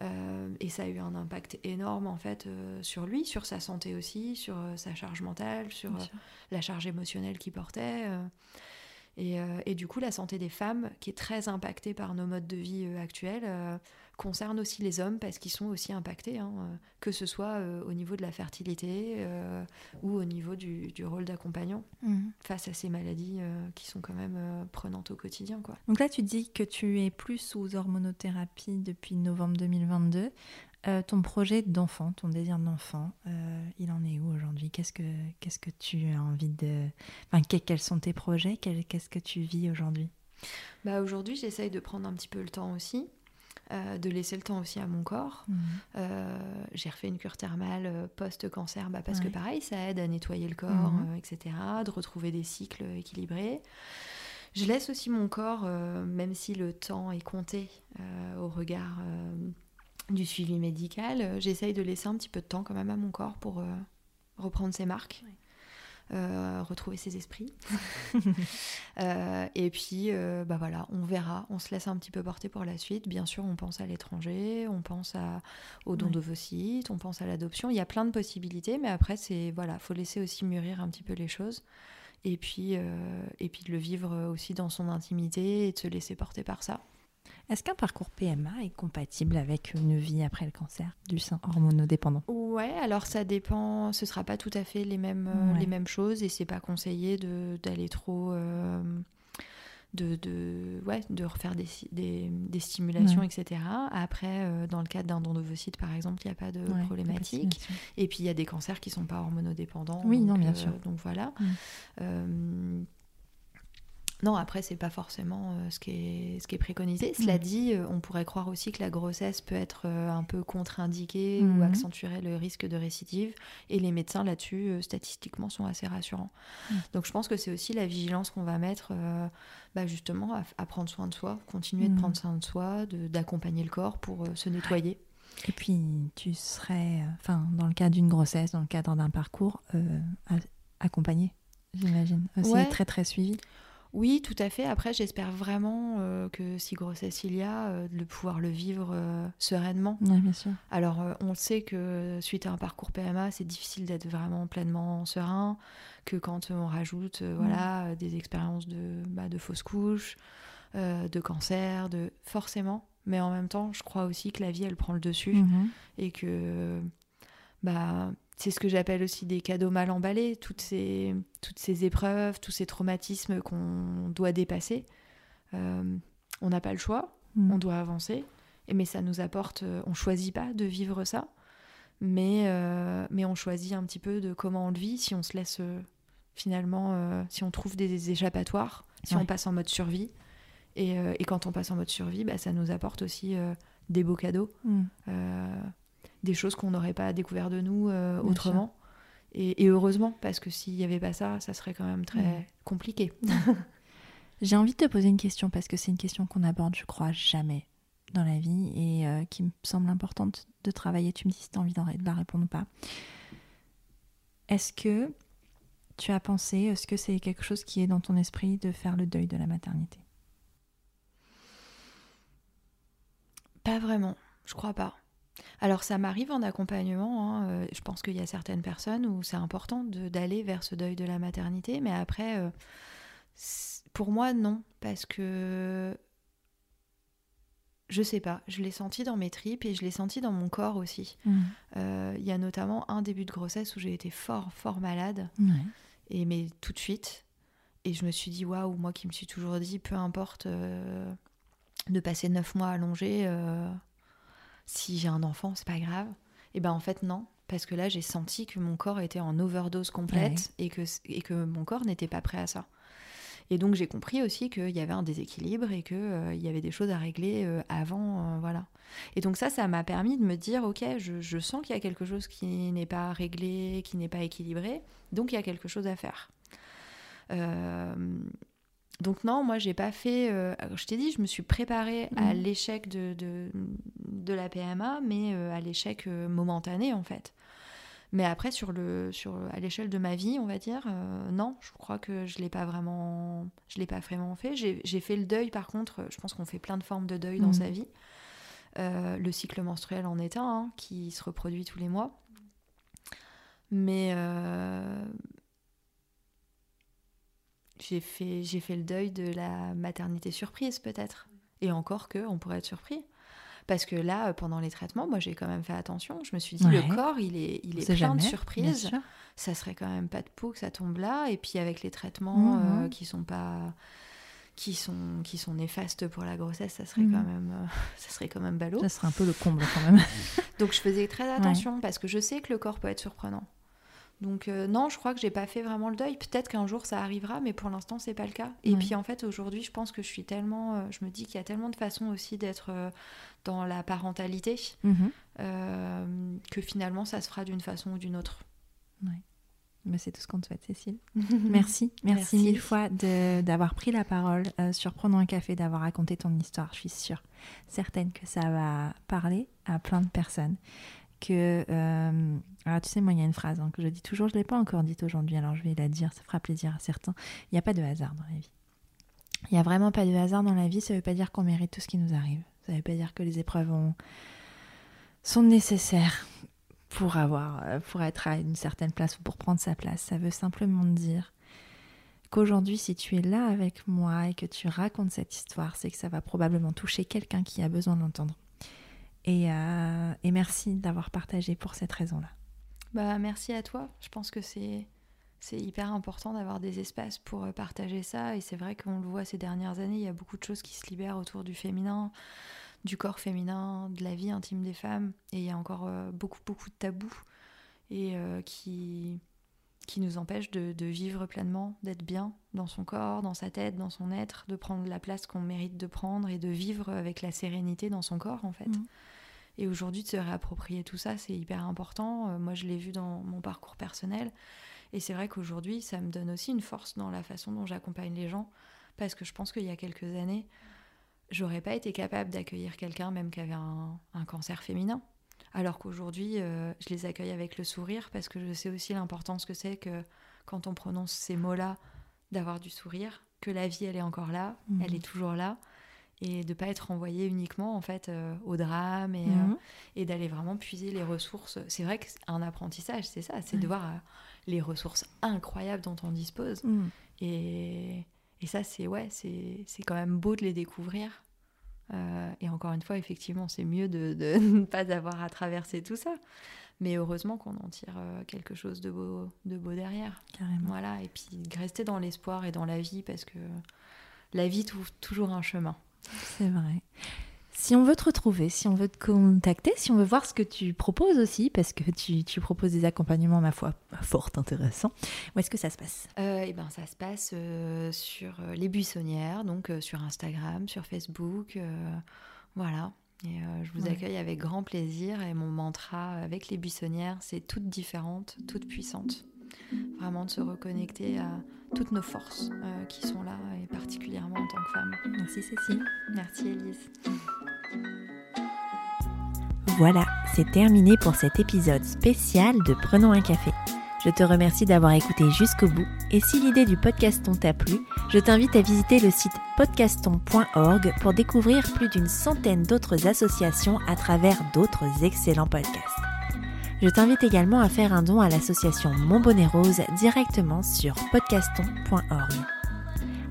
Euh, et ça a eu un impact énorme en fait euh, sur lui, sur sa santé aussi, sur euh, sa charge mentale, sur la charge émotionnelle qu'il portait. et, et du coup, la santé des femmes, qui est très impactée par nos modes de vie actuels, concerne aussi les hommes parce qu'ils sont aussi impactés, hein, euh, que ce soit euh, au niveau de la fertilité euh, ou au niveau du, du rôle d'accompagnant Mm. face à ces maladies qui sont quand même prenantes au quotidien. Quoi. Donc là, tu dis que tu es plus sous hormonothérapie depuis novembre 2022. Euh, ton projet d'enfant, ton désir d'enfant, euh, il en est où aujourd'hui? Qu'est-ce que qu'est-ce que tu as envie de Enfin, que- quels sont tes projets? Qu'est-ce que tu vis aujourd'hui? Bah, Aujourd'hui, j'essaye de prendre un petit peu le temps aussi. Euh, de laisser le temps aussi à mon corps. Mhm. Euh, j'ai refait une cure thermale euh, post-cancer bah, parce que pareil, ça aide à nettoyer le corps, Mhm. euh, etc., de retrouver des cycles équilibrés. Je laisse aussi mon corps, même si le temps est compté au regard du suivi médical, j'essaye de laisser un petit peu de temps quand même à mon corps pour reprendre ses marques. Ouais. Euh, retrouver ses esprits. Euh, et puis, euh, bah voilà, on verra, on se laisse un petit peu porter pour la suite. Bien sûr, on pense à l'étranger, on pense à, au don d'ovocytes, on pense à l'adoption. Il y a plein de possibilités, mais après, c'est voilà, faut laisser aussi mûrir un petit peu les choses. et puis, et puis de le vivre aussi dans son intimité et de se laisser porter par ça. Est-ce qu'un parcours PMA est compatible avec une vie après le cancer du sein hormonodépendant? Ouais, alors ça dépend, ce sera pas tout à fait les mêmes, euh, les mêmes choses et c'est pas conseillé d'aller trop. Euh, de, de, ouais, de refaire des, des, stimulations, etc. Après, euh, dans le cadre d'un don d'ovocytes, par exemple, il n'y a pas de problématique. Et puis, il y a des cancers qui ne sont pas hormonodépendants. Oui, non, bien sûr. Donc voilà. Non, après, c'est pas forcément euh, ce, qui est, ce qui est préconisé. Cela mm. dit, euh, on pourrait croire aussi que la grossesse peut être euh, un peu contre-indiquée ou mm. accentuer le risque de récidive. Et les médecins là-dessus, statistiquement, sont assez rassurants. Mm. Donc je pense que c'est aussi la vigilance qu'on va mettre bah, justement à, prendre soin de soi, continuer de prendre soin de soi, d'accompagner le corps pour se nettoyer. Et puis, tu serais, enfin, dans le cas d'une grossesse, dans le cadre d'un parcours, accompagné, j'imagine. C'est très, très suivi. Oui, tout à fait. Après, j'espère vraiment euh, que si grossesse il y a, euh, de pouvoir le vivre euh, sereinement. Oui, bien sûr. Alors, on sait que suite à un parcours PMA, c'est difficile d'être vraiment pleinement serein, que quand on rajoute voilà, des expériences de, bah, de fausses couches, de cancer, de forcément. Mais en même temps, je crois aussi que la vie, elle prend le dessus mhm. et que bah c'est ce que j'appelle aussi des cadeaux mal emballés, toutes ces, toutes ces épreuves, tous ces traumatismes qu'on doit dépasser. Euh, on n'a pas le choix, mm. on doit avancer, et, mais ça nous apporte, euh, on choisit pas de vivre ça, mais, euh, mais on choisit un petit peu de comment on le vit, si on se laisse finalement, si on trouve des, échappatoires, si on passe en mode survie. Et, et, quand on passe en mode survie, bah, ça nous apporte aussi des beaux cadeaux. Mm des choses qu'on n'aurait pas découvert de nous euh, autrement. Et, heureusement, parce que s'il n'y avait pas ça, ça serait quand même très compliqué. J'ai envie de te poser une question, parce que c'est une question qu'on aborde, je crois, jamais dans la vie et euh, qui me semble importante de travailler. Tu me dis si tu as envie de la répondre ou pas. Est-ce que tu as pensé, est-ce que c'est quelque chose qui est dans ton esprit de faire le deuil de la maternité? Pas vraiment, je crois pas. Alors ça m'arrive en accompagnement, hein, euh, je pense qu'il y a certaines personnes où c'est important d'aller vers ce deuil de la maternité, mais après, euh, pour moi non, parce que je sais pas, je l'ai senti dans mes tripes et je l'ai senti dans mon corps aussi. Mmh. Euh, il y a notamment un début de grossesse où j'ai été fort, fort malade, et mais tout de suite, et je me suis dit, waouh, moi qui me suis toujours dit, peu importe de passer neuf mois allongés si j'ai un enfant, c'est pas grave. Et ben en fait non, parce que là j'ai senti que mon corps était en overdose complète et, que, et que mon corps n'était pas prêt à ça. Et donc j'ai compris aussi qu'il y avait un déséquilibre et qu'il euh, y avait des choses à régler euh, avant, euh, voilà. Et donc ça, ça m'a permis de me dire, ok, je, je sens qu'il y a quelque chose qui n'est pas réglé, qui n'est pas équilibré, donc il y a quelque chose à faire. Donc non, moi j'ai pas fait. Euh, je t'ai dit, je me suis préparée à mhm. l'échec de, de, la PMA, mais euh, à l'échec euh, momentané en fait. Mais après sur le sur à l'échelle de ma vie, on va dire, non, je crois que je l'ai pas vraiment, je l'ai pas vraiment fait. J'ai fait le deuil par contre. Je pense qu'on fait plein de formes de deuil dans mhm. sa vie. le cycle menstruel en est un hein, qui se reproduit tous les mois. Mais j'ai fait, j'ai fait le deuil de la maternité surprise peut-être. Et encore que, on pourrait être surpris. Parce que là, pendant les traitements, moi j'ai quand même fait attention. Je me suis dit, le corps, il est, il est plein de surprises. Ça serait quand même pas de peau que ça tombe là. Et puis avec les traitements mhm. euh, qui sont pas qui sont qui sont néfastes pour la grossesse, ça serait mhm. quand même euh, ça serait quand même ballot. Ça serait un peu le comble quand même. Donc je faisais très attention parce que je sais que le corps peut être surprenant. Donc euh, non, je crois que j'ai pas fait vraiment le deuil. Peut-être qu'un jour ça arrivera, mais pour l'instant c'est pas le cas. Et puis en fait aujourd'hui, je pense que je suis tellement, euh, je me dis qu'il y a tellement de façons aussi d'être euh, dans la parentalité mhm. que finalement ça se fera d'une façon ou d'une autre. Ouais. Mais c'est tout ce qu'on te souhaite, Cécile. merci, merci, mille fois d'avoir pris la parole sur Prenons un café, d'avoir raconté ton histoire. Je suis sûre, certaine que ça va parler à plein de personnes que... Euh, alors tu sais, moi, il y a une phrase hein, que je dis toujours, je ne l'ai pas encore dite aujourd'hui, alors je vais la dire, ça fera plaisir à certains. Il n'y a pas de hasard dans la vie. Il n'y a vraiment pas de hasard dans la vie, ça ne veut pas dire qu'on mérite tout ce qui nous arrive. Ça ne veut pas dire que les épreuves sont nécessaires pour avoir, pour être à une certaine place ou pour prendre sa place. Ça veut simplement dire qu'aujourd'hui, si tu es là avec moi et que tu racontes cette histoire, c'est que ça va probablement toucher quelqu'un qui a besoin d'entendre. Et, euh, et merci d'avoir partagé pour cette raison-là. Bah, merci à toi. Je pense que c'est c'est hyper important d'avoir des espaces pour euh, partager ça. Et c'est vrai qu'on le voit ces dernières années, il y a beaucoup de choses qui se libèrent autour du féminin, du corps féminin, de la vie intime des femmes. Et il y a encore euh, beaucoup, beaucoup de tabous et euh, qui, qui nous empêchent de, de vivre pleinement, d'être bien dans son corps, dans sa tête, dans son être, de prendre la place qu'on mérite de prendre et de vivre avec la sérénité dans son corps en fait. Mhm. Et aujourd'hui, de se réapproprier tout ça, c'est hyper important. Euh, moi, je l'ai vu dans mon parcours personnel. Et c'est vrai qu'aujourd'hui, ça me donne aussi une force dans la façon dont j'accompagne les gens. Parce que je pense qu'il y a quelques années, j'aurais pas été capable d'accueillir quelqu'un même qui avait un, un cancer féminin. Alors qu'aujourd'hui, euh, je les accueille avec le sourire parce que je sais aussi l'importance que c'est que quand on prononce ces mots-là, d'avoir du sourire, que la vie, elle est encore là, Mhm. elle est toujours là, et de pas être renvoyé uniquement en fait euh, au drame et, Mhm. euh, et d'aller vraiment puiser les ressources. C'est vrai qu'un apprentissage, c'est ça, c'est de voir euh, les ressources incroyables dont on dispose. Mhm. Et, et ça, c'est ouais, c'est c'est quand même beau de les découvrir. Euh, et encore une fois, effectivement, c'est mieux de, de ne pas avoir à traverser tout ça. Mais heureusement qu'on en tire euh, quelque chose de beau, de beau derrière. Carrément. Voilà, et puis rester dans l'espoir et dans la vie parce que la vie trouve toujours un chemin. C'est vrai. Si on veut te retrouver, si on veut te contacter, si on veut voir ce que tu proposes aussi, parce que tu, tu proposes des accompagnements, ma foi, fort intéressants, où est-ce que ça se passe? Euh, et ben ça se passe euh, sur euh, les buissonnières, donc euh, sur Instagram, sur Facebook, voilà. Et je vous Ouais. accueille avec grand plaisir. Et mon mantra avec les buissonnières, c'est toutes différentes, toutes puissantes. Vraiment de se reconnecter à toutes nos forces euh, qui sont là, et particulièrement en tant que femme. Merci Cécile. Merci Elise. Voilà, c'est terminé pour cet épisode spécial de Prenons un café. Je te remercie d'avoir écouté jusqu'au bout et si l'idée du podcaston t'a plu, je t'invite à visiter le site podcaston.org pour découvrir plus d'une centaine d'autres associations à travers d'autres excellents podcasts. Je t'invite également à faire un don à l'association Mon Bonnet Rose directement sur podcaston.org.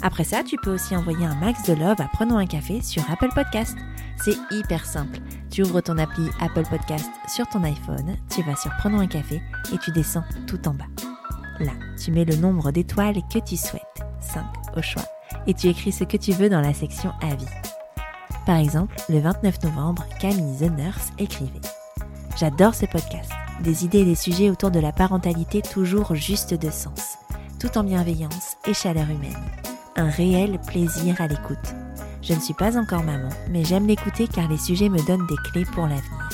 Après ça, tu peux aussi envoyer un max de love à Prenons un café sur Apple Podcast. C'est hyper simple. Tu ouvres ton appli Apple Podcast sur ton iPhone, tu vas sur Prenons un café et tu descends tout en bas. Là, tu mets le nombre d'étoiles que tu souhaites, 5 au choix, et tu écris ce que tu veux dans la section Avis. Par exemple, le 29 novembre, Camille The Nurse écrivait J'adore ce podcast, des idées et des sujets autour de la parentalité toujours juste de sens, tout en bienveillance et chaleur humaine. Un réel plaisir à l'écoute. Je ne suis pas encore maman, mais j'aime l'écouter car les sujets me donnent des clés pour l'avenir.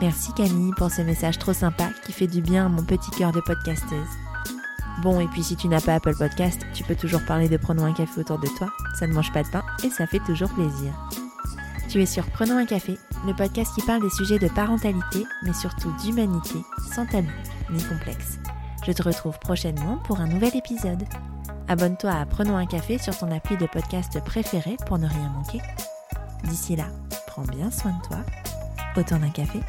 Merci Camille pour ce message trop sympa qui fait du bien à mon petit cœur de podcasteuse. Bon, et puis si tu n'as pas Apple Podcast, tu peux toujours parler de Prenons un café autour de toi. Ça ne mange pas de pain et ça fait toujours plaisir. Tu es sur Prenons un café, le podcast qui parle des sujets de parentalité, mais surtout d'humanité, sans tabou ni complexe. Je te retrouve prochainement pour un nouvel épisode. Abonne-toi à Prenons un café sur ton appli de podcast préféré pour ne rien manquer. D'ici là, prends bien soin de toi. Autant d'un café